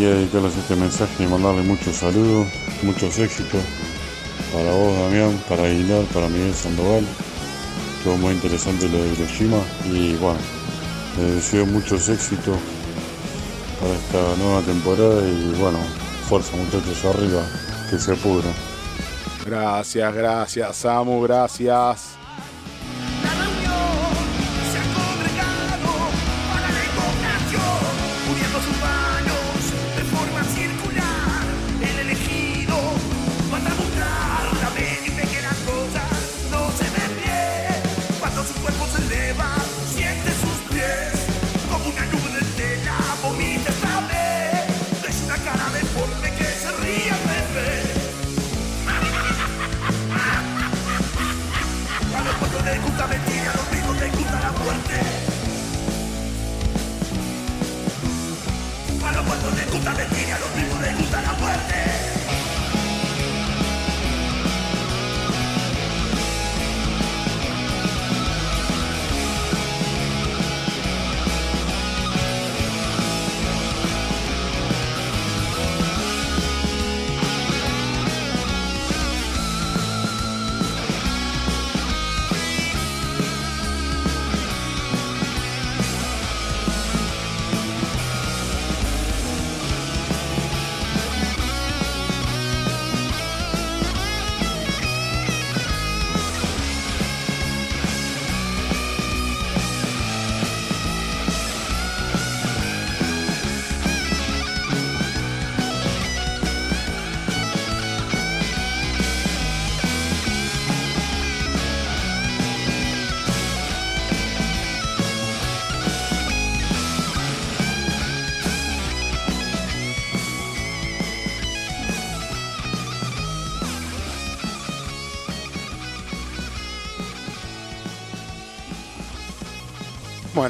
Quería dedicarles este mensaje y mandarle muchos saludos, muchos éxitos para vos, Damián, para Aguilar, para Miguel Sandoval. Todo muy interesante lo de Hiroshima y bueno, les deseo muchos éxitos para esta nueva temporada y bueno, fuerza muchachos arriba, que se pudra. Gracias, gracias, Samu, gracias.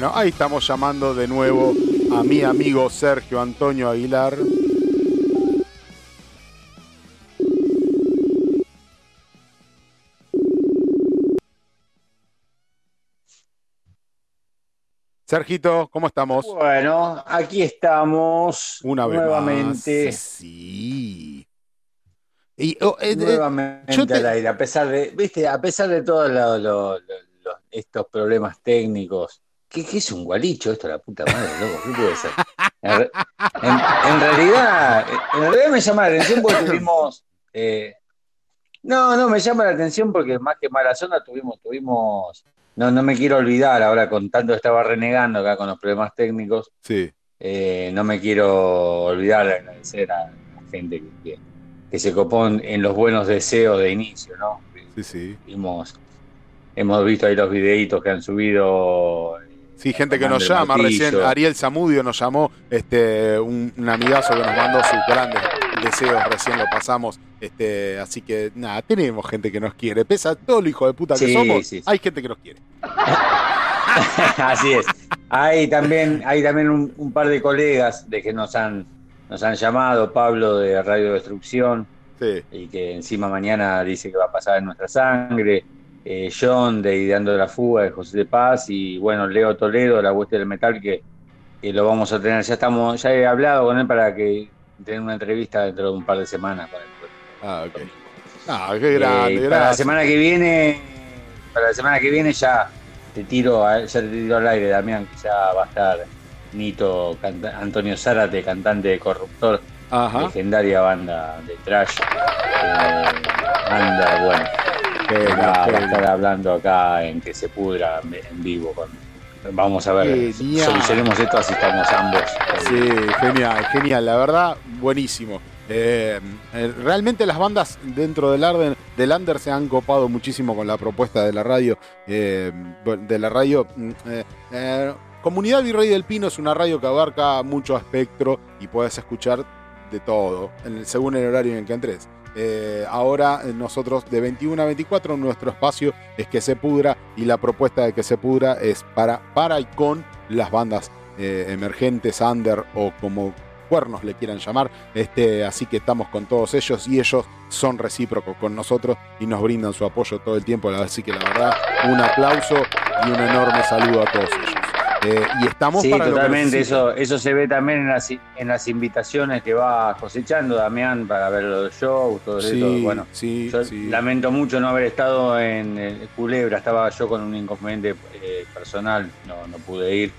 Bueno, ahí estamos llamando de nuevo a mi amigo Sergio Antonio Aguilar. Sergito, ¿cómo estamos? Bueno, aquí estamos Una vez nuevamente. más. Sí. Y, oh, eh, eh, nuevamente yo te- al aire, a pesar de, viste, a pesar de todos lo- lo- lo- lo- estos problemas técnicos. ¿Qué, qué es un gualicho esto, la puta madre, loco? ¿Qué puede ser? En, re- en- en realidad, en realidad me llama la atención porque (laughs) tuvimos. eh, no, no, me llama la atención porque más que mala zona tuvimos, tuvimos. No, no me quiero olvidar ahora con tanto estaba renegando acá con los problemas técnicos. sí. Eh, no me quiero olvidar de agradecer a la gente que, que- que se copó en, en los buenos deseos de inicio, ¿no? Sí, sí. Hemos visto ahí los videitos que han subido. Sí, gente que nos llama. Martillo. Recién Ariel Zamudio nos llamó, este, un, un amigazo que nos mandó sus grandes deseos, recién lo pasamos. Este, así que nada, tenemos gente que nos quiere. Pese a todo lo hijo de puta que Sí, somos, sí, sí. hay gente que nos quiere. (laughs) Así es. Hay también, hay también un, un par de colegas de que nos han, nos han llamado, Pablo de Radio Destrucción, Sí. y que encima mañana dice que va a pasar en nuestra sangre. Eh, John de Ideando la Fuga, de José de Paz, y bueno, Leo Toledo, la Hueste del Metal, que, que lo vamos a tener. Ya estamos, ya he hablado con él para que tener una entrevista dentro de un par de semanas. Para el- Ah, ok. Ah, qué grande, Eh, para la semana que viene, para la semana que viene ya te tiro, a- ya te tiro al aire, Damián, que ya va a estar Nito, canta- Antonio Zárate, cantante de Corruptor, Ajá. legendaria banda de trash. eh, banda, bueno, Estar hablando acá en que se pudra en vivo. Con, vamos a ver, Genial. solucionemos esto así estamos ambos. Sí, genial, genial, la verdad, buenísimo. Eh, eh, realmente las bandas dentro del, Arden, del Under se han copado muchísimo con la propuesta de la radio. eh, de la radio. mm, eh, Comunidad Virrey del Pino es una radio que abarca mucho espectro y puedes escuchar de todo, en el- según el horario en el que entres. Eh, ahora eh, nosotros de 21 a 24 nuestro espacio es que se pudra y la propuesta de que se pudra es para, para y con las bandas eh, emergentes, under o como cuernos le quieran llamar. Este, así que estamos con todos ellos y ellos son recíprocos con nosotros y nos brindan su apoyo todo el tiempo. Así que la verdad, un aplauso y un enorme saludo a todos ellos. Eh, y estamos Sí, para lo totalmente. necesiten. Eso, eso se ve también en las, en las invitaciones que va cosechando Damián para ver los shows, todo Sí, eso. Bueno, sí, yo lamento mucho no haber estado en el Culebra. Estaba yo con un inconveniente eh, personal, no, no pude ir.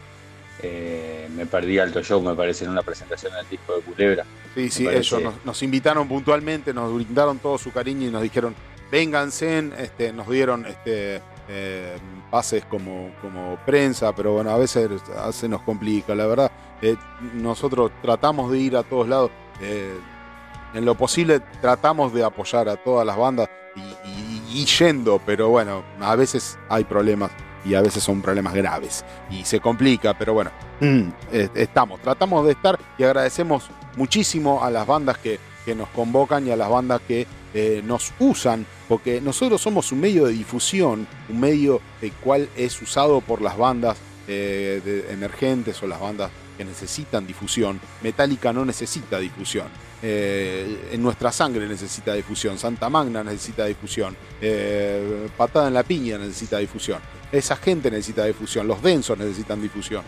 Eh, me perdí alto show, me parece, en una presentación del disco de Culebra. Sí, sí, ellos nos, nos invitaron puntualmente, nos brindaron todo su cariño y nos dijeron, vénganse, este, nos dieron este, pases como, como prensa, pero bueno, a veces se nos complica, la verdad. Eh, nosotros tratamos de ir a todos lados, eh, en lo posible tratamos de apoyar a todas las bandas y, y- y yendo, pero bueno, a veces hay problemas y a veces son problemas graves y se complica, pero bueno, mm, eh, estamos, tratamos de estar y agradecemos muchísimo a las bandas que, que nos convocan y a las bandas que eh, nos usan, porque nosotros somos un medio de difusión, un medio el cual es usado por las bandas eh, de- emergentes o las bandas que necesitan difusión. Metallica no necesita difusión. Eh, en nuestra sangre necesita difusión. Santa Magna necesita difusión. Patada en la piña necesita difusión. Esa gente necesita difusión. Los densos necesitan difusión.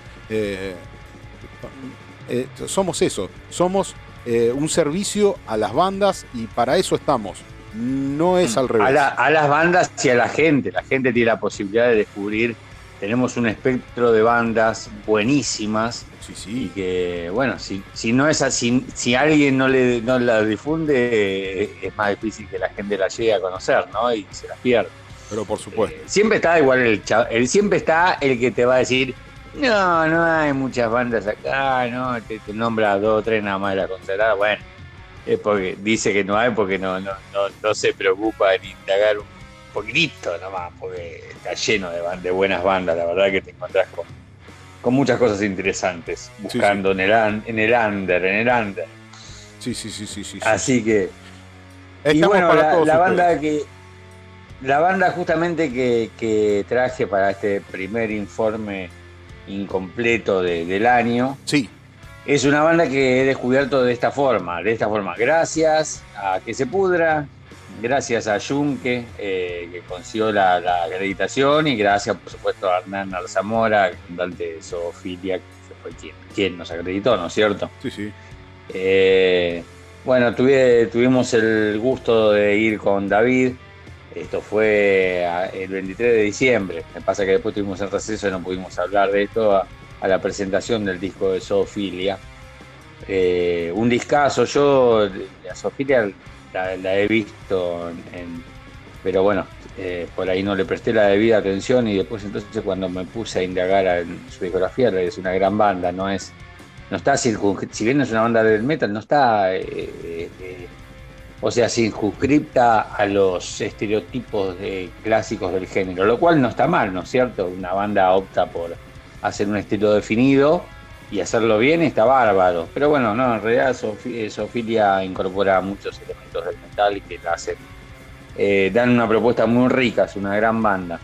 Somos eso. Somos eh, un servicio a las bandas y para eso estamos. No es al revés. A, la- a las bandas y a la gente. La gente tiene la posibilidad de descubrir. Tenemos un espectro de bandas buenísimas. Sí, Y sí. que, bueno, si, si no es así, si alguien no, le, no la difunde, es más difícil que la gente la llegue a conocer, ¿no? Y se las pierde. Pero por supuesto. Eh, siempre está igual el, el siempre está el que te va a decir, no, no hay muchas bandas acá, no, te, te nombra dos o tres nada más de la consagrada, bueno, es porque dice que no hay porque no, no, no, no se preocupa en indagar un poquitito nomás, porque está lleno de, de buenas bandas, la verdad que te encontrás con, con muchas cosas interesantes, sí. buscando En, el, en el under, en el under. Sí, sí, sí, sí, sí. sí. Así que y bueno, para la, todos la ustedes. banda que la banda justamente que, que traje para este primer informe incompleto de- del año Sí, es una banda que he descubierto de esta forma, de esta forma. Gracias a Que Se Pudra, gracias a Junque, eh, que consiguió la, la acreditación, y gracias, por supuesto, a Hernán Arzamora, cantante de Zoofilia, que fue quien, quien nos acreditó, ¿no es cierto? sí, sí. Eh, bueno, tuve- tuvimos el gusto de ir con David. Esto fue a- el 23 de diciembre. Me pasa que después tuvimos el receso y no pudimos hablar de esto a, la presentación del disco de Zoofilia. Eh, un discazo. Yo a Zoofilia la, la he visto, pero bueno, eh, por ahí no le presté la debida atención y después entonces cuando me puse a indagar en su discografía, es una gran banda, no es no está circunscripta, si bien es una banda del metal, no está, eh, o sea, circunscripta a los estereotipos de, clásicos del género, lo cual no está mal, ¿no es cierto? Una banda opta por hacer un estilo definido y hacerlo bien está bárbaro. Pero bueno, no, en realidad eh, Sofilia incorpora muchos elementos del metal y que la hacen, eh, dan una propuesta muy rica, es una gran banda.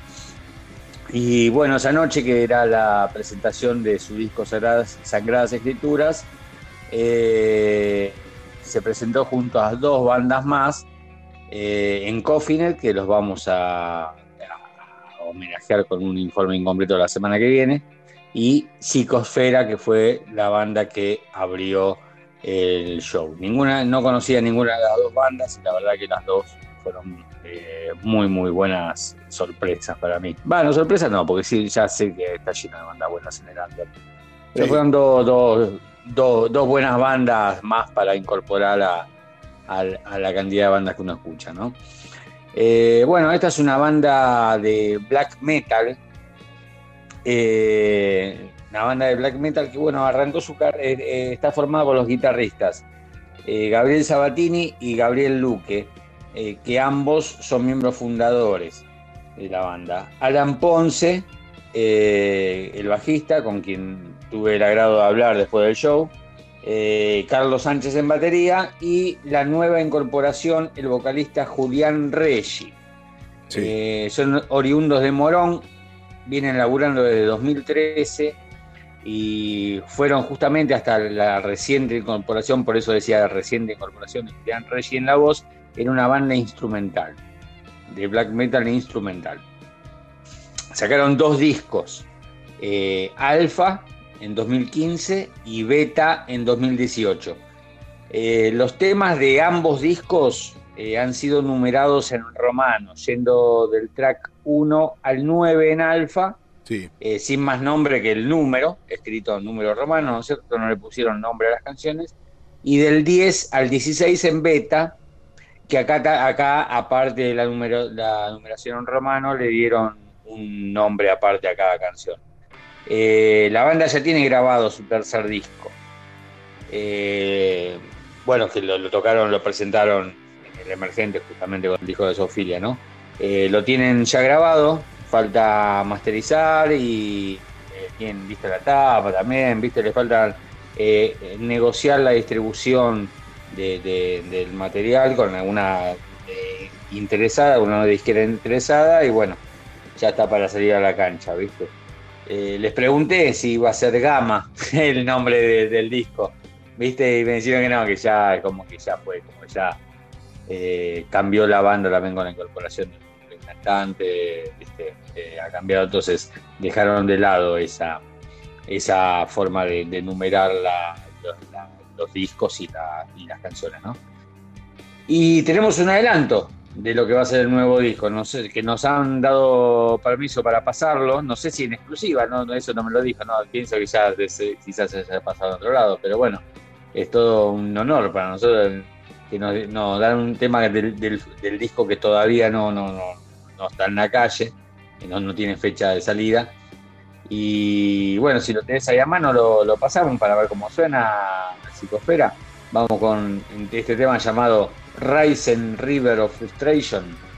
Y bueno, esa noche que era la presentación de su disco Sagradas, Sagradas Escrituras, eh, se presentó junto a dos bandas más eh, en Coffinet, que los vamos a, a homenajear con un informe incompleto la semana que viene, y Psicosfera, que fue la banda que abrió el show. Ninguna, no conocía ninguna de las dos bandas y la verdad que las dos fueron eh, muy, muy buenas sorpresas para mí. Bueno, sorpresas no, porque sí, ya sé que está lleno de bandas buenas en el under. Pero Sí. fueron dos, dos, dos, buenas bandas más para incorporar a, la cantidad de bandas que uno escucha, ¿no? Eh, bueno, esta es una banda de black metal. eh, una banda de black metal que, bueno, arrancó su carrera, está formada por los guitarristas eh, Gabriel Sabatini y Gabriel Luque, eh, que ambos son miembros fundadores de la banda. Alan Ponce, eh, el bajista, con quien tuve el agrado de hablar después del show, eh, Carlos Sánchez en batería y la nueva incorporación, el vocalista Julián Reggi. Sí. Eh, son oriundos de Morón, vienen laburando desde 2013 y fueron justamente hasta la reciente incorporación, por eso decía reciente incorporación de Julián Reggi en la voz, en una banda instrumental, de black metal e instrumental. Sacaron dos discos. eh, Alfa en 2015 y Beta en 2018. Eh, los temas de ambos discos eh, han sido numerados en romano, yendo del track 1 al 9 en alfa, Sí. eh, sin más nombre que el número, escrito en número romano, ¿no es cierto? No le pusieron nombre a las canciones. Y del 10 al 16 en beta, que acá, acá aparte de la, numero- la numeración en romano, le dieron un nombre aparte a cada canción. Eh, la banda ya tiene grabado su tercer disco. Eh, bueno, que lo, tocaron, lo presentaron en el emergente justamente con el disco de Sofilia, ¿no? Eh, lo tienen ya grabado, falta masterizar y tienen vista la tapa también, viste, le falta negociar la distribución de- de- del material con alguna interesada, una disquera interesada y bueno, ya está para salir a la cancha, ¿viste? Eh, les pregunté si iba a ser Gama (laughs) el nombre de- del disco, ¿viste? Y me dijeron que no, que ya, como que ya fue, como ya eh, cambió la banda también con la incorporación del cantante, ¿viste? Eh, ha cambiado, entonces dejaron de lado esa, esa forma de, numerar los discos y, la- y las canciones, ¿no? Y tenemos un adelanto de lo que va a ser el nuevo disco, no sé, que nos han dado permiso para pasarlo, no sé si en exclusiva, no, eso no me lo dijo, no, pienso que ya quizás se haya pasado a otro lado, pero bueno, es todo un honor para nosotros que nos, nos dan un tema del, del- del disco que todavía no, no, no, no está en la calle, que no, no tiene fecha de salida. Y bueno, si lo tenés ahí a mano, lo, lo pasamos para ver cómo suena la psicosfera. Vamos con este tema llamado Rising River of Frustration.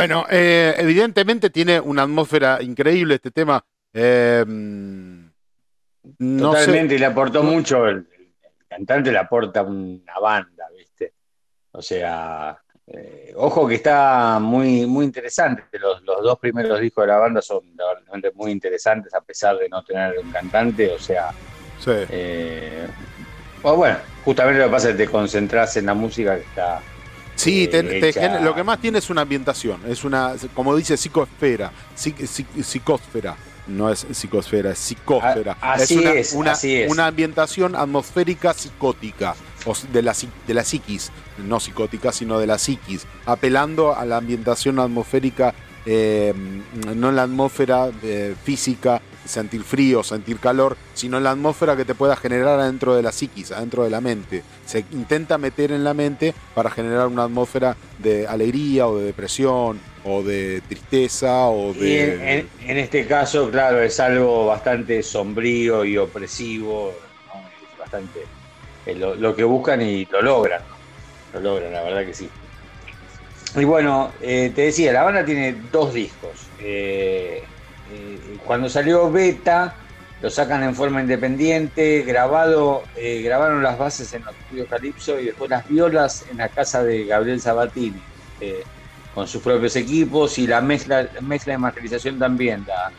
Bueno, eh, evidentemente tiene una atmósfera increíble este tema. Eh, no Totalmente, sé. y le aportó mucho. El, el cantante le aporta una banda, ¿viste? O sea, eh, ojo que está muy, muy interesante. Los, los dos primeros discos de la banda son realmente muy interesantes, a pesar de no tener un cantante. O sea, Sí. eh, bueno, justamente lo que pasa es que te concentras en la música que está. Sí, te- eh, te hecha- gen- lo que más tiene es una ambientación, es una, como dice, psicosfera, psic- psic- psicosfera, no es psicosfera, es psicósfera. A- así una, es, una, así es. una ambientación atmosférica psicótica, o de la, de la psiquis, no psicótica, sino de la psiquis, apelando a la ambientación atmosférica, eh, no en la atmósfera eh, física, sentir frío, sentir calor, sino en la atmósfera que te pueda generar adentro de la psiquis, adentro de la mente. Se intenta meter en la mente para generar una atmósfera de alegría o de depresión o de tristeza o Y de... en, en- en este caso, claro, es algo bastante sombrío y opresivo, ¿no? Es bastante eh, lo, lo que buscan y lo logran, lo logran, la verdad que sí. Y bueno, eh, te decía, la banda tiene dos discos. Eh, eh, cuando salió Beta, lo sacan en forma independiente, grabado, eh, grabaron las bases en los estudios Calypso y después las violas en la casa de Gabriel Sabatini. eh, con sus propios equipos y la mezcla, mezcla de masterización también la,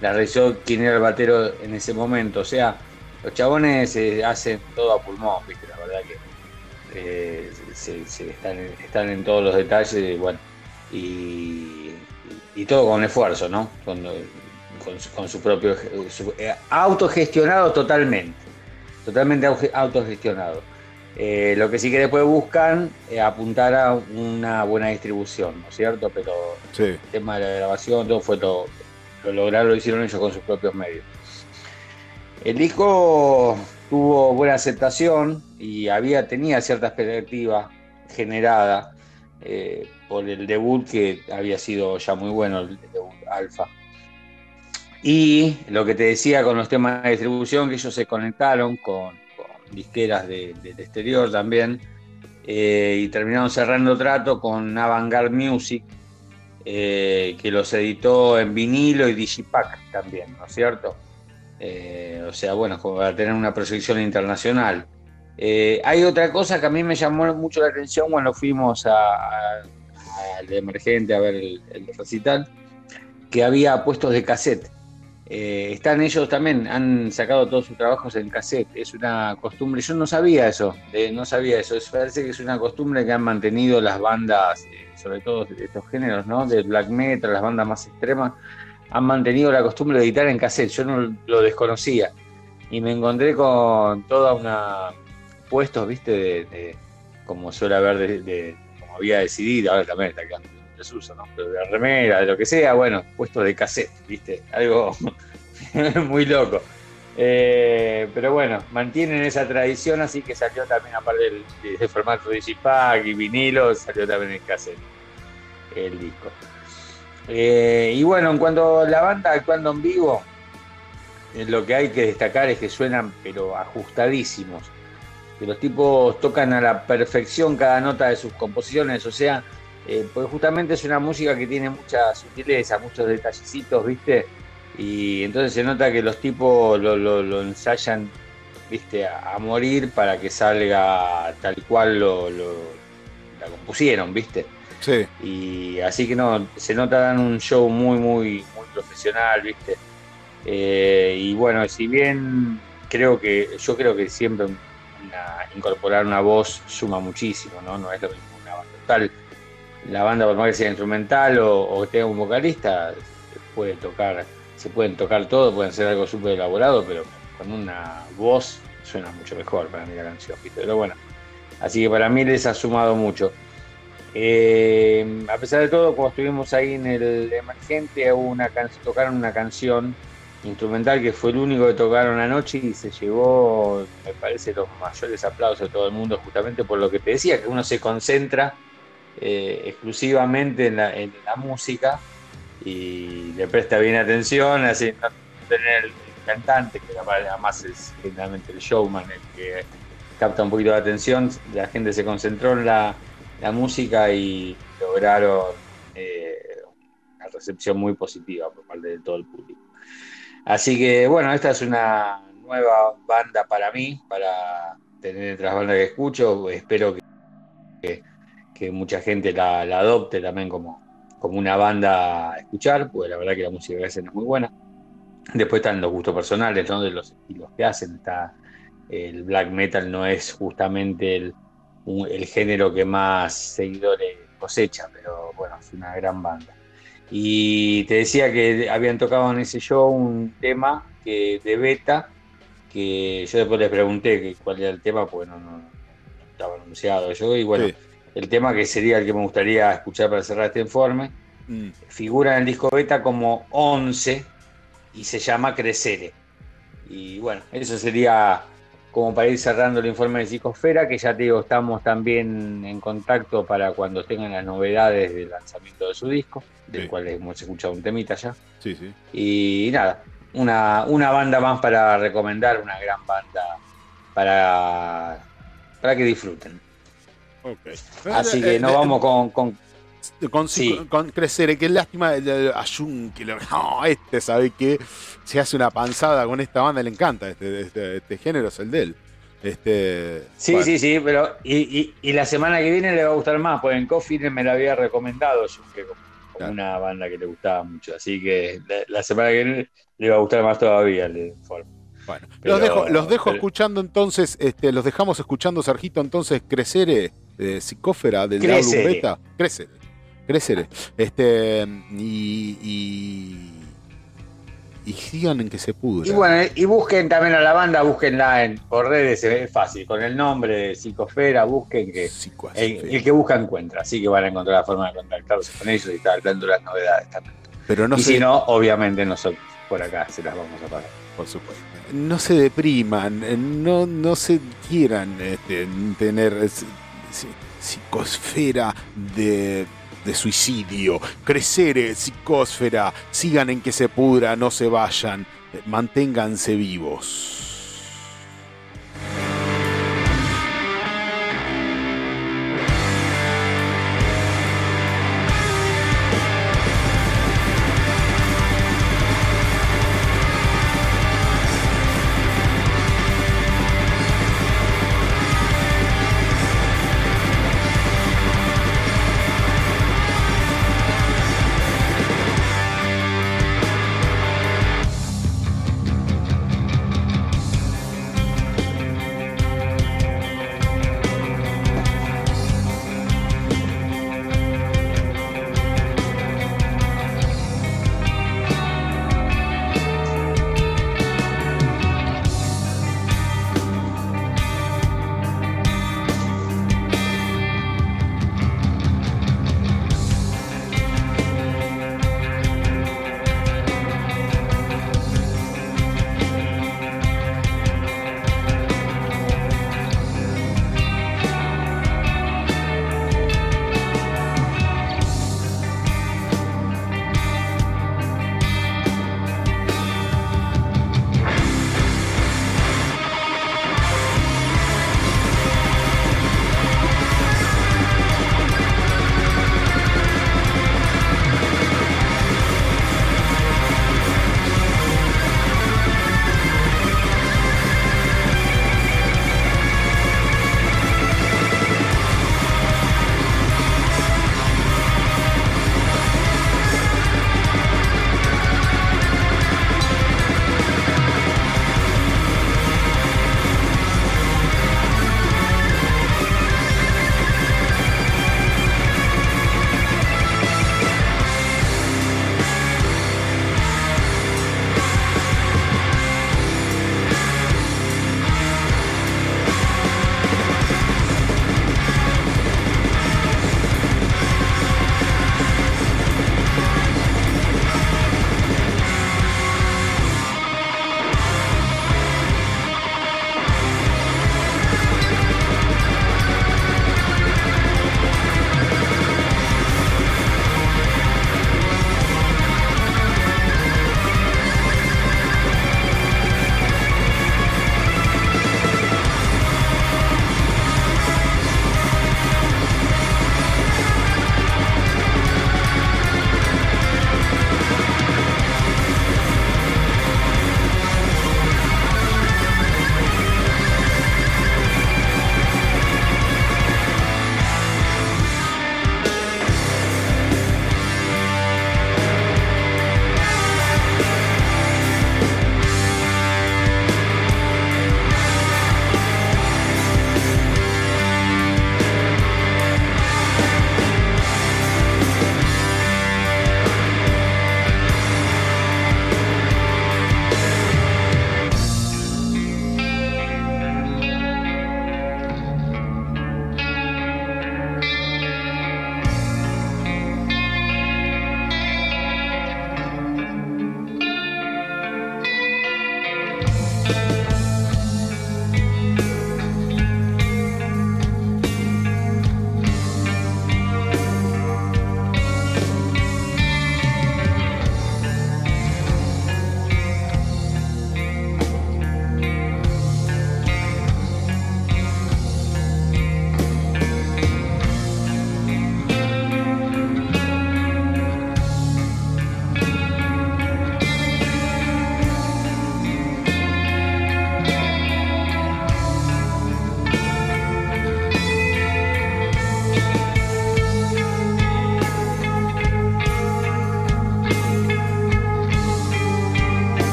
realizó quien era el batero en ese momento. O sea, los chabones eh, hacen todo a pulmón, ¿viste? la verdad que están, en todos los detalles, bueno, y, y todo con esfuerzo, ¿no? Con, con su, con su propio, su- eh, autogestionado totalmente, totalmente autogestionado. Eh, lo que sí que después buscan eh, apuntar a una buena distribución, ¿no es cierto? Pero Sí. el tema de la grabación, todo fue todo, lo lograron, lo hicieron ellos con sus propios medios. El disco tuvo buena aceptación y había, tenía cierta expectativa generada eh, por el debut que había sido ya muy bueno, el debut Alfa. Y lo que te decía con los temas de distribución, que ellos se conectaron con, con disqueras de- del exterior también, eh, y terminaron cerrando trato con Avantgarde Music, eh, que los editó en vinilo y digipack también, ¿no es cierto? Eh, o sea, bueno, para tener una proyección internacional. Hay otra cosa que a mí me llamó mucho la atención cuando fuimos a- al emergente a ver el, el recital, que había puestos de cassette. Eh, están ellos también, han sacado todos sus trabajos en cassette. Es una costumbre, yo no sabía eso, no sabía eso. Es, parece que es una costumbre que han mantenido las bandas, eh, sobre todo de estos géneros, ¿no? Del black metal, las bandas más extremas, han mantenido la costumbre de editar en cassette. Yo no lo desconocía. Y me encontré con toda una puestos, viste, de, como suele haber de- había decidido, ahora también está quedando en desuso, ¿no? De remera, de lo que sea, bueno, puestos de cassette, viste, algo (laughs) muy loco. Eh, pero bueno, mantienen esa tradición, así que salió también, aparte del, de- de formato digipack y vinilo, salió también en cassette el disco. Eh, y bueno, en cuanto a la banda actuando en vivo, eh, lo que hay que destacar es que suenan pero ajustadísimos. Que los tipos tocan a la perfección cada nota de sus composiciones, o sea, eh, pues justamente es una música que tiene mucha sutileza, muchos detallecitos, ¿viste? Y entonces se nota que los tipos lo, lo- lo ensayan, ¿viste? A, a morir para que salga tal cual lo, lo- la compusieron, ¿viste? Sí. Y así que no, se nota dan un show muy, muy, muy profesional, ¿viste? Eh, y bueno, si bien creo que, yo creo que siempre incorporar una voz suma muchísimo, ¿no? No es lo mismo una banda total. La banda, por más que sea instrumental o, o tenga un vocalista, puede tocar, se pueden tocar todo, pueden ser algo súper elaborado, pero con una voz suena mucho mejor para mí la canción, ¿viste? Pero bueno, así que para mí les ha sumado mucho. Eh, a pesar de todo, cuando estuvimos ahí en el Emergente, hubo una can- tocaron una canción instrumental que fue el único que tocaron anoche y se llevó, me parece, los mayores aplausos de todo el mundo, justamente por lo que te decía, que uno se concentra eh, exclusivamente en la, en la música y le presta bien atención, así no tener el cantante, que además es generalmente el showman el que capta un poquito de atención, la gente se concentró en la, música y lograron eh, una recepción muy positiva por parte de todo el público. Así que bueno, esta es una nueva banda para mí, para tener entre bandas que escucho. Espero que, que- mucha gente la, adopte también como, como una banda a escuchar, porque la verdad que la música que hacen es muy buena. Después están los gustos personales, ¿no? de los estilos que hacen. Está, el black metal no es justamente el, el género que más seguidores cosecha, pero bueno, es una gran banda. Y te decía que habían tocado en ese show un tema que, de beta, que yo después les pregunté que cuál era el tema, porque no, no- no estaba anunciado yo, y bueno, Sí. el tema que sería el que me gustaría escuchar para cerrar este informe, Mm. figura en el disco beta como 11 y se llama Crecere. Y bueno, eso sería como para ir cerrando el informe de Psicosfera, que ya te digo, estamos también en contacto para cuando tengan las novedades del lanzamiento de su disco, del Sí. cual hemos escuchado un temita ya. Sí, sí. Y nada, una, una banda más para recomendar, una gran banda para, para que disfruten. Ok. Así que eh, nos vamos con, con con, Sí. con, con crecer, qué lástima que lo- no, este sabe que se hace una panzada con esta banda, le encanta este, este, este género, es el de él. Este, Sí, bueno, sí, sí, pero y, y- y la semana que viene le va a gustar más, porque en Coffee me la había recomendado como, como Claro. una banda que le gustaba mucho, así que la, la semana que viene le va a gustar más todavía el informe. Bueno, Pero- los dejo, los dejo pero- escuchando entonces, este, los dejamos escuchando, Sergito, entonces, Crecere, de Psicófera, del álbum beta. Crecere. Crecere. Este, y, y, y sigan en que se pudra. Y bueno, y busquen también a la banda, búsquenla en, por redes, es fácil, con el nombre de Psicosfera, busquen que el, el que busca encuentra, así que van a encontrar la forma de contactarse con ellos y estar hablando de las novedades también. Pero no y se, si no, obviamente nosotros por acá se las vamos a pagar. por supuesto. No se depriman, eh, no, no se quieran este, tener eh, si- si- psicosfera de, de suicidio. Crecere, psicosfera, sigan en que se pudra, no se vayan, eh, manténganse vivos.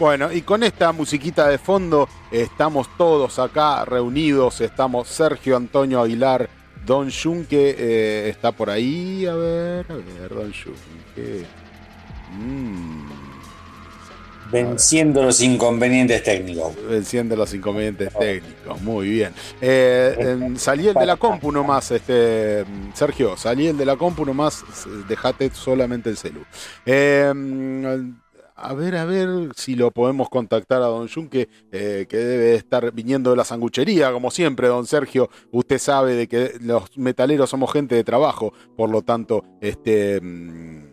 Bueno, y con esta musiquita de fondo estamos todos acá reunidos. Estamos Sergio Antonio Aguilar, Don Junque eh, está por ahí. A ver, a ver, Don Junque. Mm, Venciendo los inconvenientes técnicos. venciendo los inconvenientes técnicos, muy bien. Eh, salí el de la compu nomás, este, Sergio, salí el de la compu nomás, dejate solamente el celu. Eh, a ver, a ver si lo podemos contactar a Don Junque, eh, que debe estar viniendo de la sanguchería, como siempre, Don Sergio. Usted sabe de que los metaleros somos gente de trabajo, por lo tanto, este, mm,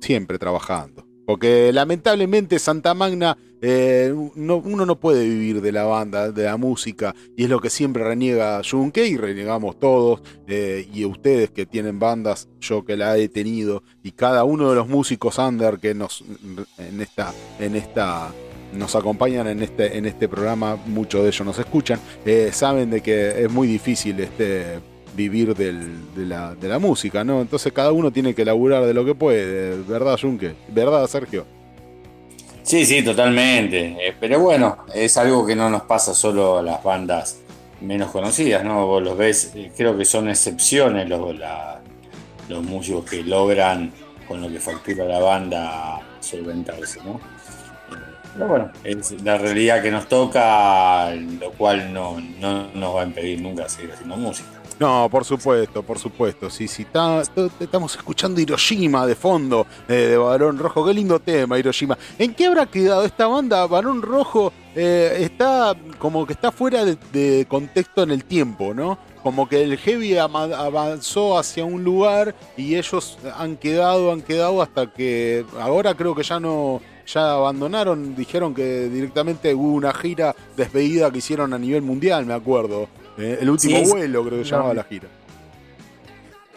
siempre trabajando. Porque lamentablemente Santa Magna, eh, no- uno no puede vivir de la banda, de la música, y es lo que siempre reniega Junque y renegamos todos, eh, y ustedes que tienen bandas, yo que la he tenido, y cada uno de los músicos under que nos en esta, en esta nos acompañan en este, en este programa, muchos de ellos nos escuchan, eh, saben de que es muy difícil este, vivir del- de, la, de la música, ¿no? Entonces cada uno tiene que laburar de lo que puede, ¿verdad, Junque? ¿Verdad, Sergio? Sí, sí, totalmente. Eh, pero bueno, es algo que no nos pasa solo a las bandas menos conocidas, ¿no? Vos los ves, eh, creo que son excepciones los, los músicos que logran con lo que factura la banda solventarse, ¿no? Pero bueno, es la realidad que nos toca, lo cual no, no nos va a impedir nunca seguir haciendo música. No, por supuesto, por supuesto. Sí, sí, to- estamos escuchando Hiroshima de fondo, eh, de Barón Rojo. Qué lindo tema, Hiroshima. ¿En qué habrá quedado esta banda? Barón Rojo eh, está como que está fuera de, de contexto en el tiempo, ¿no? Como que el heavy avanzó hacia un lugar y ellos han quedado, han quedado hasta que ahora creo que ya no, ya abandonaron, dijeron que directamente hubo una gira despedida que hicieron a nivel mundial, me acuerdo. Eh, el último Sí, vuelo creo que se No. llamaba la gira.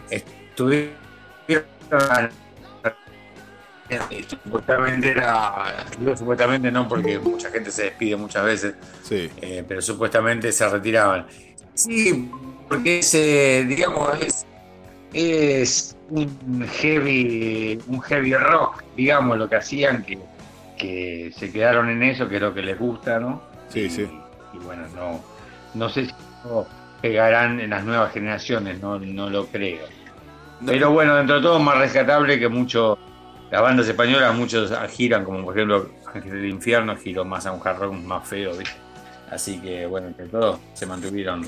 Estuvieron. Supuestamente era. digo supuestamente no, porque mucha gente se despide muchas veces, Sí. eh, pero supuestamente se retiraban. Sí, porque es, eh, digamos, es, es un heavy, un heavy rock, digamos, lo que hacían, que, que se quedaron en eso, que es lo que les gusta, ¿no? Sí, y, sí. Y bueno, no, no sé si pegarán en las nuevas generaciones, no, no lo creo. Pero bueno, dentro de todo más rescatable que mucho, las bandas españolas muchos giran, como por ejemplo Ángel del Infierno, giró más a un hard rock más feo, ¿viste? Así que bueno, entre todo se mantuvieron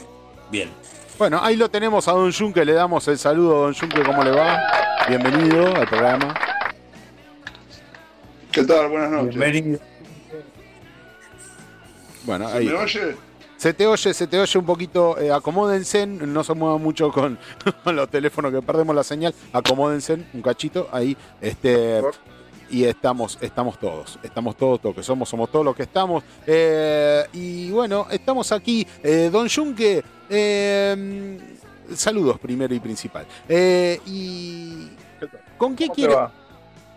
bien. Bueno, ahí lo tenemos a Don Junque, le damos el saludo a Don Junque, ¿cómo le va? Bienvenido al programa. ¿Qué tal? Buenas noches. Bienvenido. Bueno, ¿Se ahí. me oye? Se te oye, se te oye un poquito, eh, acomódense, no se muevan mucho con, (laughs) con los teléfonos que perdemos la señal, acomódense un cachito, ahí, este, y estamos, estamos todos, estamos todos lo que somos, somos todos los que estamos, eh, y bueno, estamos aquí, eh, Don Junque, eh, saludos primero y principal, Eh, y ¿con qué ¿Cómo te quiere? va?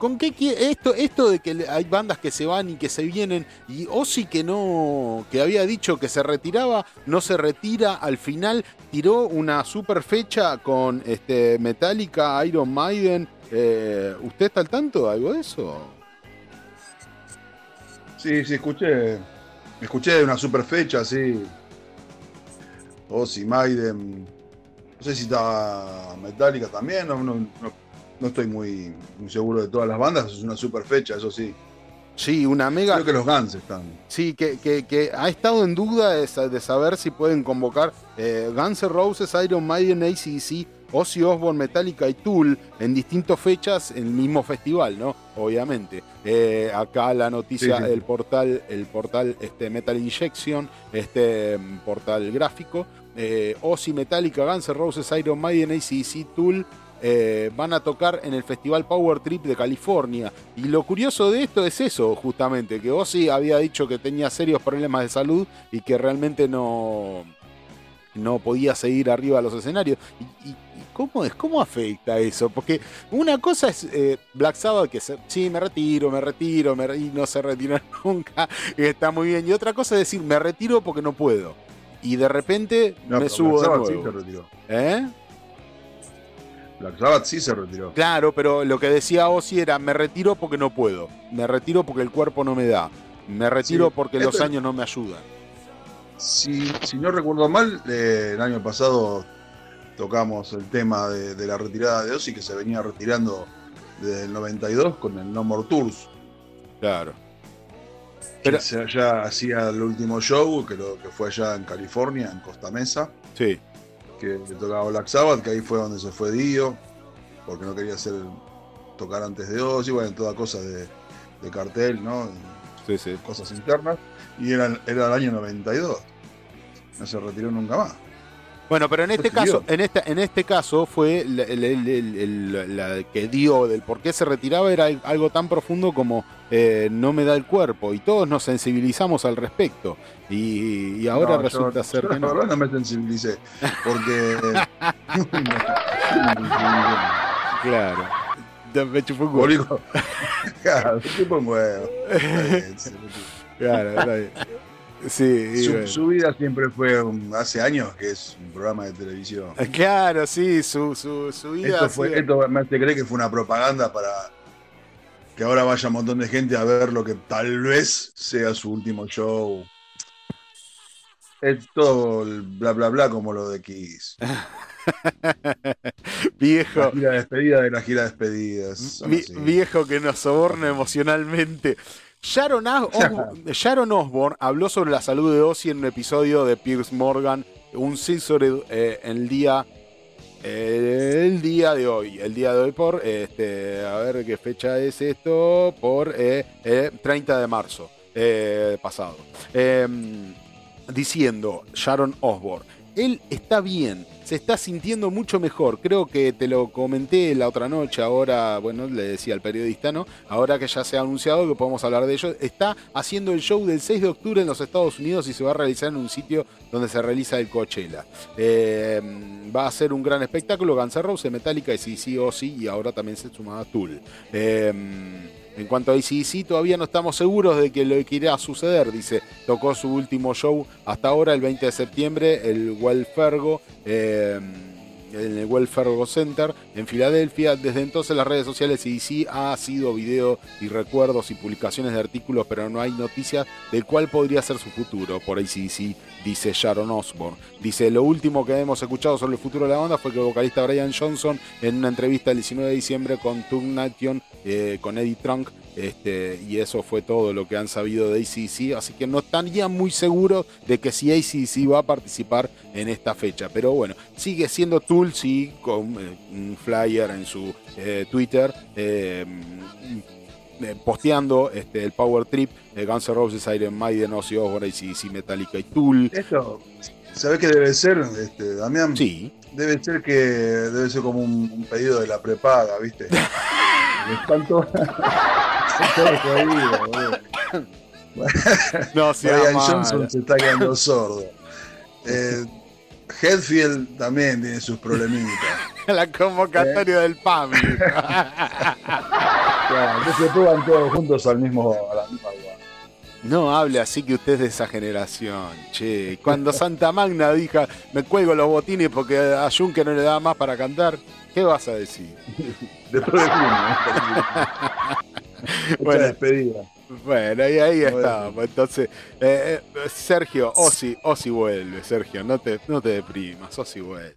¿Con qué esto, esto de que hay bandas que se van y que se vienen y Ozzy que no, que había dicho que se retiraba, no se retira, al final tiró una super fecha con este Metallica, Iron Maiden. Eh, ¿Usted está al tanto de algo de eso? Sí, sí, escuché. Escuché de una super fecha, sí. Ozzy, Maiden. No sé si está Metallica también, no, no, no- no estoy muy, muy seguro de todas las bandas, es una super fecha, eso sí. Sí, una mega. Creo que los Guns están. Sí, que, que- que ha estado en duda de, sa- de saber si pueden convocar eh, Guns N' Roses, Iron Maiden, ACDC, Ozzy Osbourne, Metallica y Tool en distintas fechas en el mismo festival, ¿no? Obviamente. Eh, acá la noticia, Sí, sí, sí. el portal, el portal este, Metal Injection, este mm, portal gráfico, eh, Ozzy, Metallica, Guns N' Roses, Iron Maiden, ACDC, Tool. Eh, van a tocar en el Festival Power Trip de California. Y lo curioso de esto es eso, justamente, que Ozzy había dicho que tenía serios problemas de salud y que realmente no, no podía seguir arriba de los escenarios. ¿Y, cómo es? ¿Cómo afecta eso? Porque una cosa es eh, Black Sabbath, que se- sí, me retiro, me retiro, me y no se retira (laughs) nunca, y está muy bien. Y otra cosa es decir, me retiro porque no puedo. Y de repente No, me subo Black de Sabbath sí nuevo. se retiró. ¿Eh? Black Sabbath sí se retiró. Claro, pero lo que decía Ozzy era, me retiro porque no puedo, me retiro porque el cuerpo no me da, me retiro Sí. porque los es- años no me ayudan. Si, si no recuerdo mal, eh, el año pasado tocamos el tema de, de la retirada de Ozzy, que se venía retirando desde el 92 con el No More Tours. Claro. Pero Pero- se ya hacía el último show, que, lo, que fue allá en California, en Costa Mesa, Sí, que tocaba Black Sabbath, que ahí fue donde se fue Dio, porque no quería hacer tocar antes de Ozzy, bueno, toda cosa de, de cartel, ¿no? sí, sí. Cosas internas. Y era, era el año 92. No se retiró nunca más. Bueno, pero en este caso, en este, en este caso fue la que dio del por qué se retiraba era algo tan profundo como eh, no me da el cuerpo y todos nos sensibilizamos al respecto y, y ahora No, resulta yo- ser yo que no. no me sensibilicé. Porque. (laughs) Claro. Me chupó un huevo. Claro, (laughs) me un huevo. (laughs) Claro, está bien. Sí, Su, vida siempre fue un- hace años que es un programa de televisión. Claro, sí, su, su, su vida. Esto, fue, esto me hace creer que fue una propaganda para que ahora vaya un montón de gente a ver lo que tal vez sea su último show. Es todo el bla bla bla como lo de Kiss. (laughs) viejo. La gira de despedida de la gira de despedidas. viejo que nos soborna emocionalmente. Sharon, As- Os- (laughs) Sharon Osbourne habló sobre la salud de Ozzy en un episodio de Pierce Morgan, un Scissored eh, el día eh, el día de hoy, el día de hoy por este, a ver qué fecha es esto, por eh, eh, 30 de marzo eh, pasado. Em, diciendo Sharon Osbourne, él está bien, se está sintiendo mucho mejor. Creo que te lo comenté la otra noche, ahora, bueno, le decía al periodista, ¿no? Ahora que ya se ha anunciado que podemos hablar de ello, está haciendo el show del 6 de octubre en los Estados Unidos y se va a realizar en un sitio donde se realiza el Coachella. Eh, va a ser un gran espectáculo, Guns N' Roses, Metallica, sí, Ozzy y ahora también se sumaba Tool. Eh, en cuanto a ACDC, todavía no estamos seguros de que lo que irá a suceder. Dice, tocó su último show hasta ahora, el 20 de septiembre, el Well Fergo, eh, en el Well Fergo Center en Filadelfia. Desde entonces las redes sociales ACDC ha sido video y recuerdos y publicaciones de artículos, pero no hay noticias de cuál podría ser su futuro por ACDC, dice Sharon Osbourne. Dice, lo último que hemos escuchado sobre el futuro de la banda fue que el vocalista Brian Johnson en una entrevista el 19 de diciembre con Tug Nation, eh, con Eddie Trunk, este, y eso fue todo lo que han sabido de ACDC, así que no estarían muy seguros de que si ACDC va a participar en esta fecha, pero bueno, sigue siendo Tool, sí, con eh, un flyer en su eh, Twitter, eh, eh, posteando este, el Power Trip, eh, Guns N' Roses, Iron Maiden, Ozzy Osbourne, ACDC, Metallica y Tool. Esto, ¿sabés qué debe ser, este, Damián? Sí, Debe ser que debe ser como un, un pedido de la prepaga, ¿viste? (laughs) Están todos, jodidos, no sea Brian mala. Johnson se está quedando sordo. Eh, Headfield también tiene sus problemitas. (laughs) la convocatoria del PAMI. (laughs) Claro, que se pongan todos juntos al mismo, a la misma lugar. No hable así que usted es de esa generación, che. Cuando Santa Magna dijo, me cuelgo los botines porque a Juncker no le da más para cantar, ¿qué vas a decir? (laughs) Después de junio. (laughs) Mucha Bueno. despedida. Bueno, y ahí Bueno. estamos. Entonces, eh, eh, Sergio, Osi, Osi vuelve, Sergio, no te, no te deprimas, Osi vuelve.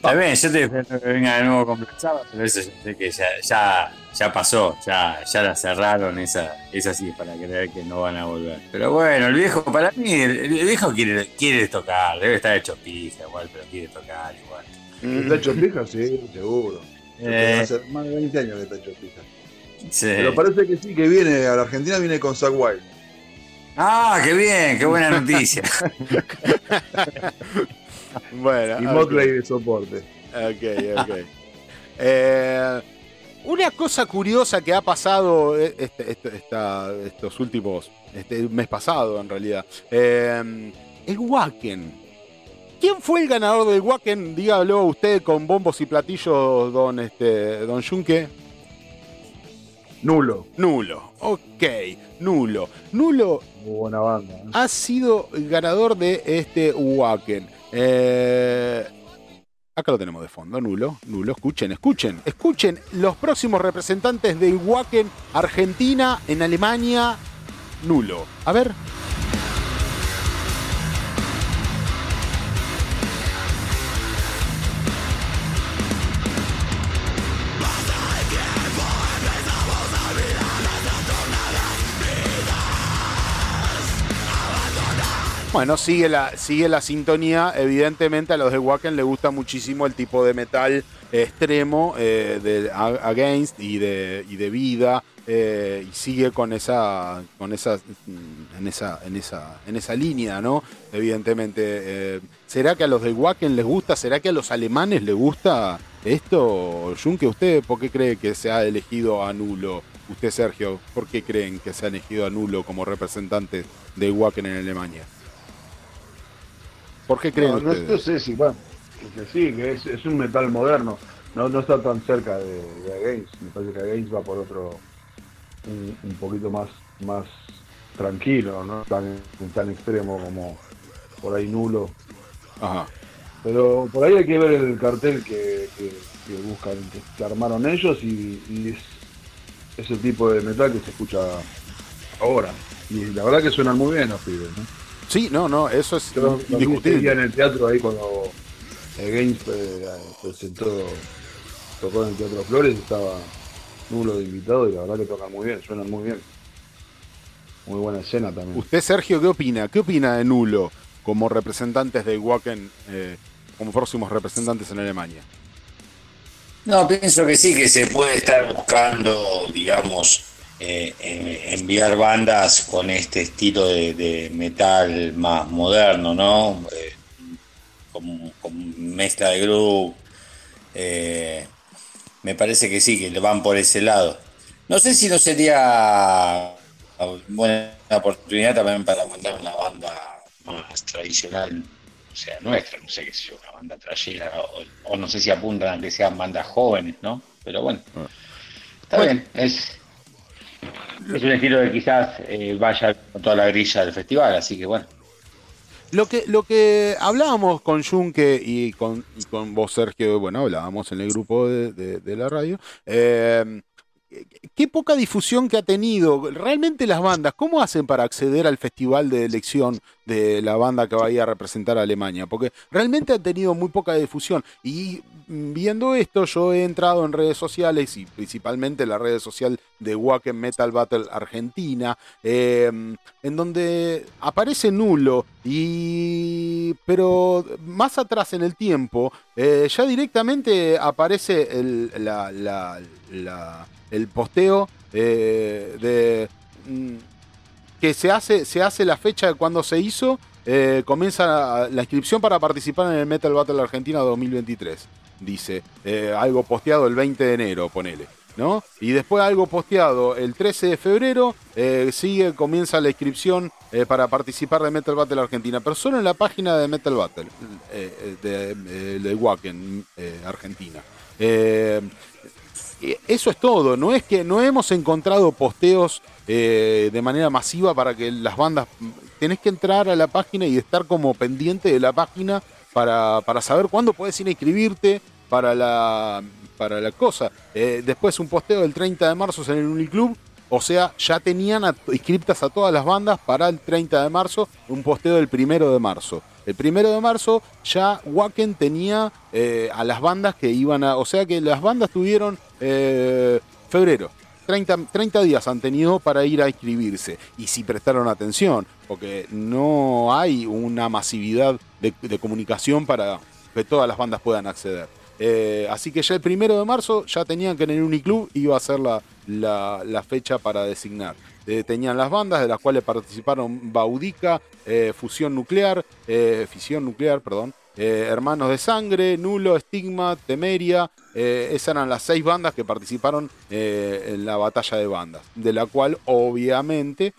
Está bien, yo te defiendo que venga de nuevo con Black Sabbath, pero eso yo sé que ya, ya, ya pasó, ya, ya la cerraron, esa, esa sí es para creer que no van a volver. Pero bueno, el viejo, para mí, el, el viejo quiere, quiere tocar, debe estar hecho pija igual, pero quiere tocar igual. ¿Está hecho pija? Sí, seguro. Eh. Hace más de 20 años que está hecho pija. Sí. Pero parece que sí, que viene a la Argentina, viene con Zack Wild. Ah, qué bien, qué buena noticia. (laughs) Bueno, Y ok. Motley de soporte. Ok, ok. (laughs) Eh, una cosa curiosa que ha pasado eh, este- este- esta- estos últimos, este mes pasado en realidad, eh, el Wacken. ¿Quién fue el ganador del Wacken? Dígalo usted con bombos y platillos, don, este, don Junque. Nulo. Nulo. Ok, nulo. Nulo Muy buena banda. ¿eh? ha sido el ganador de este Wacken. Eh, Acá lo tenemos de fondo, nulo, nulo. Escuchen, escuchen, escuchen los próximos representantes del Wacken Argentina en Alemania, nulo. A ver. Bueno, sigue la, sigue la sintonía. Evidentemente a los de Wacken les gusta muchísimo el tipo de metal extremo eh, de Against y de, y de vida. eh, y sigue con esa. con esa. mm, en esa. en esa. en esa línea, ¿no? Evidentemente. eh, ¿Será que a los de Wacken les gusta? ¿Será que a los alemanes les gusta esto? Junke, ¿usted por qué cree que se ha elegido a Nulo? Usted, Sergio, ¿por qué creen que se ha elegido a Nulo como representante de Wacken en Alemania? ¿Por qué creen No, ustedes? no sé si, bueno, que sí, que es, es un metal moderno. No, no está tan cerca de, de Against. Me parece que Against va por otro, un, un poquito más, más tranquilo, no tan, tan extremo como por ahí nulo. Ajá. Pero por ahí hay que ver el cartel que, que- que buscan, que, que armaron ellos y, y es ese tipo de metal que se escucha ahora. Y la verdad que suenan muy bien los pibes, ¿no? Sí, no, no, eso es Yo indiscutible. en el teatro ahí cuando el Games eh, presentó, tocó en el Teatro Flores, estaba nulo de invitado y la verdad que tocan muy bien, suenan muy bien. Muy buena escena también. Usted, Sergio, ¿qué opina? ¿Qué opina de Nulo como representantes de Wacken, eh, como próximos representantes en Alemania? No, pienso que sí, que se puede estar buscando, digamos, eh, enviar bandas con este estilo de, de metal más moderno, ¿no? Eh, con, con mezcla de groove. Eh, me parece que sí, que le van por ese lado. No sé si no sería buena oportunidad también para mandar una banda más tradicional, o sea, nuestra, no sé qué sé yo, una banda trayera, o, o no sé si apuntan a que sean bandas jóvenes, ¿no? Pero bueno, está bien, es, es un estilo que quizás eh, vaya con toda la grilla del festival, así que bueno. Lo que, lo que hablábamos con Junke y con, con vos, Sergio, bueno, hablábamos en el grupo de, de- de la radio. eh, qué poca difusión que ha tenido. Realmente las bandas, ¿cómo hacen para acceder al festival de elección de la banda que vaya a representar a Alemania? Porque realmente han tenido muy poca difusión. Y viendo esto, yo he entrado en redes sociales y principalmente la red social de Wacken Metal Battle Argentina, eh, en donde aparece nulo y pero más atrás en el tiempo eh, ya directamente aparece la- el posteo eh, de mm, que se hace se hace la fecha de cuando se hizo eh, comienza la inscripción para participar en el Metal Battle Argentina 2023 dice eh, algo posteado el 20 de enero ponele ¿no? Y después algo posteado el 13 de febrero, sigue, comienza la inscripción para participar de Metal Battle Argentina, pero solo en la página de Metal Battle, de, eh, de Wacken, Argentina. Eso es todo, no es que no hemos encontrado posteos eh, de manera masiva para que las bandas, tenés que entrar a la página y estar como pendiente de la página para, para saber cuándo puedes ir a inscribirte para la, para la cosa. Eh, después un posteo del 30 de marzo en el Uniclub, o sea, ya tenían inscriptas a todas las bandas para el 30 de marzo, un posteo del primero de marzo. El primero de marzo ya Wacken tenía eh, a las bandas que iban a. O sea que las bandas tuvieron eh, febrero. 30, 30 días han tenido para ir a inscribirse. Y si prestaron atención, porque no hay una masividad de comunicación para que todas las bandas puedan acceder. Eh, así que ya el primero de marzo ya tenían que en el Uniclub iba a ser la, la- fecha para designar. Eh, tenían las bandas de las cuales participaron Baudica, eh, Fusión Nuclear, Fisión Nuclear, perdón, Hermanos de Sangre, Nulo, Estigma, Temeria. esas eran las seis bandas que participaron en la batalla de bandas, de la cual obviamente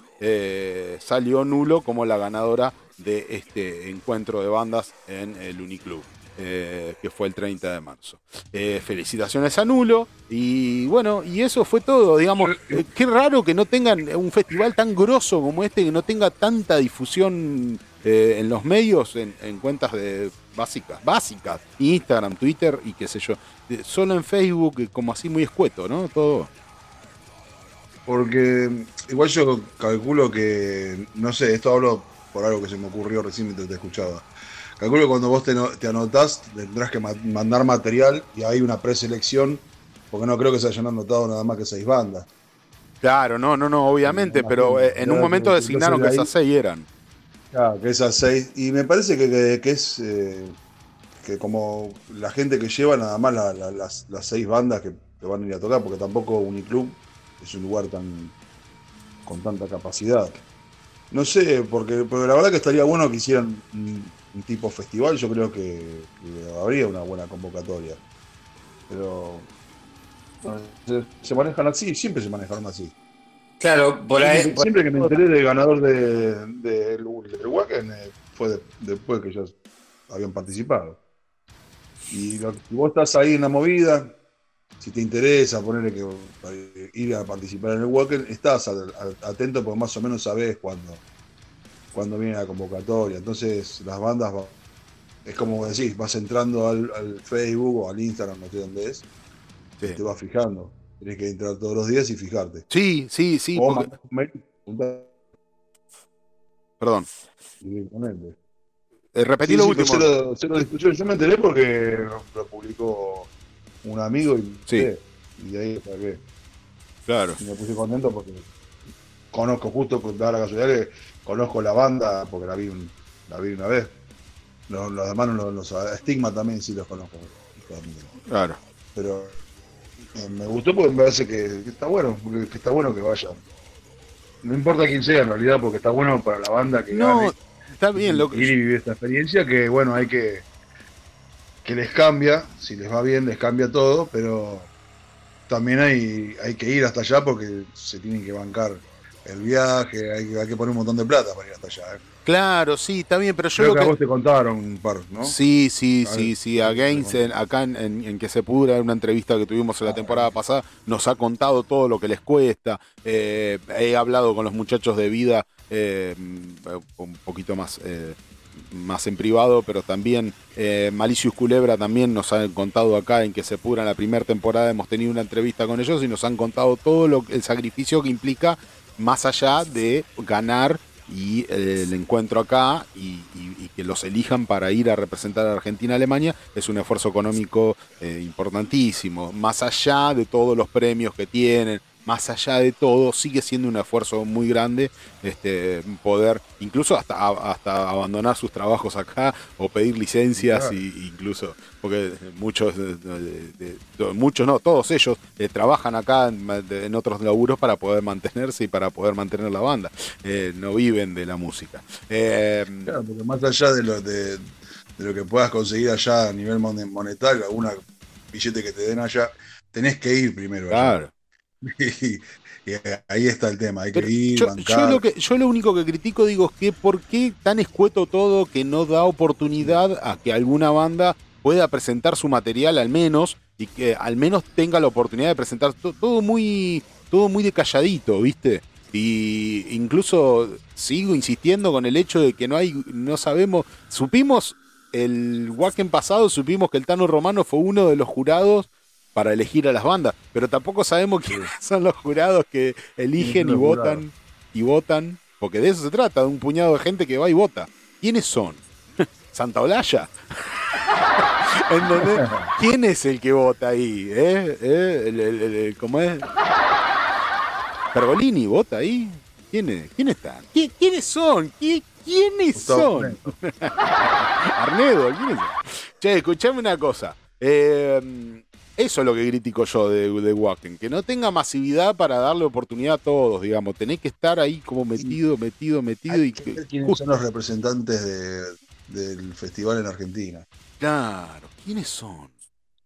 salió Nulo como la ganadora de este encuentro de bandas en el Uniclub. Eh, que fue el 30 de marzo. Eh, felicitaciones a Nulo. Y bueno, y eso fue todo. Digamos, Eh, qué raro que no tengan un festival tan grosso como este, que no tenga tanta difusión eh, en los medios, en, en cuentas de básicas, básicas. Instagram, Twitter y qué sé yo. Eh, Solo en Facebook, como así muy escueto, ¿no? Todo. Porque mm, igual yo calculo que, no sé, esto hablo por algo que se me ocurrió recién mientras te escuchaba. Calculo que cuando vos te, te anotás tendrás que ma- mandar material y hay una preselección, porque no creo que se hayan anotado nada más que seis bandas. Claro, no, no, no, obviamente, No, pero eh, en un momento designaron que esas seis eran. Claro, que esas seis. Y me parece que, que- que es eh, que como la gente que lleva nada más la- la- las, las seis bandas que, que van a ir a tocar, porque tampoco Uniclub es un lugar tan con tanta capacidad. No sé, porque, porque la verdad que estaría bueno que hicieran un, tipo festival, yo creo que, que habría una buena convocatoria. Pero se, se manejan así, siempre se manejaron así. Claro, por ahí. Siempre, siempre que me enteré del ganador de, de- del del Wacken eh, fue de- después que ellos habían participado. Y lo- si vos estás ahí en la movida, si te interesa ponerle que eh, ir a participar en el Wacken, estás atento porque más o menos sabés cuándo, cuándo viene la convocatoria. Entonces las bandas, va- es como decís, vas entrando al, al Facebook o al Instagram, no sé dónde es, y Sí. te vas fijando. Tenés que entrar todos los días y fijarte. Sí, sí, sí, O porque- mail, perdón. directamente. Eh, repetí Sí, lo sí, último. cero- cero discusión. Yo me enteré porque lo publicó un amigo y, Sí. y de ahí saqué. Claro. Y me puse contento porque conozco justo, da la casualidad que conozco la banda porque la vi, un- la vi una vez. Los, los demás no los, los Stigma también sí los conozco. Claro. Pero eh, me gustó porque me parece que, que está bueno, porque- que está bueno que vayan. No importa quién sea en realidad, porque está bueno para la banda que No, gane. está bien. Lo, ir y vivir esta experiencia que bueno hay que que les cambia si les va bien les cambia todo pero también hay hay que ir hasta allá porque se tienen que bancar el viaje hay, que- hay que poner un montón de plata para ir hasta allá ¿eh? claro, sí, está bien, pero yo creo lo que a vos te contaron un par ¿no? Sí, sí, A sí, ver, sí. A Gaines, en- acá en, en- en que se pudra, en una entrevista que tuvimos en la temporada pasada, nos ha contado todo lo que les cuesta. Eh, he hablado con los muchachos de vida eh, un poquito más, más en privado, pero también eh, Malicius Culebra también nos han contado acá en que se pudra en la primera temporada. Hemos tenido una entrevista con ellos y nos han contado todo lo, el sacrificio que implica más allá de ganar y eh, el encuentro acá y, que los elijan para ir a representar a Argentina Alemania es un esfuerzo económico eh, importantísimo. Más allá de todos los premios que tienen, más allá de todo, sigue siendo un esfuerzo muy grande este, poder incluso hasta, hasta abandonar sus trabajos acá o pedir licencias Claro. y incluso porque muchos de- de- de- de- muchos no todos ellos eh, trabajan acá en, otros laburos para poder mantenerse y para poder mantener la banda Eh, no viven de la música Eh, Claro, porque más allá de lo de, lo que puedas conseguir allá a nivel mon- monetario alguna billete que te den allá tenés que ir primero allá. claro (laughs) y, y ahí está el tema hay que ir yo, yo lo que, yo lo único que critico digo es que por qué tan escueto todo que no da oportunidad a que alguna banda pueda presentar su material al menos y que al menos tenga la oportunidad de presentar to- todo muy todo muy de calladito, ¿viste? Y incluso sigo insistiendo con el hecho de que no hay no sabemos, supimos el Wacken pasado, supimos que el Tano Romano fue uno de los jurados para elegir a las bandas, pero tampoco sabemos quiénes son los jurados que eligen y votan jurados? y votan, porque de eso se trata, de un puñado de gente que va y vota. ¿Quiénes son? (laughs) ¿Santa Olalla? (laughs) ¿Entendés? ¿Quién es el que vota ahí? ¿Eh? ¿Eh? El- el- el- el- ¿Cómo es? ¿Pergolini vota ahí? ¿Quién es? ¿Quién está? ¿Qui- ¿Quiénes son? ¿Qui- ¿Quiénes son? (laughs) Arnedo, ¿quiénes son? Che, escuchame una cosa. Eh, eso es lo que critico yo de, de Wacken, que no tenga masividad para darle oportunidad a todos, digamos. Tenés que estar ahí como metido, metido, metido y Hay que que. ver quiénes son los representantes de- del festival en Argentina. Claro, ¿quiénes son?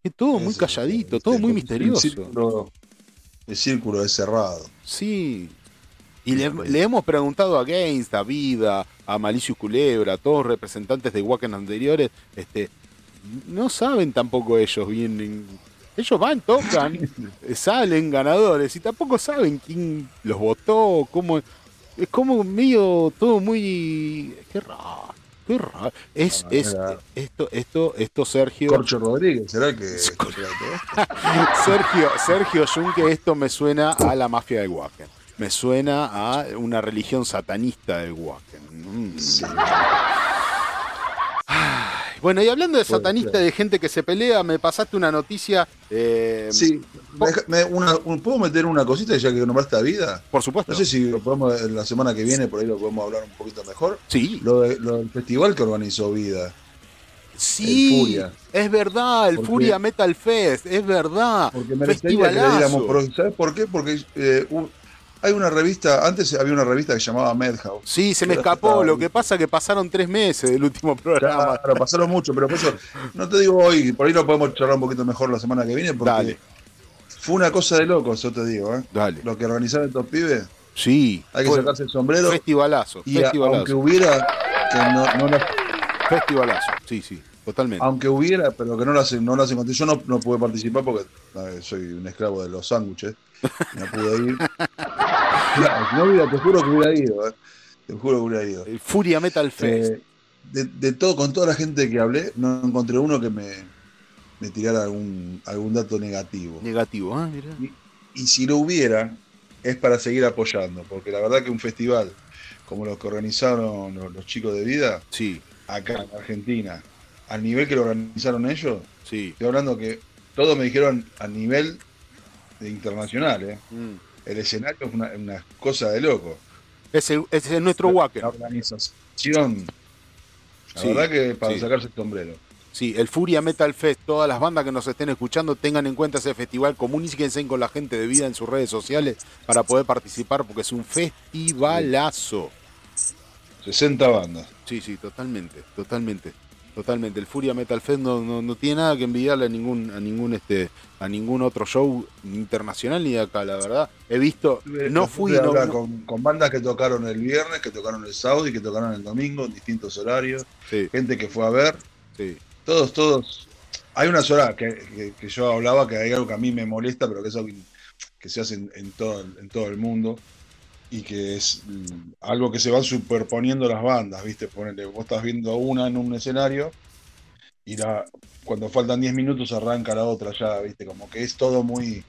Que todo muy calladito, todo muy el misterioso. círculo- el círculo es cerrado. Sí. Y le, le hemos preguntado a Gaines, a Vida, a Malicius Culebra, a todos representantes de Wacken anteriores, este, no saben tampoco ellos bien. Ellos van, tocan, (laughs) eh, salen ganadores y tampoco saben quién los votó, cómo. Es como medio todo muy. Qué raro. Qué raro. Es, Ah, es, esto, esto, esto, Sergio. Corcho Rodríguez, ¿será que? (laughs) (laughs) Sergio, Sergio Junque, esto me suena a la mafia del Wacken. Me suena a una religión satanista del Wacken. Mm. Ay, Bueno, y hablando de satanista, de gente que se pelea, me pasaste una noticia. eh, Sí, deja- me- una- un- ¿puedo meter una cosita ya que nombraste a vida? Por supuesto. No sé si lo podemos, en la semana que viene, por ahí lo podemos hablar un poquito mejor. Sí, Lo, de- lo del festival que organizó Vida. sí, Furia. es verdad, el Porque- Furia Metal Fest, es verdad. Porque merecería que le diéramos. ¿Sabes por qué? Porque eh, hay una revista, antes había una revista que se llamaba Madhouse. Sí, se me escapó. estaba- Lo que pasa es que pasaron tres meses del último programa. Claro, pasaron mucho, pero por eso no te digo hoy, por ahí lo podemos charlar un poquito mejor la semana que viene, porque Dale. fue una cosa de locos, yo te digo, ¿eh? Dale. Lo que organizaron estos pibes, Sí. hay que sacarse el sombrero. Festivalazo, Y a- aunque festivalazo, hubiera, que no, no la- festivalazo. Sí, sí, totalmente. aunque hubiera, pero que no las no las encontré. Yo no, no pude participar porque soy un esclavo de los sándwiches. No pude ir. (laughs) Claro, no hubiera, te juro que hubiera ido, ¿eh? Te juro que hubiera ido. El Furia Metal Fest. Eh, de, de todo, con toda la gente que hablé, no encontré uno que me, me tirara algún, algún dato negativo. Negativo, ¿ah? Mirá. Y si lo hubiera, es para seguir apoyando, porque la verdad que un festival como los que organizaron los, los chicos de vida, Sí, acá en Argentina, al nivel que lo organizaron ellos, sí. estoy hablando que todos me dijeron a nivel de internacional, ¿eh? Mm. el escenario es una, una cosa de loco. Ese, ese es nuestro Wacken. La organización, la Sí, verdad que para sí. sacarse el sombrero. Sí, el Furia Metal Fest, todas las bandas que nos estén escuchando tengan en cuenta ese festival, comuníquense con la gente de vida en sus redes sociales para poder participar porque es un festivalazo. 60 bandas. Sí, sí, totalmente, totalmente, totalmente. El Furia Metal Fest no, no, no tiene nada que envidiarle a ningún, a ningún este, a ningún otro show internacional ni de acá, la verdad. He visto, no fui, no, con, con bandas que tocaron el viernes, que tocaron el sábado y que tocaron el domingo en distintos horarios. sí, Gente que fue a ver. sí, Todos, todos. Hay una sola que, que- que yo hablaba que hay algo que a mí me molesta, pero que es algo que, se hace en, en todo, en todo el mundo y que es mm, algo que se van superponiendo las bandas, ¿viste? Ponele, vos estás viendo una en un escenario y la, cuando faltan 10 minutos arranca la otra ya, ¿viste? Como que es todo muy.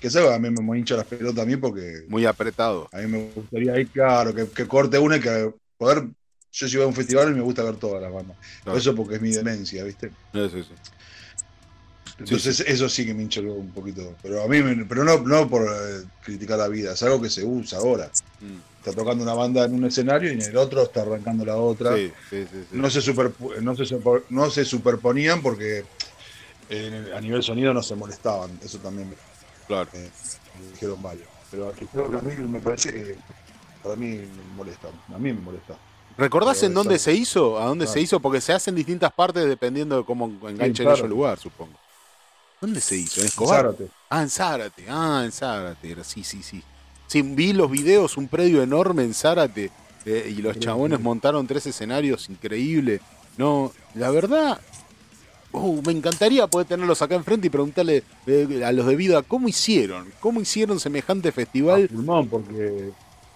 Que se a mí me, me hincha las pelotas a mí porque muy apretado. a mí me gustaría ir, claro, que, que corte una y que poder. Yo si voy a un festival y me gusta ver todas las bandas. Claro. Eso porque es mi demencia, ¿viste? Sí, sí, sí. Entonces eso sí que me hincha un poquito. Pero a mí, pero no, no por eh, criticar la vida, es algo que se usa ahora. Mm. Está tocando una banda en un escenario y en el otro está arrancando la otra. Sí, sí, sí, sí. No, se superpu- no, se super- no se superponían porque eh, a nivel sonido no se molestaban. Eso también me, Claro. me- me dijeron varios. Pero aquí creo que a mí me parece que para mí me molesta. A mí me molesta. ¿Recordás en dónde se hizo? ¿A dónde Claro. se hizo? Porque se hace en distintas partes dependiendo de cómo enganche claro. ellos el lugar, supongo. ¿Dónde se hizo? ¿En Escobar? Zárate. Ah, en Zárate. Ah, en Zárate. era- Sí, sí, sí. Sí, vi los videos, un predio enorme en Zárate. eh, y los chabones montaron tres escenarios increíbles. No, la verdad, uh, me encantaría poder tenerlos acá enfrente y preguntarle eh, a los de vida cómo hicieron, cómo hicieron semejante festival. pulmón porque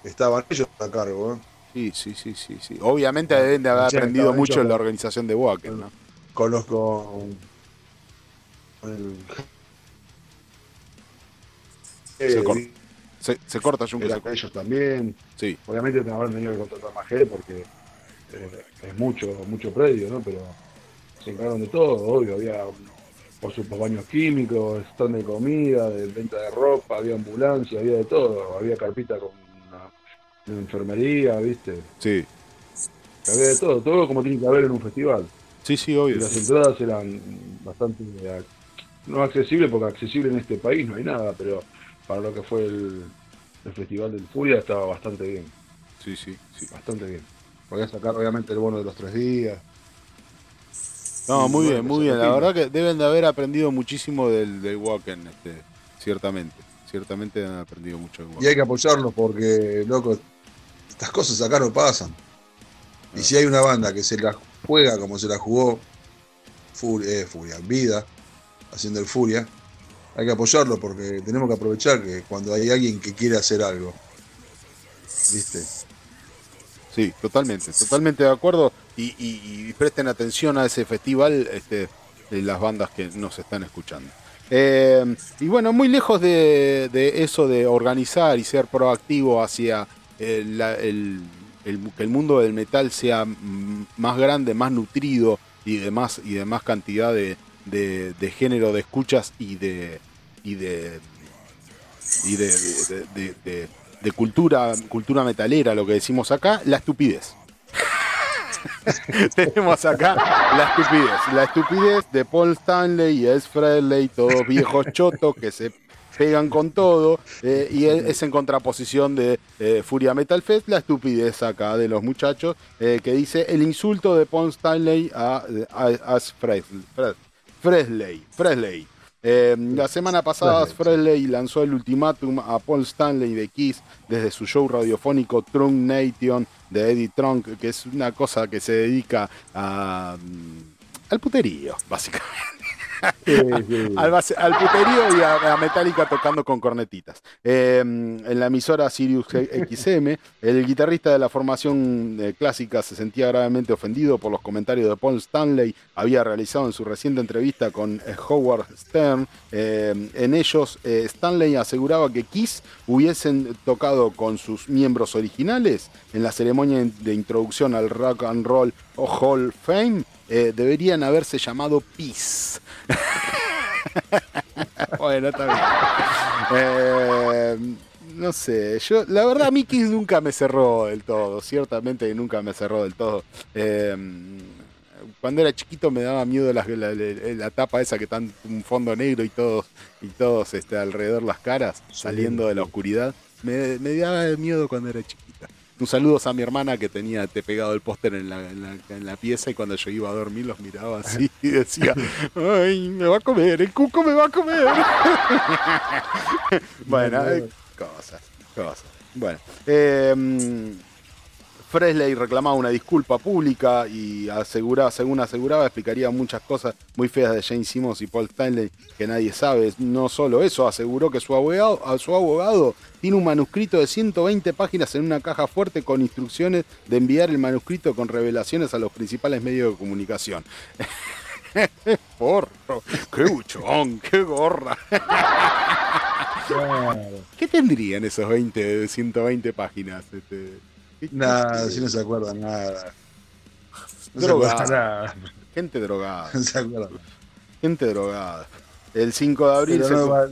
estaban ellos a cargo. ¿eh? Sí, sí, sí, sí, sí. Obviamente deben de haber aprendido mucho en la organización de Wacken, ¿no? Con los con, con el Se Eh, cor- Se, se corta, Junque, se corta. ellos también. Sí, Obviamente te habrán tenido que contratar más gente porque eh, es mucho, mucho predio, ¿no? Pero se encargaron de todo, obvio, había por sus baños químicos, stand de comida, de venta de ropa, había ambulancia, había de todo, había carpita con una, una enfermería, ¿viste? sí. Había de todo, todo como tiene que haber en un festival. Sí, sí, Y obvio. las entradas eran bastante no accesibles, porque accesible en este país no hay nada, pero para lo que fue el, el Festival del Furia estaba bastante bien, Sí, sí, sí. bastante bien. Podía sacar obviamente el bono de los tres días. No, muy bueno, bien, muy bien. La verdad que deben de haber aprendido muchísimo del, del Wacken, este, ciertamente. Ciertamente han aprendido mucho del Y hay que apoyarlos porque, loco, estas cosas acá no pasan. Y si hay una banda que se la juega como se la jugó Furia, eh, Furia Vida, haciendo el Furia, hay que apoyarlo porque tenemos que aprovechar que cuando hay alguien que quiere hacer algo, ¿viste? sí, totalmente, totalmente de acuerdo. Y, presten atención a ese festival, este, de las bandas que nos están escuchando. Eh, y bueno, muy lejos de, eso de organizar y ser proactivo hacia eh, el, que el mundo del metal sea más grande, más nutrido y de más, y de más cantidad de, de- de género de escuchas y de y de y de, de- cultura cultura metalera, lo que decimos acá, la estupidez. (laughs) Tenemos acá la estupidez. La estupidez de Paul Stanley y Es Frehley, todos viejos chotos que se pegan con todo. eh, y es en contraposición de eh, Furia Metal Fest, la estupidez acá de los muchachos, eh, que dice el insulto de Paul Stanley a, a, a. Frehley. Frehley. Eh, la semana pasada Frehley lanzó el ultimátum a Paul Stanley de Kiss desde su show radiofónico Trunk Nation de Eddie Trunk, que es una cosa que se dedica a, mm, al puterío, básicamente. (laughs) al, base- al puterío y a, a Metallica tocando con cornetitas. Eh, en la emisora Sirius XM, (laughs) el guitarrista de la formación eh, clásica se sentía gravemente ofendido por los comentarios de Paul Stanley había realizado en su reciente entrevista con eh, Howard Stern. Eh, en ellos, eh, Stanley aseguraba que Kiss hubiesen tocado con sus miembros originales en la ceremonia de introducción al Rock and Roll Hall of Fame. Eh, deberían haberse llamado Peace. (laughs) bueno, está bien. Eh, no sé, yo, la verdad, a mí Kiss nunca me cerró del todo, ciertamente nunca me cerró del todo. Eh, cuando era chiquito me daba miedo la, la- la- la tapa esa que está en un fondo negro y todos, y todos este, alrededor las caras saliendo de la oscuridad. Me, me daba miedo cuando era chiquita. Un saludo a mi hermana que tenía te pegado el póster en la, en, la, en la pieza y cuando yo iba a dormir los miraba así y decía, ay, me va a comer, el cuco me va a comer. (laughs) bueno, cosas, cosas. Bueno, eh, Fresley reclamaba una disculpa pública y aseguraba, según aseguraba, explicaría muchas cosas muy feas de Jane Simmons y Paul Stanley que nadie sabe. No solo eso, aseguró que su abogado, a su abogado tiene un manuscrito de 120 páginas en una caja fuerte con instrucciones de enviar el manuscrito con revelaciones a los principales medios de comunicación. (laughs) Porro, qué buchón, qué gorra. ¿Qué tendrían esos 20, 120 páginas? Este, ¿qué- qué- Nada, (laughs) si no se acuerda nada. No se Drogada. nada. Gente drogada. (laughs) No se acuerda. Gente drogada. El 5 de abril se no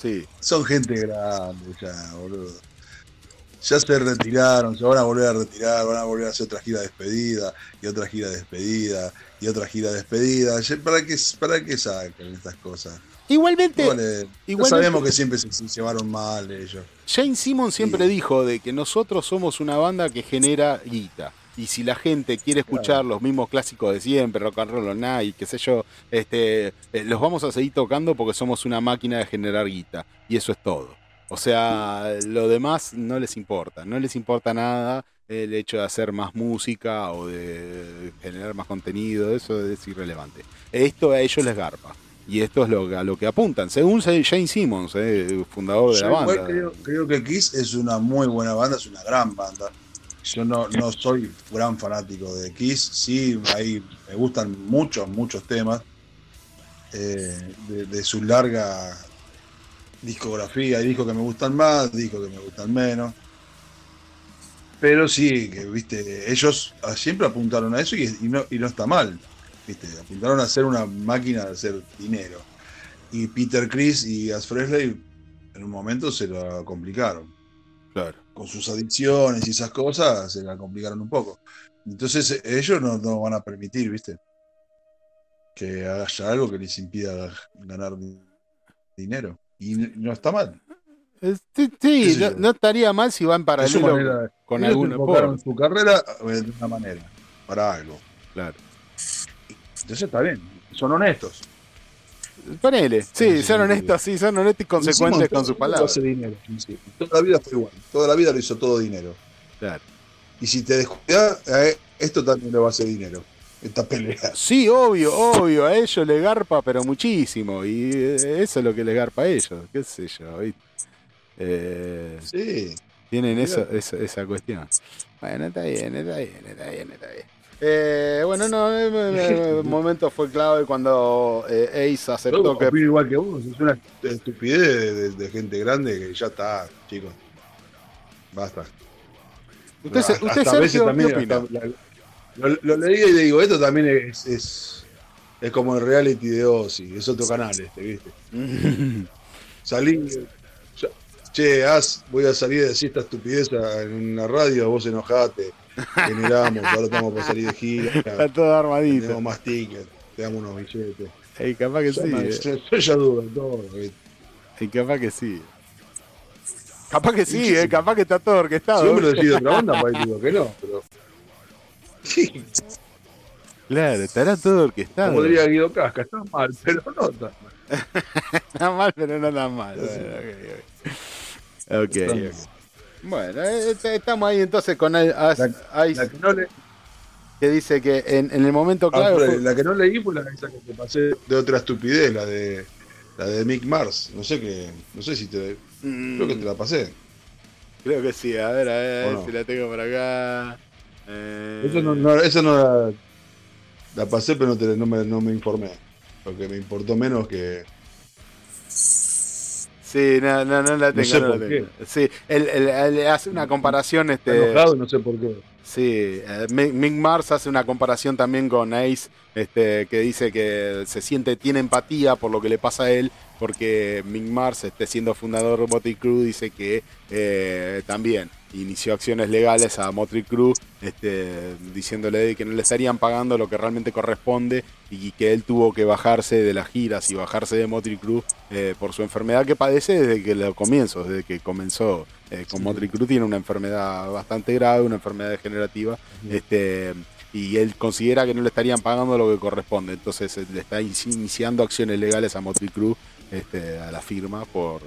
Sí, son gente grande ya, boludo. Ya se retiraron, se van a volver a retirar, van a volver a hacer otra gira de despedida, y otra gira de despedida, y otra gira de despedida. ¿Para qué, para qué sacan estas cosas? Igualmente, ya igualmente- sabemos que siempre se, se llevaron mal ellos. Jane Simmons siempre dijo de que nosotros somos una banda que genera guita. Y si la gente quiere escuchar los mismos clásicos de siempre, rock and roll night, qué sé yo, este, eh, los vamos a seguir tocando porque somos una máquina de generar guita. Y eso es todo. O sea, lo demás no les importa. No les importa nada el hecho de hacer más música o de generar más contenido. Eso es irrelevante. Esto a ellos les garpa. Y esto es lo, a lo que apuntan. Según Jane Simmons, eh, fundador de Yo la banda. creo, creo que Kiss es una muy buena banda, es una gran banda. Yo no, no soy gran fanático de Kiss, sí, ahí me gustan muchos, muchos temas eh, de, de su larga discografía. Hay discos que me gustan más, discos que me gustan menos. Pero sí, que viste, ellos siempre apuntaron a eso y, y no, y no está mal. Viste, apuntaron a ser una máquina de hacer dinero. Y Peter Chris y As Fresley en un momento se la complicaron. Claro. Con sus adicciones y esas cosas se la complicaron un poco. Entonces ellos no, no van a permitir, ¿viste? Que haya algo que les impida ganar di- dinero. Y no está mal. Sí, ¿Qué sí, sé no, estaría mal si va en Es su paralelo manera- con enfocaron por- su carrera eh, de una manera, para algo. Claro. Entonces está bien, son honestos. Ponele, sí, Sí, son sí, honestos, sí, son honestos y consecuentes Encima, con sus todo palabras. hace dinero, sí. Toda la vida fue igual. Toda la vida lo hizo todo dinero. Claro. Y si te descuidas, eh, esto también lo va a hacer dinero. Esta pelea. Sí, obvio, obvio, a ellos les garpa, pero muchísimo. Y eh, eso es lo que les garpa a ellos, qué sé yo. ¿viste? Eh, Sí. Tienen eso, eso- esa cuestión. Bueno, está bien, está bien, está bien, está bien. Eh, bueno, no, eh, eh, (laughs) el momento fue clave cuando eh, Ace aceptó que. opino igual que vos, es una estupidez de, de- de gente grande que ya está, chicos. Basta. Usted, se- Hasta- usted veces Sergio, ¿qué también, opina? hasta la- lo, lo leí y digo, esto también es, es, es como el reality de Ozzy, es otro canal este, ¿viste? (laughs) Salí, ya- che, haz, voy a salir a decir esta estupidez en una radio, vos enojate, generamos, ahora estamos por salir de gira, Está todo armadito. tenemos más tickets, te damos unos billetes. Ey, capaz que Yo, sí. me- eh. yo- yo ya dudo en todo. Ey, capaz que sí. Capaz que sí, eh, capaz que está todo orquestado. Si vos me lo decís de otra onda, pues digo que no, pero. Sí, Claro, estará todo orquestado. como diría Guido Casca, está mal, pero no está mal. (laughs) Está mal, pero no tan mal. Bueno, ok, ok. Ok, Está ok. mal. Bueno, eh, est- estamos ahí entonces con Ice, La que no, le, que dice que en, en el momento ah, clave fue- la que no leí fue la esa que te pasé de otra estupidez, la de la de Mick Mars. No sé qué, no sé si te. Mm, Creo que te la pasé. creo que sí, a ver, a ver ¿O no? si la tengo por acá. Eh, Esa no, no, esa no la, la pasé, pero no, te- no me, no me informé. Porque me importó menos que. Sí, no, no, no la No tengo. sé no la tengo. Sí, él, él- él hace una comparación. Está Este, enojado no sé por qué. Sí, eh, Mick Mars hace una comparación también con Ace, este, que dice que se siente, tiene empatía por lo que le pasa a él, porque Mick Mars, este, siendo fundador de Motley Crue, dice que eh, también inició acciones legales a Motley Crue, este, diciéndole que no le estarían pagando lo que realmente corresponde y que él tuvo que bajarse de las giras y bajarse de Motley Crue eh, por su enfermedad que padece desde que los comienzos, desde que comenzó eh, con Motley Crue tiene una enfermedad bastante grave, una enfermedad degenerativa, este, y él considera que no le estarían pagando lo que corresponde, entonces eh, le está in- iniciando acciones legales a Motley Crue, este, a la firma, por,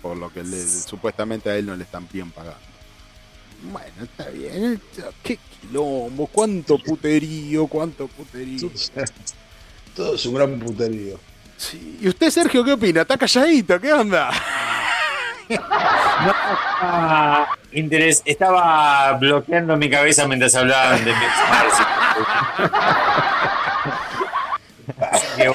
por lo que le- supuestamente a él no le están bien pagando. Bueno, está bien, qué quilombo, cuánto puterío, cuánto puterío. (laughs) Todo es un gran puterío. Sí. ¿Y usted, Sergio, qué opina? ¿Está calladito? ¿Qué onda? (laughs) Ah, interés. Estaba bloqueando mi cabeza mientras hablaban de Mix Mars. (laughs) Así que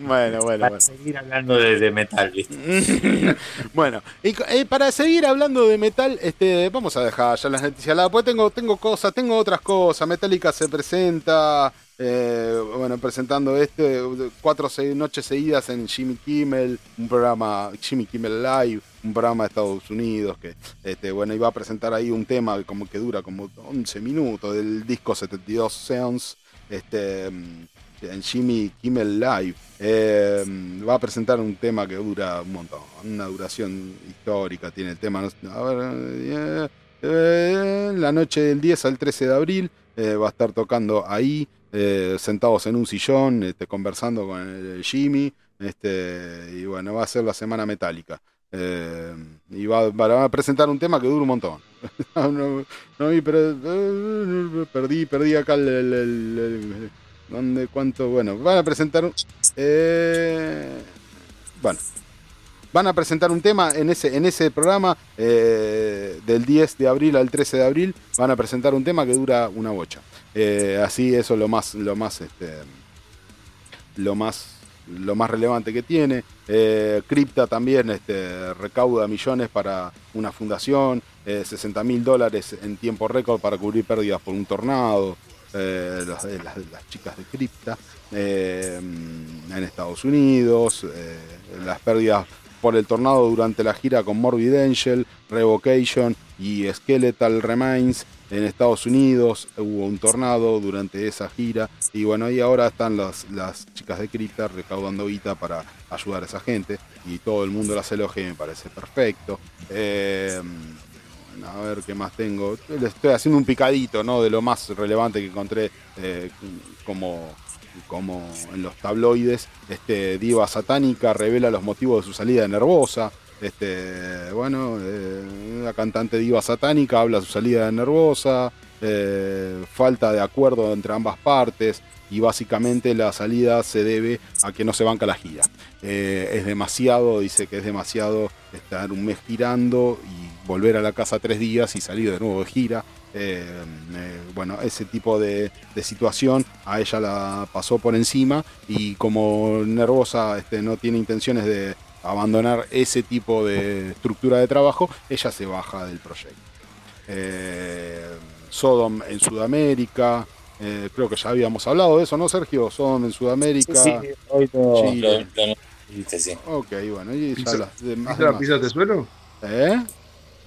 bueno, Bueno, bueno, para bueno. seguir hablando de, de metal, ¿viste? (laughs) bueno, y eh, para seguir hablando de metal, este, vamos a dejar ya las noticias lado. Pues tengo, tengo cosas, tengo otras cosas. Metallica se presenta, eh, bueno, presentando este, cuatro se- noches seguidas en Jimmy Kimmel, un programa, Jimmy Kimmel Live, un programa de Estados Unidos que, este, bueno, iba a presentar ahí un tema como que dura como 11 minutos del disco 72 Sounds, este, mm, en Jimmy Kimmel Live. Eh, va a presentar un tema que dura un montón, una duración histórica. Tiene el tema, eh, eh, la noche del 10 al 13 de abril eh, va a estar tocando ahí, sentados en un sillón, este, conversando con el Jimmy. Este, y bueno, va a ser la semana metálica. Eh, y va, va a presentar un tema que dura un montón. (laughs) no, no perdí, perdí acá el- ¿Dónde? ¿Cuánto? Bueno, van a presentar. eh, bueno, van a presentar un tema en ese, en ese programa eh, del 10 de abril al 13 de abril. Van a presentar un tema que dura una bocha. Eh, así, eso es lo más, lo más, este, lo más, lo más relevante que tiene. Eh, Crypta también este, recauda millones para una fundación, eh, 60 mil dólares en tiempo récord para cubrir pérdidas por un tornado. Eh, las, de- las- chicas de Crypta eh, en Estados Unidos, eh, las pérdidas por el tornado durante la gira con Morbid Angel, Revocation y Skeletal Remains en Estados Unidos. Hubo un tornado durante esa gira y bueno, y ahora están las, chicas de Crypta recaudando guita para ayudar a esa gente y todo el mundo las elogia me parece perfecto. Eh, a ver qué más tengo. Estoy haciendo un picadito, ¿no? De lo más relevante que encontré eh, como, como en los tabloides. Este, Diva Satánica revela los motivos de su salida de Nervosa. Este, bueno, eh, la cantante Diva Satánica habla de su salida de Nervosa. eh, falta de acuerdo entre ambas partes. Y básicamente la salida se debe a que no se banca la gira. Eh, es demasiado, dice que es demasiado estar un mes girando y volver a la casa tres días y salir de nuevo de gira. Eh, eh, bueno, ese tipo de, de situación a ella la pasó por encima y como nervosa este, no tiene intenciones de abandonar ese tipo de estructura de trabajo, ella se baja del proyecto. Eh, Sodom en Sudamérica, eh, creo que ya habíamos hablado de eso, ¿no, Sergio? Sodom en Sudamérica. Sí, hoy lo, Chile. lo- lo dijiste, sí. Ok, bueno, y ya Pizza- las demás- ¿Pisa, demás. pisa de suelo? ¿Eh?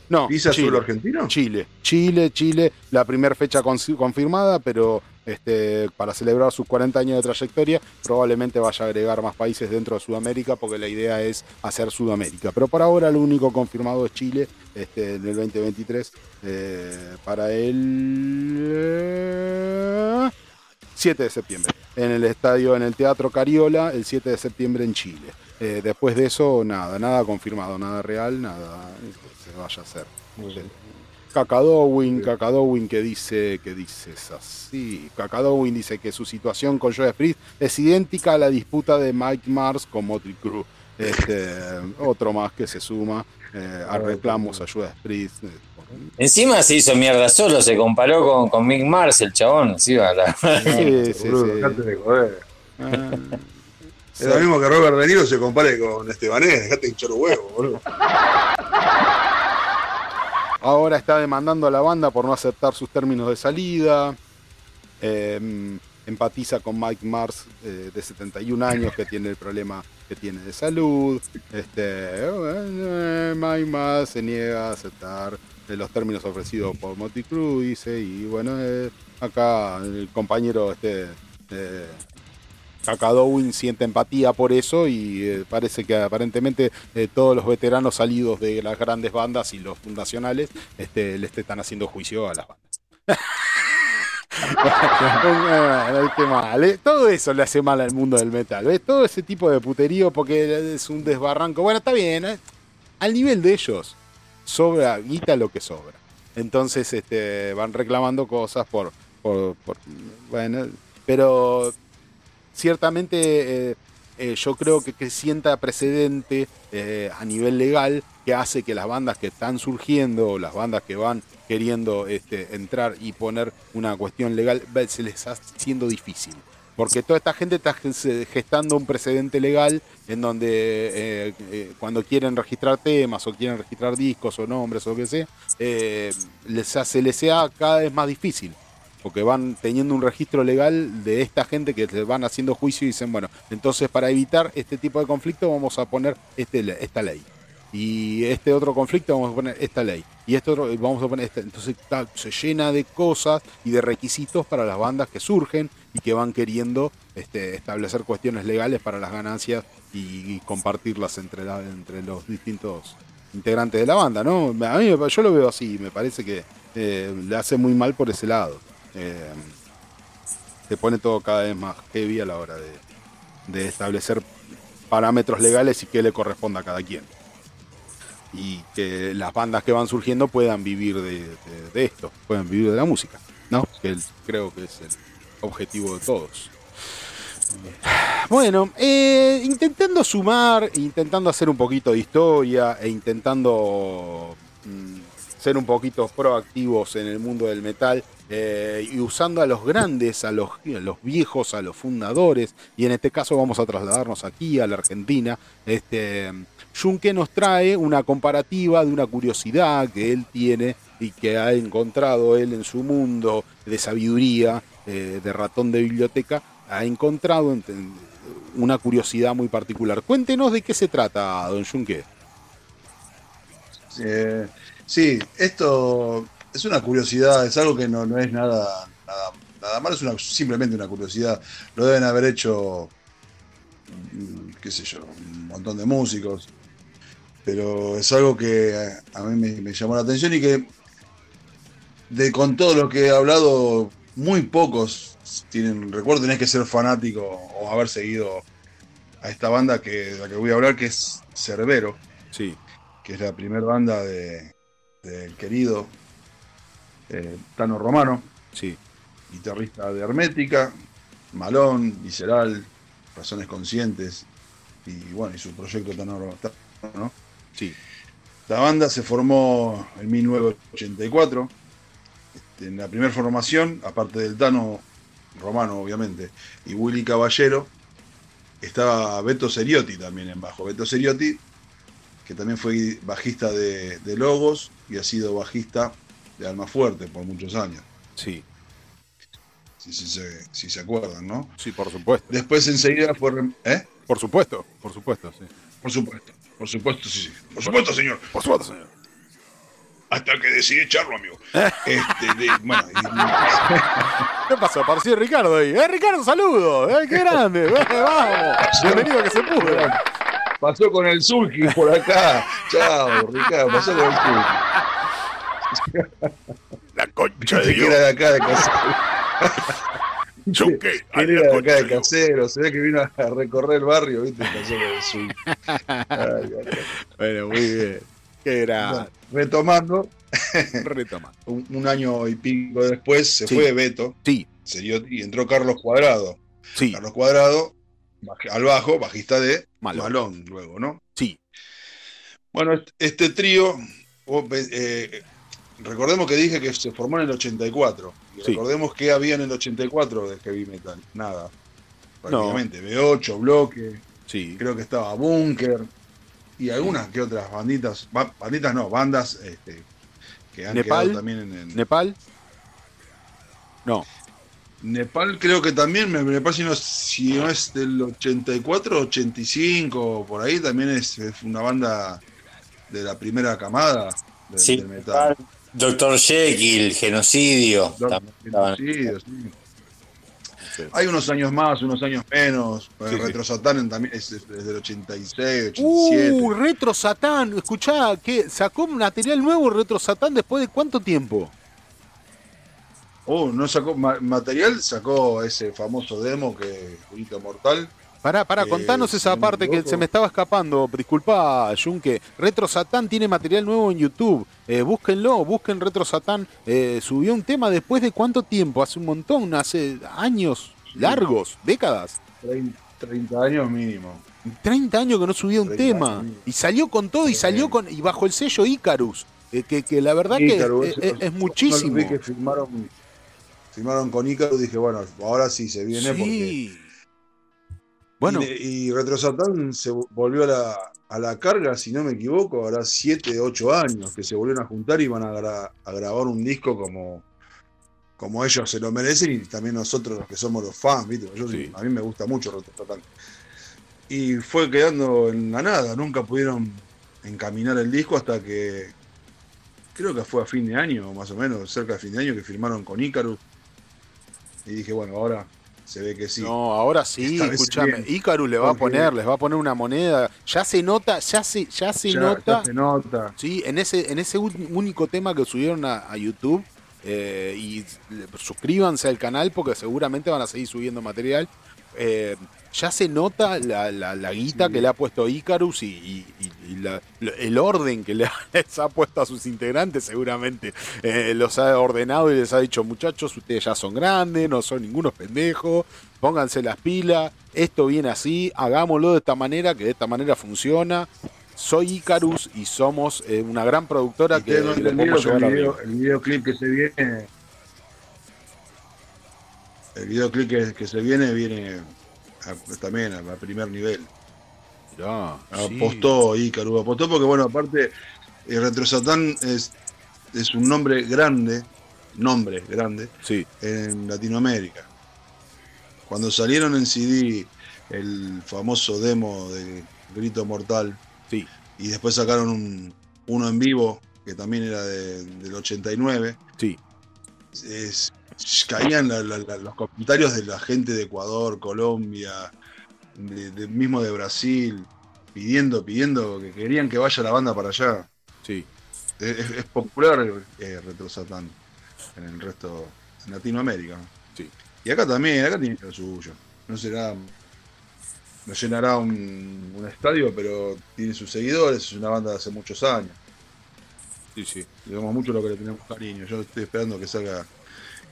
No, ¿Pisa Chile. argentino? Chile, Chile, Chile, la primera fecha con- confirmada, pero este, para celebrar sus 40 años de trayectoria, probablemente vaya a agregar más países dentro de Sudamérica, porque la idea es hacer Sudamérica. Pero por ahora lo único confirmado es Chile, este, en el 2023, eh, para el eh, 7 de septiembre, en el estadio, en el Teatro Cariola, el 7 de septiembre en Chile. Eh, después de eso, nada, nada confirmado, nada real, nada que vaya a hacer. Cacadowin, Cacadowin que dice que dice es así. Cacadowin dice que su situación con Joe Priest es idéntica a la disputa de Mike Mars con Motley Crue. Este, (laughs) otro más que se suma eh, a reclamos a Priest. eh, Encima se hizo mierda solo, se comparó con, con Mick Mars, el chabón. Sí, va, la- Sí, (laughs) sí, sí. dejate de joder. Ah, Es lo mismo que Robert De Niro se compare con Estebanés, dejate hinchar los huevos, boludo. (laughs) Ahora está demandando a la banda por no aceptar sus términos de salida. Eh, empatiza con Mike Mars, eh, de 71 años, que tiene el problema que tiene de salud. Este, eh, Mike Mars se niega a aceptar eh, los términos ofrecidos por Motley dice. Y bueno, acá el compañero este, Kakadowin siente empatía por eso y eh, parece que aparentemente eh, todos los veteranos salidos de las grandes bandas y los fundacionales este, le están haciendo juicio a las bandas. (laughs) Qué mal, ¿eh? Todo eso le hace mal al mundo del metal. ¿ves? Todo ese tipo de puterío porque es un desbarranco. Bueno, está bien, ¿eh? al nivel de ellos sobra guita lo que sobra. Entonces este, van reclamando cosas por, por- bueno, pero ciertamente eh, eh, yo creo que, que sienta precedente eh, a nivel legal que hace que las bandas que están surgiendo, las bandas que van queriendo este, entrar y poner una cuestión legal, se les está haciendo difícil. Porque toda esta gente está ges- gestando un precedente legal en donde eh, eh, cuando quieren registrar temas o quieren registrar discos o nombres o lo que sea, eh, les hace, les sea cada vez más difícil porque van teniendo un registro legal de esta gente que les van haciendo juicio y dicen, bueno, entonces para evitar este tipo de conflicto vamos a poner este, esta ley. Y este otro conflicto vamos a poner esta ley. Y este otro vamos a poner esta. Entonces ta, se llena de cosas y de requisitos para las bandas que surgen y que van queriendo este, establecer cuestiones legales para las ganancias y, compartirlas entre, la- entre los distintos integrantes de la banda, ¿no? A mí yo lo veo así, me parece que eh, le hace muy mal por ese lado. Eh, se pone todo cada vez más heavy a la hora de, establecer parámetros legales y qué le corresponda a cada quien. Y que las bandas que van surgiendo puedan vivir de, esto, puedan vivir de la música, ¿no? Que creo que es el objetivo de todos. Bueno, eh, intentando sumar, intentando hacer un poquito de historia e intentando mm, ser un poquito proactivos en el mundo del metal eh, y usando a los grandes, a los, viejos, a los fundadores, y en este caso vamos a trasladarnos aquí a la Argentina. Este, Junque nos trae una comparativa de una curiosidad que él tiene y que ha encontrado él en su mundo de sabiduría, eh, de ratón de biblioteca, ha encontrado en- en- una curiosidad muy particular. Cuéntenos de qué se trata, don Junque. Eh, sí, esto es una curiosidad, es algo que no, no es nada, nada, nada malo, es una, simplemente una curiosidad. Lo deben haber hecho, qué sé yo, un montón de músicos, pero es algo que a a mí me, me llamó la atención y que de con todo lo que he hablado, muy pocos tienen, recuerdo, tenés que ser fanático o haber seguido a esta banda que, de la que voy a hablar, que es Cerbero Sí, que es la primera banda de- del querido eh, Tano Romano, sí, guitarrista de Hermética, Malón, Visceral, Razones Conscientes, y bueno, y su proyecto Tano Romano. ¿no? sí. La banda se formó en 1984. Este, en la primera formación, aparte del Tano Romano, obviamente, y Willy Caballero, estaba Beto Seriotti también en bajo. Beto Seriotti, que también fue bajista de, de Logos y ha sido bajista de Alma Fuerte por muchos años. Sí, Si, si se, si se acuerdan, ¿no? sí, por supuesto. Después enseguida fue. ¿Eh? Por supuesto, por supuesto, sí. Por supuesto. Por supuesto, sí, sí. Por supuesto, señor. Por supuesto, señor. Hasta que decidí echarlo, amigo. (laughs) Este, de- bueno, y- ¿Qué pasó? Apareció Ricardo ahí. ¡Eh, Ricardo, saludos! ¡Eh, qué grande! ¡Eh, (laughs) vamos! Bienvenido a que se pudra. pasó con el Zulki por acá. Chao, Ricardo, pasó con el Zulki. (laughs) La concha de Dios. era de acá de casero. (laughs) (laughs) Él era de acá de casero. Se ve que vino a recorrer el barrio, ¿viste? Ay, ay, ay. Bueno, muy bien. Qué era. Bueno, retomando, Retoma. un, un año y pico después se Sí. fue Beto Sí, Seriotti, y entró Carlos Cuadrado. sí, Carlos Cuadrado, al bajo, bajista de Malón. Malón, luego, ¿no? sí. Bueno, est- este trío, eh, recordemos que dije que se formó en el 84. Y Sí. recordemos que había en el 84 de heavy metal. Nada. Prácticamente. B8, Bloque, Sí, creo que estaba Bunker. Y algunas que otras banditas, ba- banditas no, bandas este, que han Nepal. quedado también en, en- Nepal. No, Nepal creo que también, me, me parece si no, si no es del 84, 85, por ahí también es, es una banda de la primera camada del, Sí, del metal. Doctor Jekyll, genocidio. Genocidios, sí. Sí. Hay unos años más, unos años menos. Sí, el sí. Retro Satan también es es desde el 86, 87. Uh, Retro Satán. Escuchá, ¿qué? ¿Sacó material nuevo Retro Satán después de cuánto tiempo? Oh, no sacó ma- material, sacó ese famoso demo que Julito Mortal. Pará, pará, Eh, contanos esa no parte que se me estaba escapando. Disculpa, Junque. Retro Satán tiene material nuevo en YouTube. Eh, búsquenlo, busquen Retro Satán. Eh, subió un tema después de cuánto tiempo? Hace un montón, hace años largos, décadas. 30, 30 años mínimo. 30 años que no subía un 30 tema. años. Y salió con todo y salió con y bajo el sello Icarus. eh, que, que la verdad que eso, es, es- es no muchísimo. vi que firmaron, firmaron con Ícaro dije, bueno, ahora sí se viene porque. Bueno, Y, y Retro Satan se volvió a la, a la carga, si no me equivoco, ahora 7, 8 años que se volvieron a juntar y van a, gra- a grabar un disco como, como ellos se lo merecen y también nosotros los que somos los fans, ¿viste? Yo, Sí. A mí me gusta mucho Retro Satan. Y fue quedando en la nada, nunca pudieron encaminar el disco hasta que creo que fue a fin de año, más o menos, cerca de fin de año, que firmaron con Icarus. Y dije, bueno, ahora se ve que sí. No, ahora sí, escúchame. Icarus le va a poner, les va a poner una moneda. Ya se nota, ya se, ya se Ya- nota. ya se nota. Sí, en ese, en ese único tema que subieron a, a YouTube. eh, y suscríbanse al canal porque seguramente van a seguir subiendo material. Eh, ya se nota la, la- la guita Sí. que le ha puesto Icarus y, y- la- el orden que le ha- (laughs) les ha puesto a sus integrantes, seguramente eh, los ha ordenado y les ha dicho, muchachos, ustedes ya son grandes, no son ningunos pendejos, pónganse las pilas, esto viene así, hagámoslo de esta manera, que de esta manera funciona. Soy Icarus y somos eh, una gran productora Y que que el, video- el videoclip que se viene. El videoclip que, que se viene viene a- también a, a primer nivel. Mirá, sí. Apostó Ícaro, apostó porque, bueno, aparte, el Retro Satán es, es un nombre grande, nombre grande, Sí, en Latinoamérica. Cuando salieron en CD el famoso demo de Grito Mortal, sí, y después sacaron un, uno en vivo que también era de- del 89. sí. Es- caían la- la- la- los comentarios de la gente de Ecuador, Colombia, de- de- mismo de Brasil, pidiendo, pidiendo que querían que vaya la banda para allá. Sí, Es, popular eh, Retro Satán en el resto, en Latinoamérica. ¿no? Sí. Y acá también, acá tiene lo suyo. No será, no llenará un, un estadio, pero tiene sus seguidores, es una banda de hace muchos años. sí, sí. Digamos mucho lo que le tenemos cariño. Yo estoy esperando que salga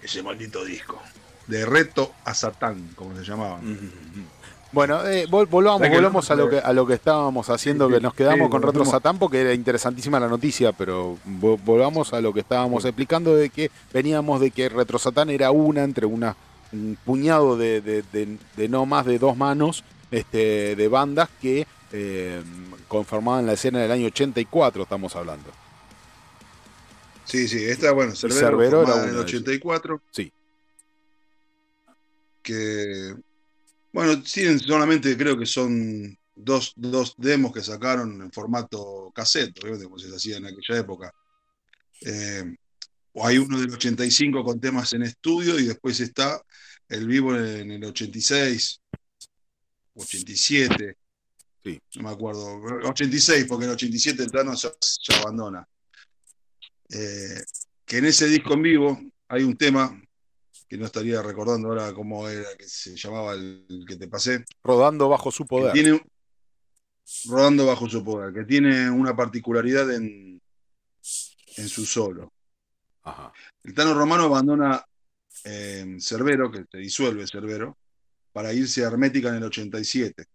ese maldito disco. De reto a Satán, como se llamaban. Mm. Bueno, eh, vol- volvamos, volvamos a lo que a lo que estábamos haciendo, que nos quedamos sí, con Retro. Satán porque era interesantísima la noticia, pero vo- volvamos a lo que estábamos explicando de que veníamos de que Retro Satán era una entre una un puñado de, de- de- de no más de dos manos este, de bandas que eh, conformaban la escena del año 84, estamos hablando. Sí, sí, esta, bueno, Cerbero, Cerbero era en el una de ellas. 84. Sí. Que, bueno, tienen solamente, creo que son dos, dos demos que sacaron en formato cassette, obviamente, como se hacía en aquella época. Eh, o hay uno del 85 con temas en estudio y después está el vivo en el 86, 87. Sí. No me acuerdo. 86, porque en el 87 el Tano ya, ya abandona. Eh, que en ese disco en vivo hay un tema que no estaría recordando ahora cómo era, que se llamaba el, el que te pasé, Rodando bajo su que poder. tiene rodando bajo su poder, que tiene una particularidad en, en su solo. Ajá. El Tano Romano abandona eh, Cerbero, que se disuelve Cerbero, para irse a Hermética en el 87.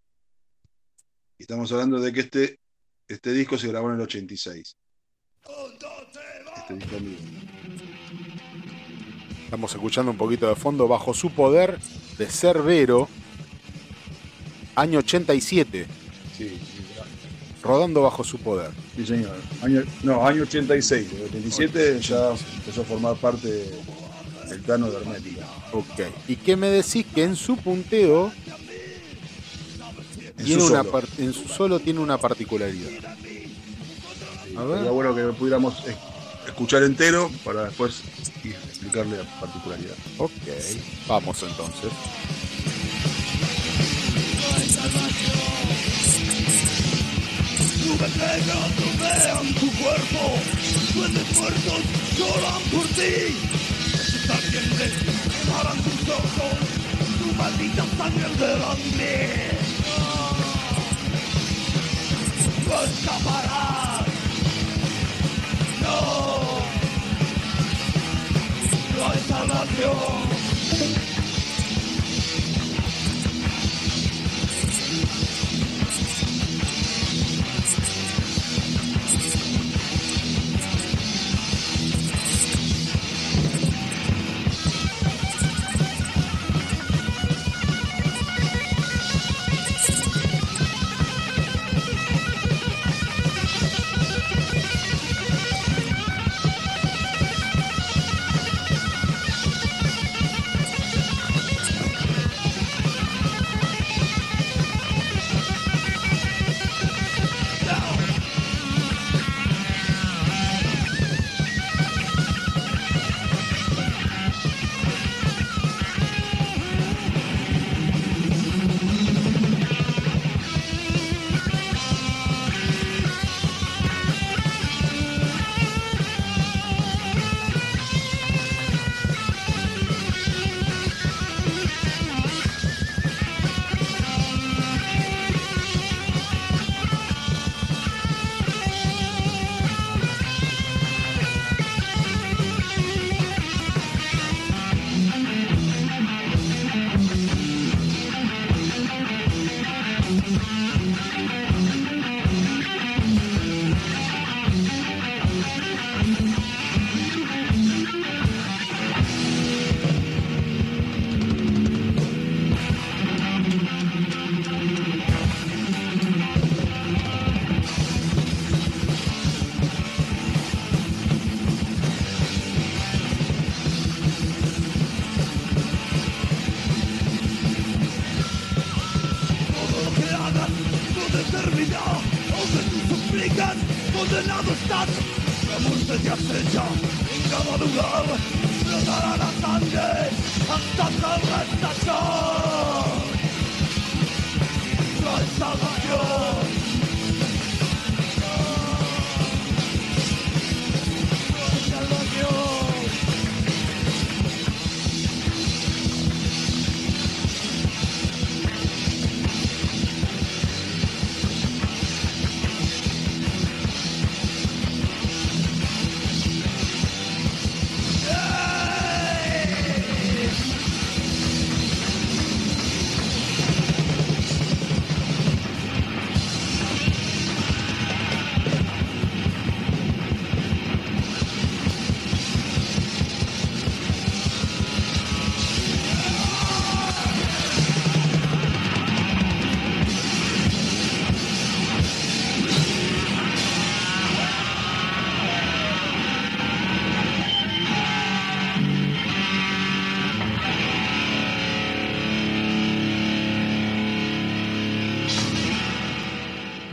Y estamos hablando de que este, este disco se grabó en el 86. Este disco en vivo. Estamos escuchando un poquito de fondo bajo su poder de Cerbero, año 87, Sí, sí, rodando bajo su poder. sí, señor. Año, no, año 86. En el 87 ya empezó a formar parte del Tano de Hermética. Ok. ¿Y qué me decís que en su punteo En tiene su una solo. par- en su solo tiene una particularidad? A ver. Sería bueno que pudiéramos es- escuchar entero para después explicarle la particularidad. Ok. Vamos entonces. Nubes negras rodean tu cuerpo, duendes muertos lloran por ti. También les paran tus ojos, tu maldita sangre delante. No escaparás. No. No hay salvación.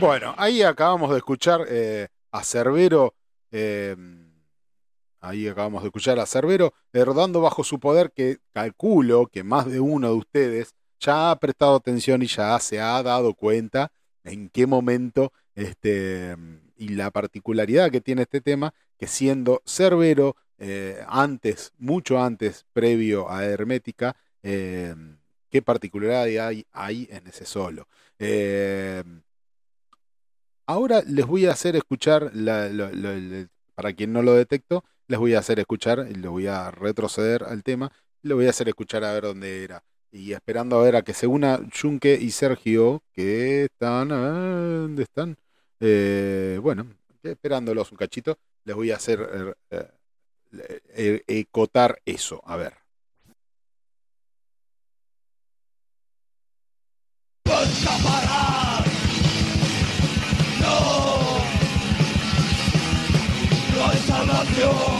Bueno, ahí acabamos de escuchar eh, a Cerbero. eh, ahí acabamos de escuchar a Cerbero eh, rodando bajo su poder, que calculo que más de uno de ustedes ya ha prestado atención y ya se ha dado cuenta en qué momento este, y la particularidad que tiene este tema, que siendo Cerbero eh, antes, mucho antes, previo a Hermética, eh, qué particularidad hay, en ese solo. Eh, ahora les voy a hacer escuchar, para quien no lo detectó, les voy a hacer escuchar, y le voy a retroceder al tema, le voy a hacer escuchar a ver dónde era. Y esperando a ver a que se una Junque y Sergio, que están, ¿dónde están? Eh, bueno, esperándolos un cachito, les voy a hacer eh, eh, eh, ecotar eso, a ver. Salvación.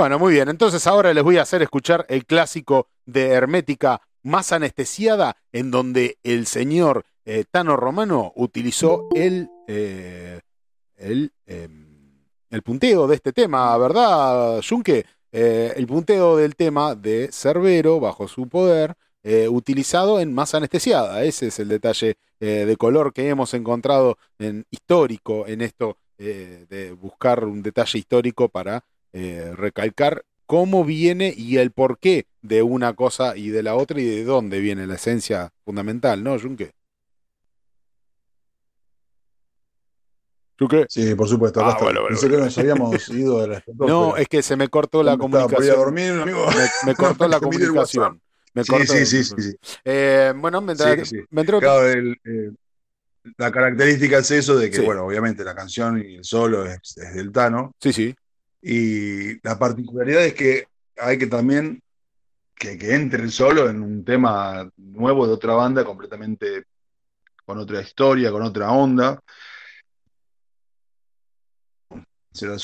Bueno, muy bien. Entonces ahora les voy a hacer escuchar el clásico de Hermética más anestesiada, en donde el señor eh, Tano Romano utilizó el, eh, eh, el punteo de este tema, ¿verdad, Junque? Eh, el punteo del tema de Cerbero bajo su poder, utilizado en más anestesiada. Ese es el detalle de color que hemos encontrado en histórico en esto de buscar un detalle histórico para eh, recalcar cómo viene y el porqué de una cosa y de la otra y de dónde viene la esencia fundamental, ¿no, Junque? ¿Junque? Sí, por supuesto. Ah, bueno, bueno, bueno. que nos habíamos (laughs) ido de la No, es que se me cortó la Estaba comunicación. dormir, amigo. Me, me (laughs) cortó la comunicación. Me Sí, cortó- sí, sí, sí, sí. Eh, bueno, me, entra- Sí, me entró- Claro, el, eh, la característica es eso de que, bueno, obviamente la canción y el solo es, es del Tano. Sí, sí. Y la particularidad es que hay que también que, que entre solo en un tema nuevo de otra banda, completamente con otra historia, con otra onda. Se la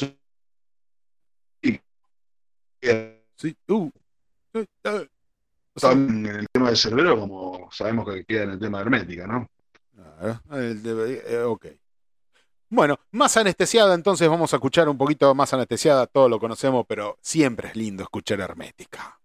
Sí, uh, eh, también en el tema de Cerbero, como sabemos que queda en el tema de Hermética, ¿no? Claro, el de- eh, ok. Bueno, más anestesiada, entonces vamos a escuchar un poquito más anestesiada, todos lo conocemos, pero siempre es lindo escuchar hermética.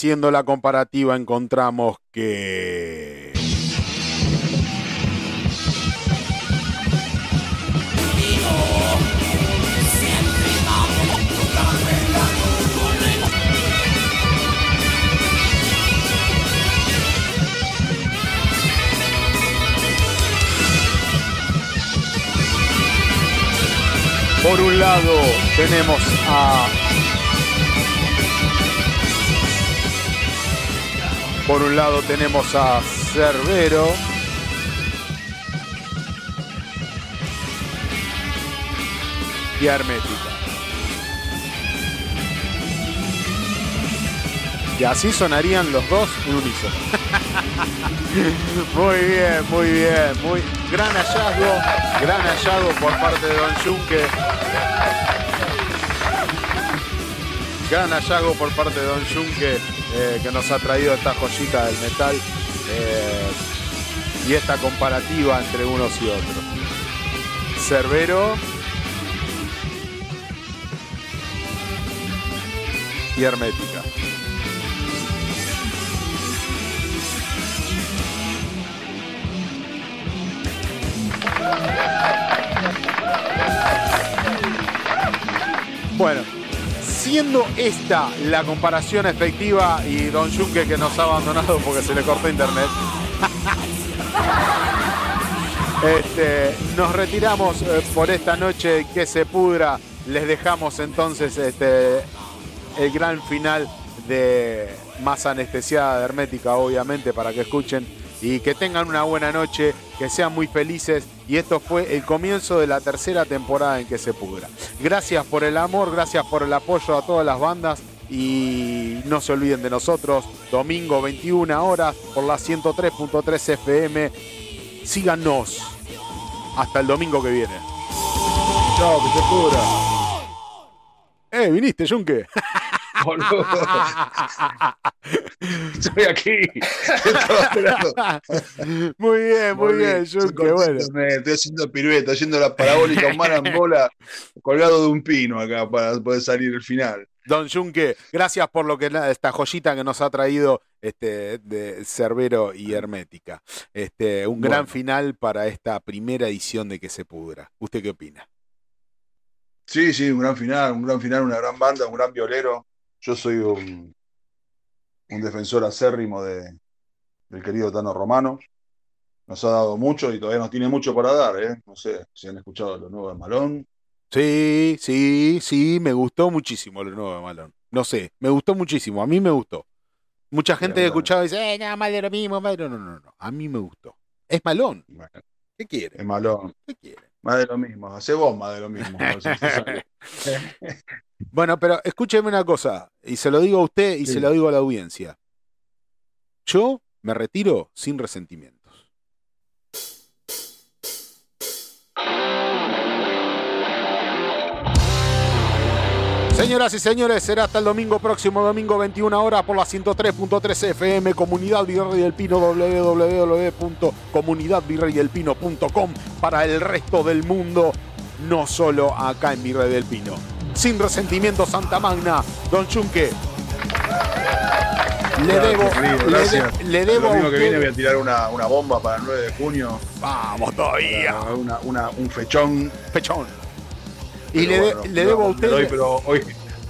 Haciendo la comparativa encontramos que... Por un lado tenemos a... Por un lado tenemos a Cerbero. Y Hermética. Y así sonarían los dos en unísono. (laughs) muy bien, muy bien. Muy gran hallazgo. Gran hallazgo por parte de Don Junque. Gran hallazgo por parte de Don Junque eh, que nos ha traído esta joyita del metal eh, y esta comparativa entre unos y otros. Cerbero y Hermética. Bueno, siendo esta la comparación efectiva y Don Junque que nos ha abandonado porque se le cortó internet, (laughs) este, nos retiramos eh, por esta noche que se pudra. Les dejamos entonces este, el gran final de más anestesiada de hermética, obviamente, para que escuchen y que tengan una buena noche, que sean muy felices y esto fue el comienzo de la tercera temporada en que se pudra. Gracias por el amor, gracias por el apoyo a todas las bandas y no se olviden de nosotros, domingo 21 horas por la 103.3 FM. Síganos. Hasta el domingo que viene. Chao, que se pudra. Eh, viniste, Junque. Boludo. Estoy aquí. Muy bien, muy bien, Estoy Junque. con Bueno. Estoy haciendo pirueta, haciendo la parabólica (laughs) humana en bola, colgado de un pino acá para poder salir el final. Don Junque, gracias por lo que esta joyita que nos ha traído este, de Cerbero y Hermética. Este, un gran final para esta primera edición de Que se pudra. ¿Usted qué opina? Sí, sí, un gran final, un gran final, una gran banda, un gran violero. Yo soy un, un defensor acérrimo de, del querido Tano Romano. Nos ha dado mucho y todavía nos tiene mucho para dar, ¿eh? No sé si han escuchado lo nuevo de Malón. Sí, sí, sí, me gustó muchísimo lo nuevo de Malón. No sé, me gustó muchísimo, a mí me gustó. Mucha gente Bien, escuchaba y dice, eh, nada más de lo mismo, de lo-". no, no, no, a mí me gustó. Es Malón, Bueno, ¿qué quiere? es Malón. ¿Qué quiere? Más de lo mismo. Hace vos más de lo mismo. (laughs) Bueno, pero escúcheme una cosa, y se lo digo a usted y Sí. se lo digo a la audiencia. Yo me retiro sin resentimientos. Señoras y señores, será hasta el domingo próximo, domingo 21 horas por la 103.3 FM, Comunidad Virrey del Pino, www.comunidadvirreydelpino.com para el resto del mundo, no solo acá en Virrey del Pino. Sin resentimiento, Santa Magna, Don Chunque. Le debo, le, gracias. de- le debo El domingo que viene voy a tirar una, una bomba para el 9 de junio. Vamos todavía, Una, una- un fechón. pechón. Y le, bueno, le debo a no, usted. le doy, pero hoy,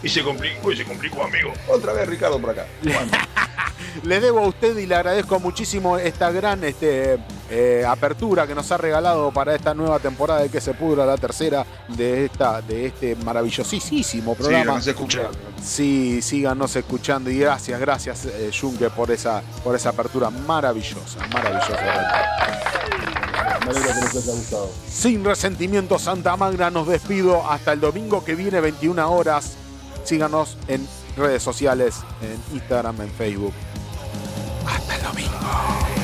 y se complicó, hoy se complicó, amigo. Otra vez Ricardo por acá. Bueno, (laughs) Le debo a usted y le agradezco muchísimo esta gran este, eh, apertura que nos ha regalado para esta nueva temporada de Que se pudra la tercera de esta de este maravillosísimo sí, programa. no se escucha. Sí, síganos escuchando y gracias, gracias eh, Junque por esa por esa apertura maravillosa, maravillosa. Me alegro que les haya gustado. Sin resentimiento Santa Magna nos despido hasta el domingo que viene 21 horas. Síganos en redes sociales, en Instagram, en Facebook. Hasta el domingo.